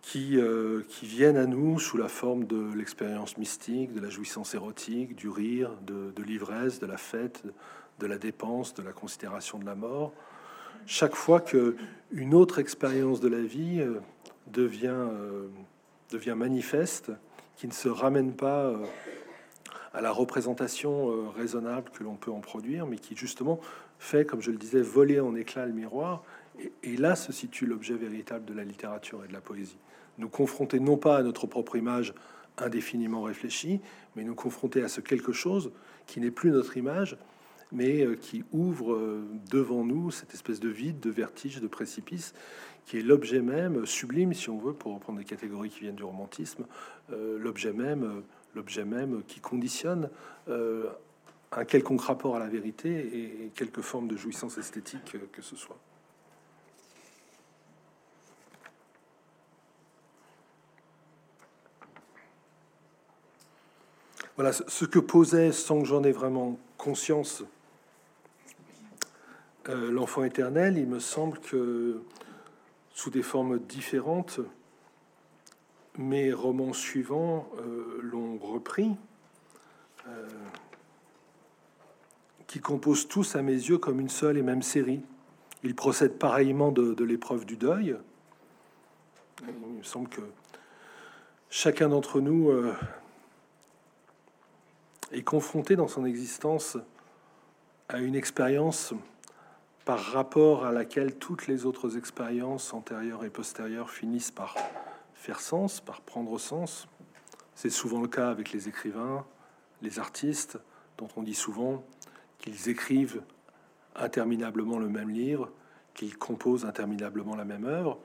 S5: qui, euh, viennent à nous sous la forme de l'expérience mystique, de la jouissance érotique, du rire, de, de l'ivresse, de la fête, de la dépense, de la considération de la mort. Chaque fois que une autre expérience de la vie euh, devient, euh, devient manifeste, qui ne se ramène pas euh, à la représentation raisonnable que l'on peut en produire, mais qui justement fait, comme je le disais, voler en éclats le miroir. Et, et là se situe l'objet véritable de la littérature et de la poésie. Nous confronter non pas à notre propre image indéfiniment réfléchie, mais nous confronter à ce quelque chose qui n'est plus notre image, mais euh, qui ouvre euh, devant nous cette espèce de vide, de vertige, de précipice, qui est l'objet même, sublime si on veut, pour reprendre des catégories qui viennent du romantisme, euh, l'objet même, l'objet même qui conditionne un quelconque rapport à la vérité et, quelque forme de jouissance esthétique que ce soit. Voilà ce que posait, sans que j'en ai vraiment conscience, euh, l'enfant éternel, il me semble que sous des formes différentes, mes romans suivants euh, l'ont repris, euh, qui composent tous à mes yeux comme une seule et même série. Ils procèdent pareillement de, l'épreuve du deuil. Il me semble que chacun d'entre nous est confronté dans son existence à une expérience par rapport à laquelle toutes les autres expériences antérieures et postérieures finissent par faire sens, par prendre sens. C'est souvent le cas avec les écrivains, les artistes, dont on dit souvent qu'ils écrivent interminablement le même livre, qu'ils composent interminablement la même œuvre.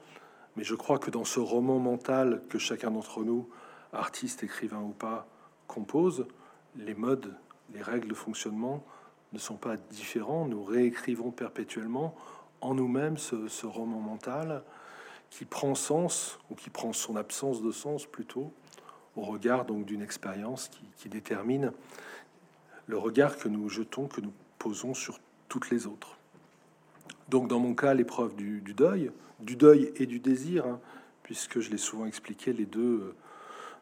S5: Mais je crois que dans ce roman mental que chacun d'entre nous, artiste, écrivain ou pas, compose, les modes, les règles de fonctionnement ne sont pas différents. Nous réécrivons perpétuellement en nous-mêmes ce, roman mental qui prend sens ou qui prend son absence de sens plutôt au regard donc d'une expérience qui, détermine le regard que nous jetons, que nous posons sur toutes les autres. Donc dans mon cas, l'épreuve du, deuil, du deuil et du désir, hein, puisque je l'ai souvent expliqué, les deux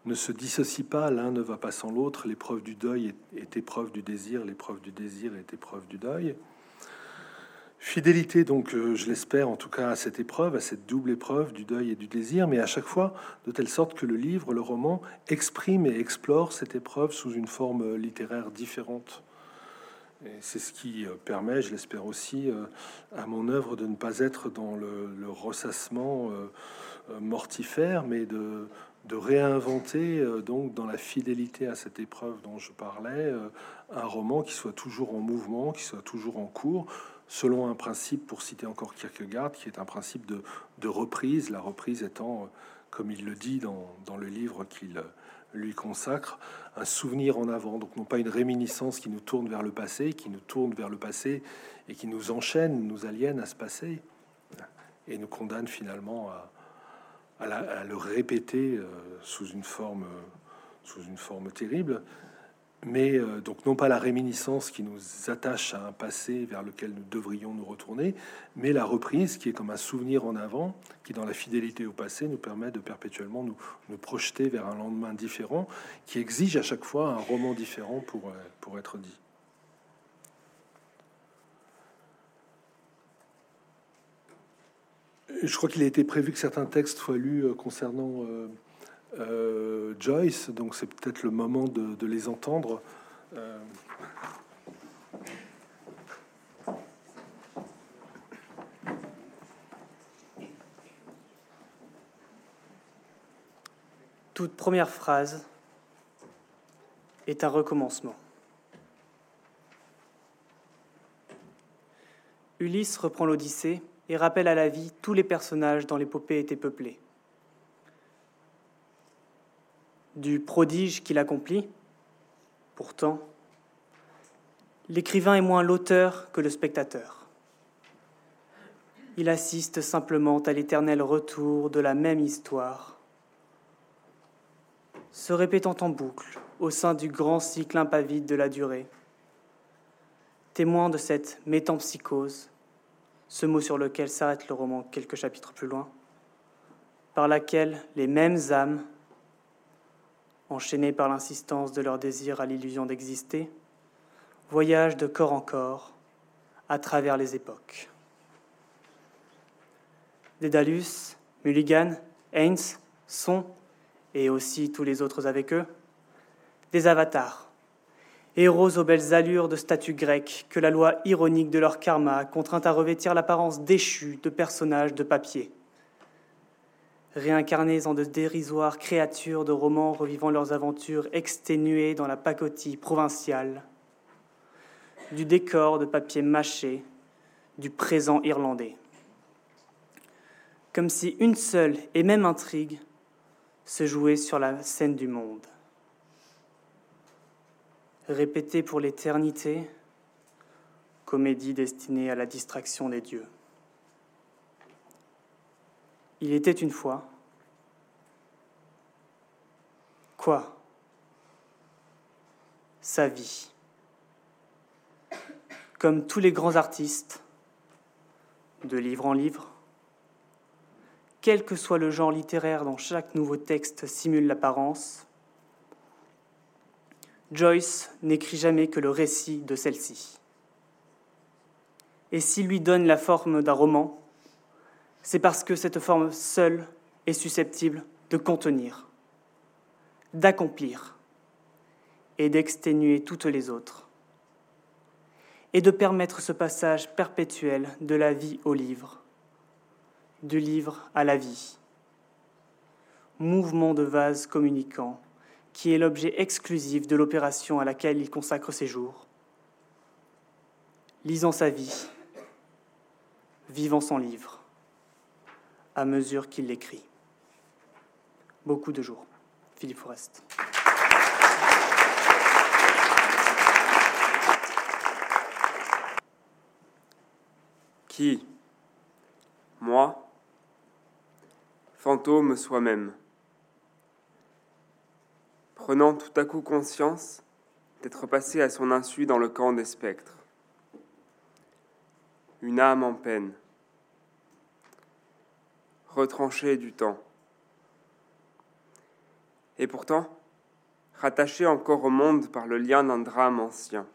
S5: ne se dissocie pas, l'un ne va pas sans l'autre. L'épreuve du deuil est, épreuve du désir, l'épreuve du désir est épreuve du deuil. Fidélité, donc, euh, je l'espère en tout cas à cette épreuve, à cette double épreuve du deuil et du désir, mais à chaque fois de telle sorte que le livre, le roman, exprime et explore cette épreuve sous une forme littéraire différente. C'est ce qui euh, permet, je l'espère aussi, euh, à mon œuvre de ne pas être dans le, le ressassement mortifère, mais de, de réinventer euh, donc dans la fidélité à cette épreuve dont je parlais euh, un roman qui soit toujours en mouvement, qui soit toujours en cours, selon un principe, pour citer encore Kierkegaard, qui est un principe de, reprise, la reprise étant, euh, comme il le dit dans, dans le livre qu'il lui consacre, un souvenir en avant, donc non pas une réminiscence qui nous tourne vers le passé, qui nous tourne vers le passé et qui nous enchaîne, nous aliène à ce passé et nous condamne finalement à, à, le répéter euh, sous une forme euh, sous une forme terrible, mais euh, donc non pas la réminiscence qui nous attache à un passé vers lequel nous devrions nous retourner, mais la reprise qui est comme un souvenir en avant, qui dans la fidélité au passé nous permet de perpétuellement nous, nous projeter vers un lendemain différent, qui exige à chaque fois un roman différent pour, pour être dit. Je crois qu'il a été prévu que certains textes soient lus euh, concernant euh, euh, Joyce, donc c'est peut-être le moment de, les entendre.
S11: Toute première phrase est un recommencement. Ulysse reprend l'Odyssée et rappelle à la vie tous les personnages dont l'épopée était peuplée. Du prodige qu'il accomplit, pourtant, l'écrivain est moins l'auteur que le spectateur. Il assiste simplement à l'éternel retour de la même histoire, se répétant en boucle au sein du grand cycle impavide de la durée, témoin de cette métampsychose ce mot sur lequel s'arrête le roman quelques chapitres plus loin, par laquelle les mêmes âmes, enchaînées par l'insistance de leur désir à l'illusion d'exister, voyagent de corps en corps à travers les époques. Dédalus, Mulligan, Haynes sont, et aussi tous les autres avec eux, des avatars héros aux belles allures de statues grecques que la loi ironique de leur karma contraint à revêtir l'apparence déchue de personnages de papier. Réincarnés en de dérisoires créatures de romans revivant leurs aventures exténuées dans la pacotille provinciale, du décor de papier mâché du présent irlandais. Comme si une seule et même intrigue se jouait sur la scène du monde répétée pour l'éternité, comédie destinée à la distraction des dieux. Il était une fois. Quoi? Sa vie. Comme tous les grands artistes, de livre en livre, quel que soit le genre littéraire dont chaque nouveau texte simule l'apparence, Joyce n'écrit jamais que le récit de celle-ci. Et s'il lui donne la forme d'un roman, c'est parce que cette forme seule est susceptible de contenir, d'accomplir et d'exténuer toutes les autres, et de permettre ce passage perpétuel de la vie au livre, du livre à la vie, mouvement de vase communicant qui est l'objet exclusif de l'opération à laquelle il consacre ses jours. Lisant sa vie, vivant son livre, à mesure qu'il l'écrit. Beaucoup de jours. Philippe Forest.
S12: Qui? Moi? Fantôme soi-même prenant tout à coup conscience d'être passé à son insu dans le camp des spectres. Une âme en peine, retranchée du temps, et pourtant rattachée encore au monde par le lien d'un drame ancien.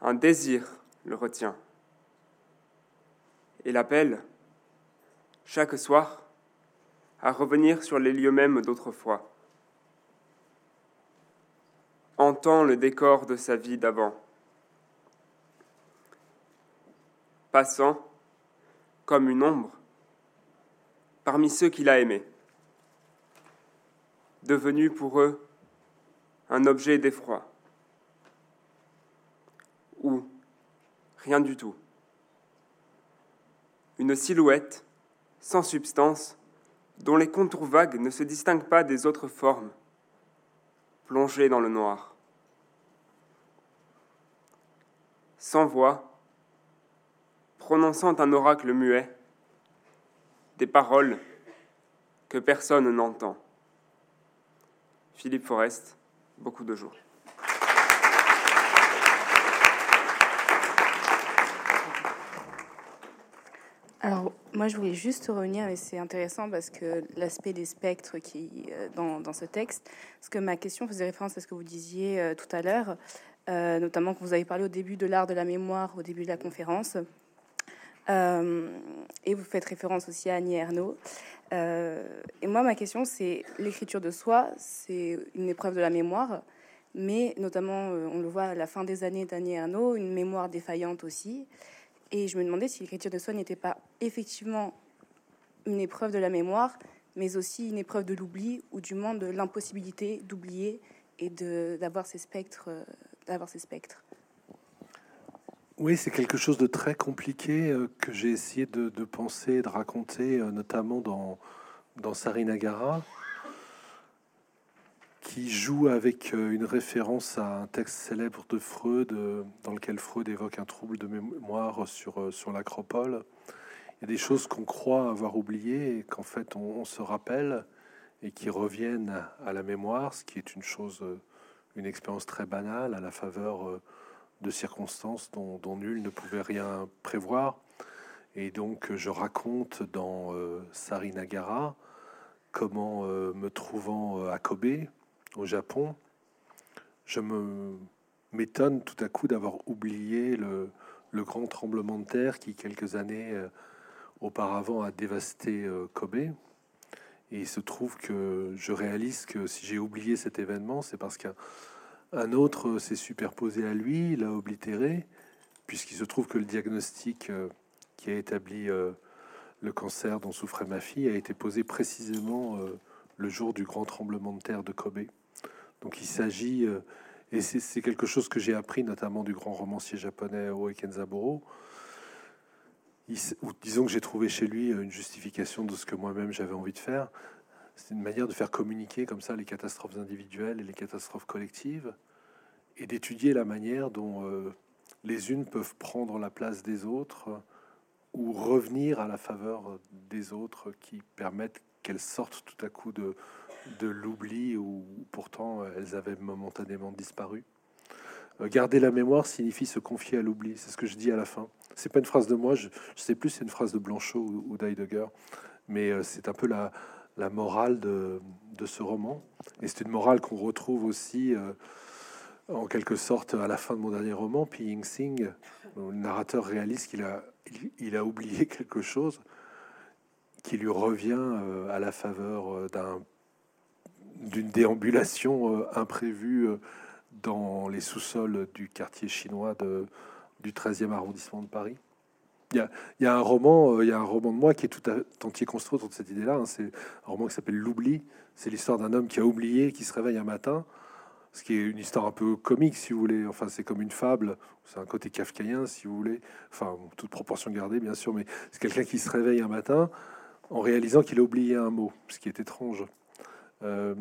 S12: Un désir le retient et l'appelle chaque soir à revenir sur les lieux mêmes d'autrefois. Entend le décor de sa vie d'avant. Passant, comme une ombre, parmi ceux qu'il a aimés. Devenu pour eux un objet d'effroi. Ou rien du tout. Une silhouette sans substance dont les contours vagues ne se distinguent pas des autres formes, plongées dans le noir. Sans voix, prononçant un oracle muet, des paroles que personne n'entend. Philippe Forest, beaucoup de jours.
S7: Alors, moi, je voulais juste revenir, et c'est intéressant parce que l'aspect des spectres qui euh, dans, dans, ce texte, parce que ma question faisait référence à ce que vous disiez euh, tout à l'heure, euh, notamment quand vous avez parlé au début de l'art de la mémoire, au début de la conférence. Et vous faites référence aussi à Annie Ernaux. Et moi, ma question, c'est l'écriture de soi, c'est une épreuve de la mémoire, mais notamment, on le voit à la fin des années d'Annie Ernaux, une mémoire défaillante aussi. Et je me demandais si l'écriture de soi n'était pas effectivement une épreuve de la mémoire, mais aussi une épreuve de l'oubli, ou du moins de l'impossibilité d'oublier et d'avoir ces spectres. d'avoir ces spectres.
S5: Oui, c'est quelque chose de très compliqué euh, que j'ai essayé de, penser, de raconter, euh, notamment dans, dans Sarinagara, qui joue avec euh, une référence à un texte célèbre de Freud, dans lequel Freud évoque un trouble de mémoire sur, sur l'acropole. Il y a des choses qu'on croit avoir oubliées et qu'en fait on, se rappelle et qui reviennent à la mémoire, ce qui est une chose, une expérience très banale à la faveur de circonstances dont, nul ne pouvait rien prévoir. Et donc je raconte dans euh, Sarinagara comment, euh, me trouvant euh, à Kobe, au Japon, je me m'étonne tout à coup d'avoir oublié le, grand tremblement de terre qui, quelques années auparavant, a dévasté Kobe. Et il se trouve que je réalise que si j'ai oublié cet événement, c'est parce qu'un un autre s'est superposé à lui, l'a oblitéré, puisqu'il se trouve que le diagnostic euh, qui a établi euh, le cancer dont souffrait ma fille a été posé précisément euh, le jour du grand tremblement de terre de Kobe. Donc il s'agit, et c'est quelque chose que j'ai appris notamment du grand romancier japonais Oe Kenzaburo, disons que j'ai trouvé chez lui une justification de ce que moi-même j'avais envie de faire. C'est une manière de faire communiquer comme ça les catastrophes individuelles et les catastrophes collectives, et d'étudier la manière dont euh, les unes peuvent prendre la place des autres ou revenir à la faveur des autres qui permettent qu'elles sortent tout à coup de, de l'oubli où pourtant elles avaient momentanément disparu. Euh, garder la mémoire signifie se confier à l'oubli. C'est ce que je dis à la fin. C'est pas une phrase de moi, je, je sais plus, c'est une phrase de Blanchot ou, d'Heidegger, mais euh, c'est un peu la, la morale de, ce roman. Et c'est une morale qu'on retrouve aussi, euh, en quelque sorte, à la fin de mon dernier roman, Pi Sing. Le narrateur réalise qu'il a, oublié quelque chose qui lui revient euh, à la faveur euh, d'un, d'une déambulation imprévue dans les sous-sols du quartier chinois du 13e arrondissement de Paris. Il y, a, un roman, euh, il y a un roman de moi qui est tout entier construit autour de cette idée-là. Hein. C'est un roman qui s'appelle L'oubli. C'est l'histoire d'un homme qui a oublié, qui se réveille un matin. Ce qui est une histoire un peu comique, si vous voulez. Enfin, c'est comme une fable. C'est un côté kafkaïen, si vous voulez. Enfin, toute proportion gardée, bien sûr. Mais c'est quelqu'un qui se réveille un matin en réalisant qu'il a oublié un mot, ce qui est étrange. Euh,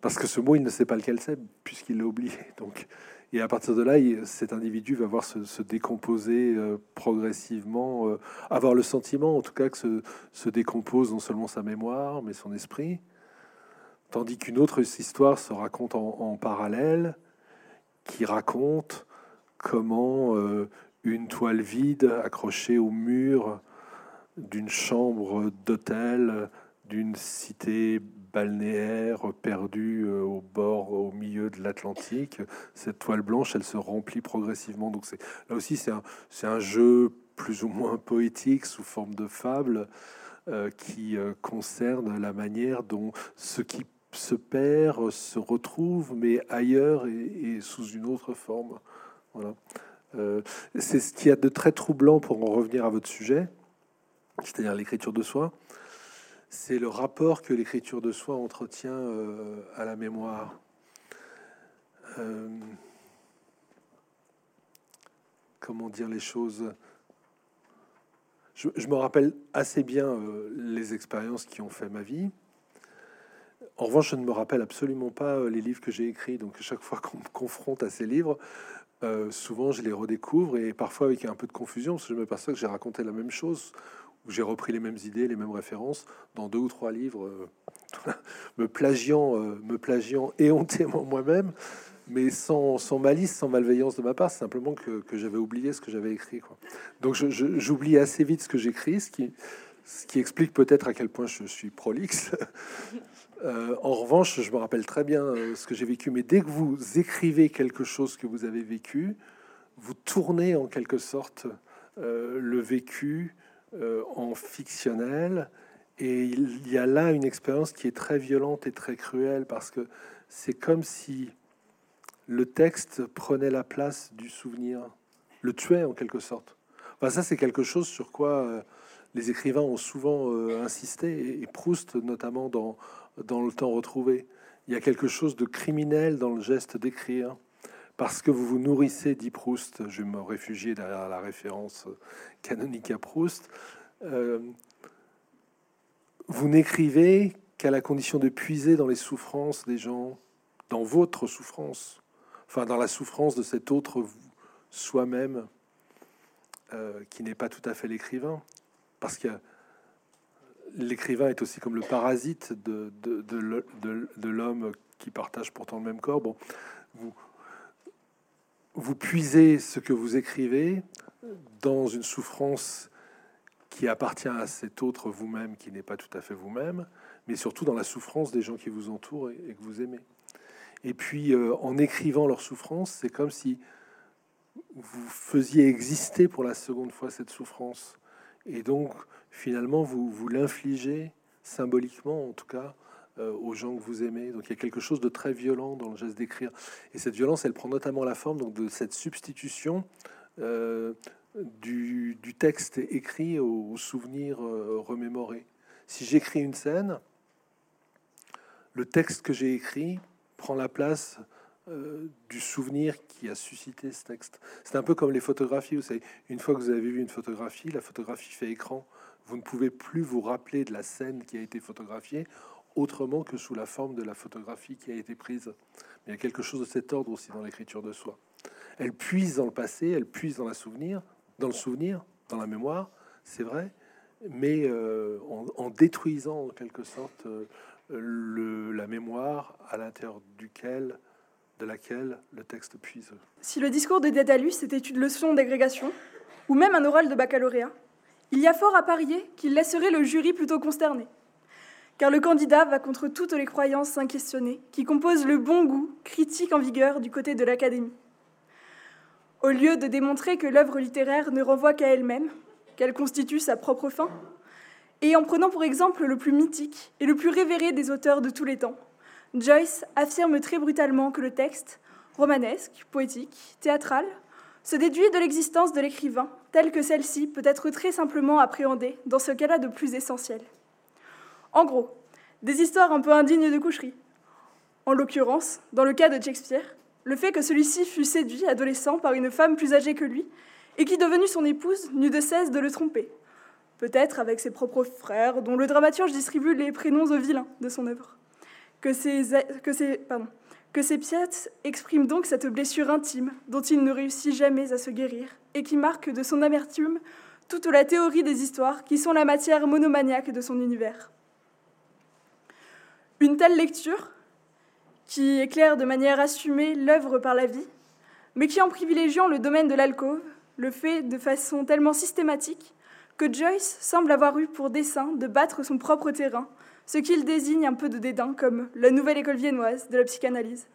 S5: parce que ce mot, il ne sait pas lequel c'est, puisqu'il l'a oublié. Donc, et à partir de là, cet individu va voir se, décomposer euh, progressivement, euh, avoir le sentiment, en tout cas, que se, décompose non seulement sa mémoire, mais son esprit. Tandis qu'une autre histoire se raconte en, parallèle, qui raconte comment une toile vide accrochée au mur d'une chambre d'hôtel d'une cité balnéaire perdue euh, au bord, au milieu de l'Atlantique. Cette toile blanche, elle se remplit progressivement. Donc c'est là aussi c'est un, jeu plus ou moins poétique sous forme de fable euh, qui euh, concerne la manière dont ce qui se perd se retrouve, mais ailleurs et, sous une autre forme. Voilà. c'est ce qu'il y a de très troublant pour en revenir à votre sujet, c'est-à-dire l'écriture de soi c'est le rapport que l'écriture de soi entretient euh, à la mémoire. Euh, comment dire les choses? Je, me rappelle assez bien euh, les expériences qui ont fait ma vie. En revanche, je ne me rappelle absolument pas les livres que j'ai écrits. Donc, chaque fois qu'on me confronte à ces livres, souvent je les redécouvre et parfois avec un peu de confusion, parce que je me perçois que j'ai raconté la même chose j'ai repris les mêmes idées, les mêmes références dans deux ou trois livres, euh, me plagiant, euh, me plagiant éhontément moi-même, mais sans, malice, sans malveillance de ma part, simplement que, j'avais oublié ce que j'avais écrit. Donc j'oublie assez vite ce que j'écris, ce qui, ce qui explique peut-être à quel point je suis prolixe. Euh, en revanche, je me rappelle très bien ce que j'ai vécu, mais dès que vous écrivez quelque chose que vous avez vécu, vous tournez en quelque sorte le vécu en fictionnel. Et il y a là une expérience qui est très violente et très cruelle parce que c'est comme si le texte prenait la place du souvenir, le tuait en quelque sorte. Ça, c'est quelque chose sur quoi les écrivains ont souvent insisté, et Proust notamment dans, dans Le temps retrouvé. Il y a quelque chose de criminel dans le geste d'écrire parce que vous vous nourrissez, dit Proust, je vais me réfugier derrière la référence canonique à Proust, euh, vous n'écrivez qu'à la condition de puiser dans les souffrances des gens, dans votre souffrance, enfin dans la souffrance de cet autre soi-même, euh, qui n'est pas tout à fait l'écrivain, parce que l'écrivain est aussi comme le parasite de, de, de, de l'homme qui partage pourtant le même corps. Bon, vous, vous puisez ce que vous écrivez dans une souffrance qui appartient à cet autre vous-même qui n'est pas tout à fait vous-même, mais surtout dans la souffrance des gens qui vous entourent et, que vous aimez. Et puis, euh, en écrivant leur souffrance, c'est comme si vous faisiez exister pour la seconde fois cette souffrance. Et donc, finalement, vous, vous l'infligez symboliquement, en tout cas, aux gens que vous aimez. Donc il y a quelque chose de très violent dans le geste d'écrire. Et cette violence, elle prend notamment la forme donc, de cette substitution euh, du, texte écrit au, souvenir euh, remémoré. Si j'écris une scène, le texte que j'ai écrit prend la place du souvenir qui a suscité ce texte. C'est un peu comme les photographies. Vous savez, une fois que vous avez vu une photographie, la photographie fait écran. Vous ne pouvez plus vous rappeler de la scène qui a été photographiée autrement que sous la forme de la photographie qui a été prise. Il y a quelque chose de cet ordre aussi dans l'écriture de soi. Elle puise dans le passé, elle puise dans, la souvenir, dans le souvenir, dans la mémoire, c'est vrai, mais euh, en, détruisant en quelque sorte euh, la mémoire à l'intérieur duquel, de laquelle le texte puise.
S3: Si le discours de Dédalus était une leçon d'agrégation, ou même un oral de baccalauréat, il y a fort à parier qu'il laisserait le jury plutôt consterné car le candidat va contre toutes les croyances inquestionnées qui composent le bon goût critique en vigueur du côté de l'Académie. Au lieu de démontrer que l'œuvre littéraire ne renvoie qu'à elle-même, qu'elle constitue sa propre fin, et en prenant pour exemple le plus mythique et le plus révéré des auteurs de tous les temps, Joyce affirme très brutalement que le texte, romanesque, poétique, théâtral, se déduit de l'existence de l'écrivain, telle que celle-ci peut être très simplement appréhendée dans ce qu'elle a de plus essentiel. En gros, des histoires un peu indignes de coucherie. En l'occurrence, dans le cas de Shakespeare, le fait que celui-ci fût séduit adolescent par une femme plus âgée que lui et qui, devenue son épouse, n'eut de cesse de le tromper. Peut-être avec ses propres frères, dont le dramaturge distribue les prénoms aux vilains de son œuvre. Que ces pièces expriment donc cette blessure intime dont il ne réussit jamais à se guérir et qui marque de son amertume toute la théorie des histoires qui sont la matière monomaniaque de son univers. Une telle lecture, qui éclaire de manière assumée l'œuvre par la vie, mais qui, en privilégiant le domaine de l'alcôve, le fait de façon tellement systématique que Joyce semble avoir eu pour dessein de battre son propre terrain, ce qu'il désigne un peu de dédain comme la nouvelle école viennoise de la psychanalyse,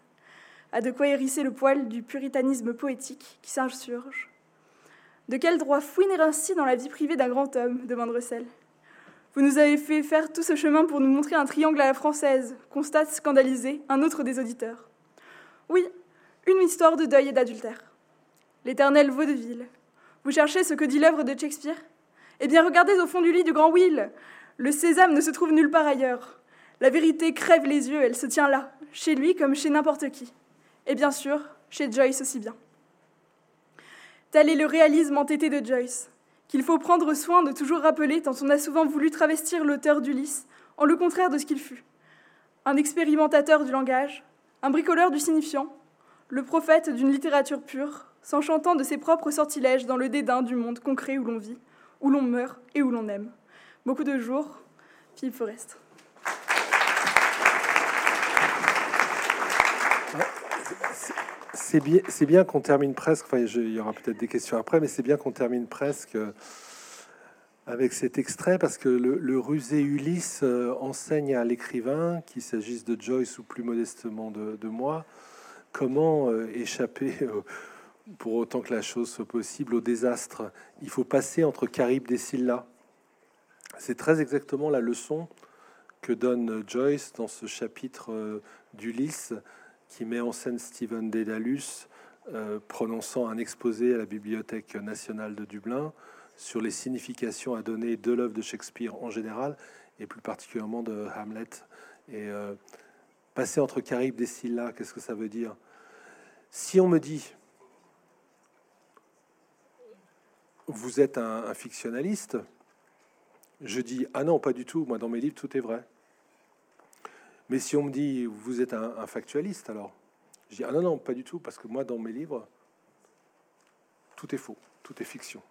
S3: a de quoi hérisser le poil du puritanisme poétique qui s'insurge. De quel droit fouiner ainsi dans la vie privée d'un grand homme demande Russell. Vous nous avez fait faire tout ce chemin pour nous montrer un triangle à la française, constate scandalisé un autre des auditeurs. Oui, une histoire de deuil et d'adultère. L'éternel vaudeville. Vous cherchez ce que dit l'œuvre de Shakespeare? Eh bien, regardez au fond du lit du grand Will. Le sésame ne se trouve nulle part ailleurs. La vérité crève les yeux, elle se tient là, chez lui comme chez n'importe qui. Et bien sûr, chez Joyce aussi bien. Tel est le réalisme entêté de Joyce qu'il faut prendre soin de toujours rappeler tant on a souvent voulu travestir l'auteur d'Ulysse en le contraire de ce qu'il fut. Un expérimentateur du langage, un bricoleur du signifiant, le prophète d'une littérature pure, s'enchantant de ses propres sortilèges dans le dédain du monde concret où l'on vit, où l'on meurt et où l'on aime. Beaucoup de jours, Philippe Forest.
S5: C'est bien, bien qu'on termine presque. Enfin, il y aura peut-être des questions après, mais c'est bien qu'on termine presque euh, avec cet extrait parce que le, rusé Ulysse euh, enseigne à l'écrivain, qu'il s'agisse de Joyce ou plus modestement de, moi, comment euh, échapper pour autant que la chose soit possible, au désastre. Il faut passer entre Charybde et Scylla. C'est très exactement la leçon que donne Joyce dans ce chapitre d'Ulysse qui met en scène Stephen Dedalus euh, prononçant un exposé à la Bibliothèque nationale de Dublin sur les significations à donner de l'œuvre de Shakespeare en général et plus particulièrement de Hamlet. Et euh, passer entre Charybde et Scylla, qu'est-ce que ça veut dire? Si on me dit vous êtes un, fictionnaliste, je dis ah non, pas du tout. Moi, dans mes livres, tout est vrai. Mais si on me dit vous êtes un, factualiste, alors je dis ah non, non, pas du tout, parce que moi, dans mes livres, tout est faux, tout est fiction.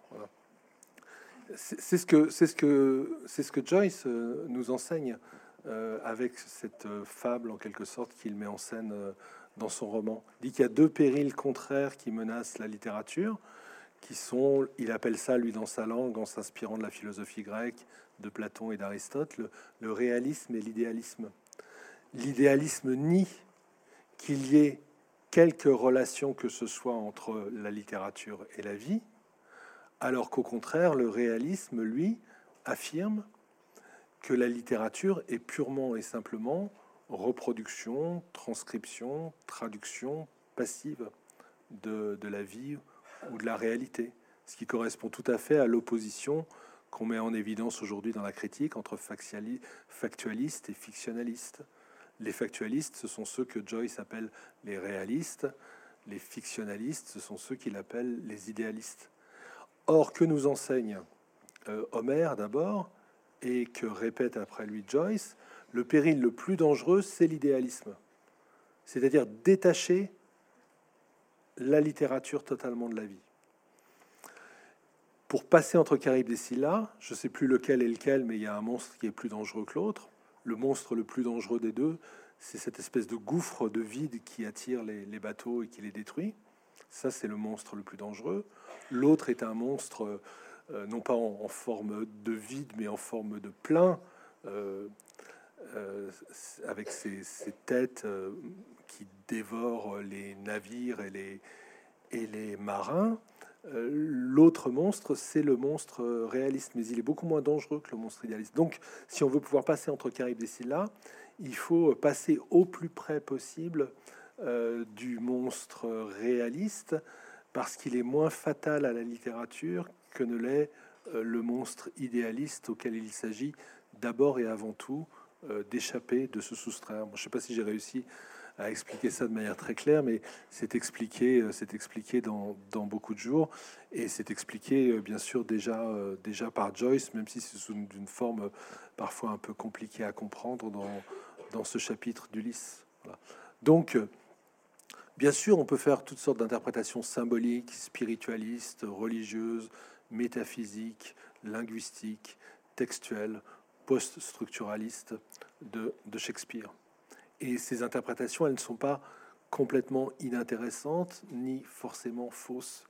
S5: C'est ce que c'est ce que c'est ce que Joyce euh, nous enseigne euh, avec cette euh, fable en quelque sorte qu'il met en scène dans son roman. Il dit qu'il y a deux périls contraires qui menacent la littérature qui sont, il appelle ça, lui, dans sa langue, en s'inspirant de la philosophie grecque, de Platon et d'Aristote, le, réalisme et l'idéalisme. L'idéalisme nie qu'il y ait quelque relation que ce soit entre la littérature et la vie, alors qu'au contraire, le réalisme, lui, affirme que la littérature est purement et simplement reproduction, transcription, traduction passive de, de la vie ou de la réalité, ce qui correspond tout à fait à l'opposition qu'on met en évidence aujourd'hui dans la critique entre factualistes et fictionnalistes. Les factualistes, ce sont ceux que Joyce appelle les réalistes, les fictionnalistes, ce sont ceux qu'il appelle les idéalistes. Or, que nous enseigne euh, Homère d'abord, et que répète après lui Joyce, le péril le plus dangereux, c'est l'idéalisme. C'est-à-dire détacher la littérature totalement de la vie. Pour passer entre Charybde et Scylla, je ne sais plus lequel est lequel, mais il y a un monstre qui est plus dangereux que l'autre. Le monstre le plus dangereux des deux, c'est cette espèce de gouffre de vide qui attire les, bateaux et qui les détruit. Ça, c'est le monstre le plus dangereux. L'autre est un monstre, euh, non pas en, forme de vide, mais en forme de plein, euh, euh, avec ses, têtes qui dévore les navires et les marins. Euh, l'autre monstre, c'est le monstre réaliste, mais il est beaucoup moins dangereux que le monstre idéaliste. Donc, si on veut pouvoir passer entre Charybde et Scylla, il faut passer au plus près possible euh, du monstre réaliste, parce qu'il est moins fatal à la littérature que ne l'est euh, le monstre idéaliste auquel il s'agit d'abord et avant tout d'échapper, de se soustraire. je ne sais pas si j'ai réussi à expliquer ça de manière très claire, mais c'est expliqué, euh, c'est expliqué dans, dans, beaucoup de jours, et c'est expliqué euh, bien sûr déjà, euh, déjà par Joyce, même si c'est sous une forme parfois un peu compliquée à comprendre dans, dans ce chapitre d'Ulysse. Donc, bien sûr, on peut faire toutes sortes d'interprétations symboliques, spiritualistes, religieuses, métaphysiques, linguistiques, textuelles, post-structuralistes de, de Shakespeare. Et ces interprétations, elles ne sont pas complètement inintéressantes ni forcément fausses,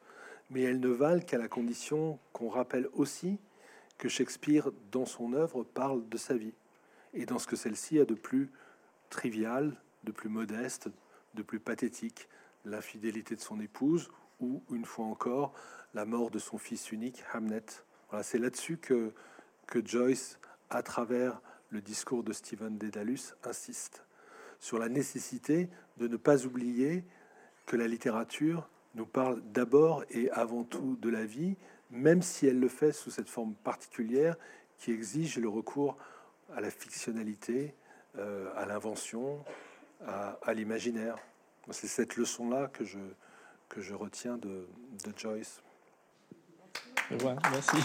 S5: mais elles ne valent qu'à la condition qu'on rappelle aussi que Shakespeare, dans son œuvre, parle de sa vie, et dans ce que celle-ci a de plus trivial, de plus modeste, de plus pathétique, l'infidélité de son épouse, ou, une fois encore, la mort de son fils unique, Hamnet. Voilà, c'est là-dessus que, que Joyce, à travers le discours de Stephen Dedalus, insiste sur la nécessité de ne pas oublier que la littérature nous parle d'abord et avant tout de la vie, même si elle le fait sous cette forme particulière qui exige le recours à la fictionnalité, euh, à l'invention, à, l'imaginaire. C'est cette leçon-là que je, que je retiens de, de Joyce.
S13: merci.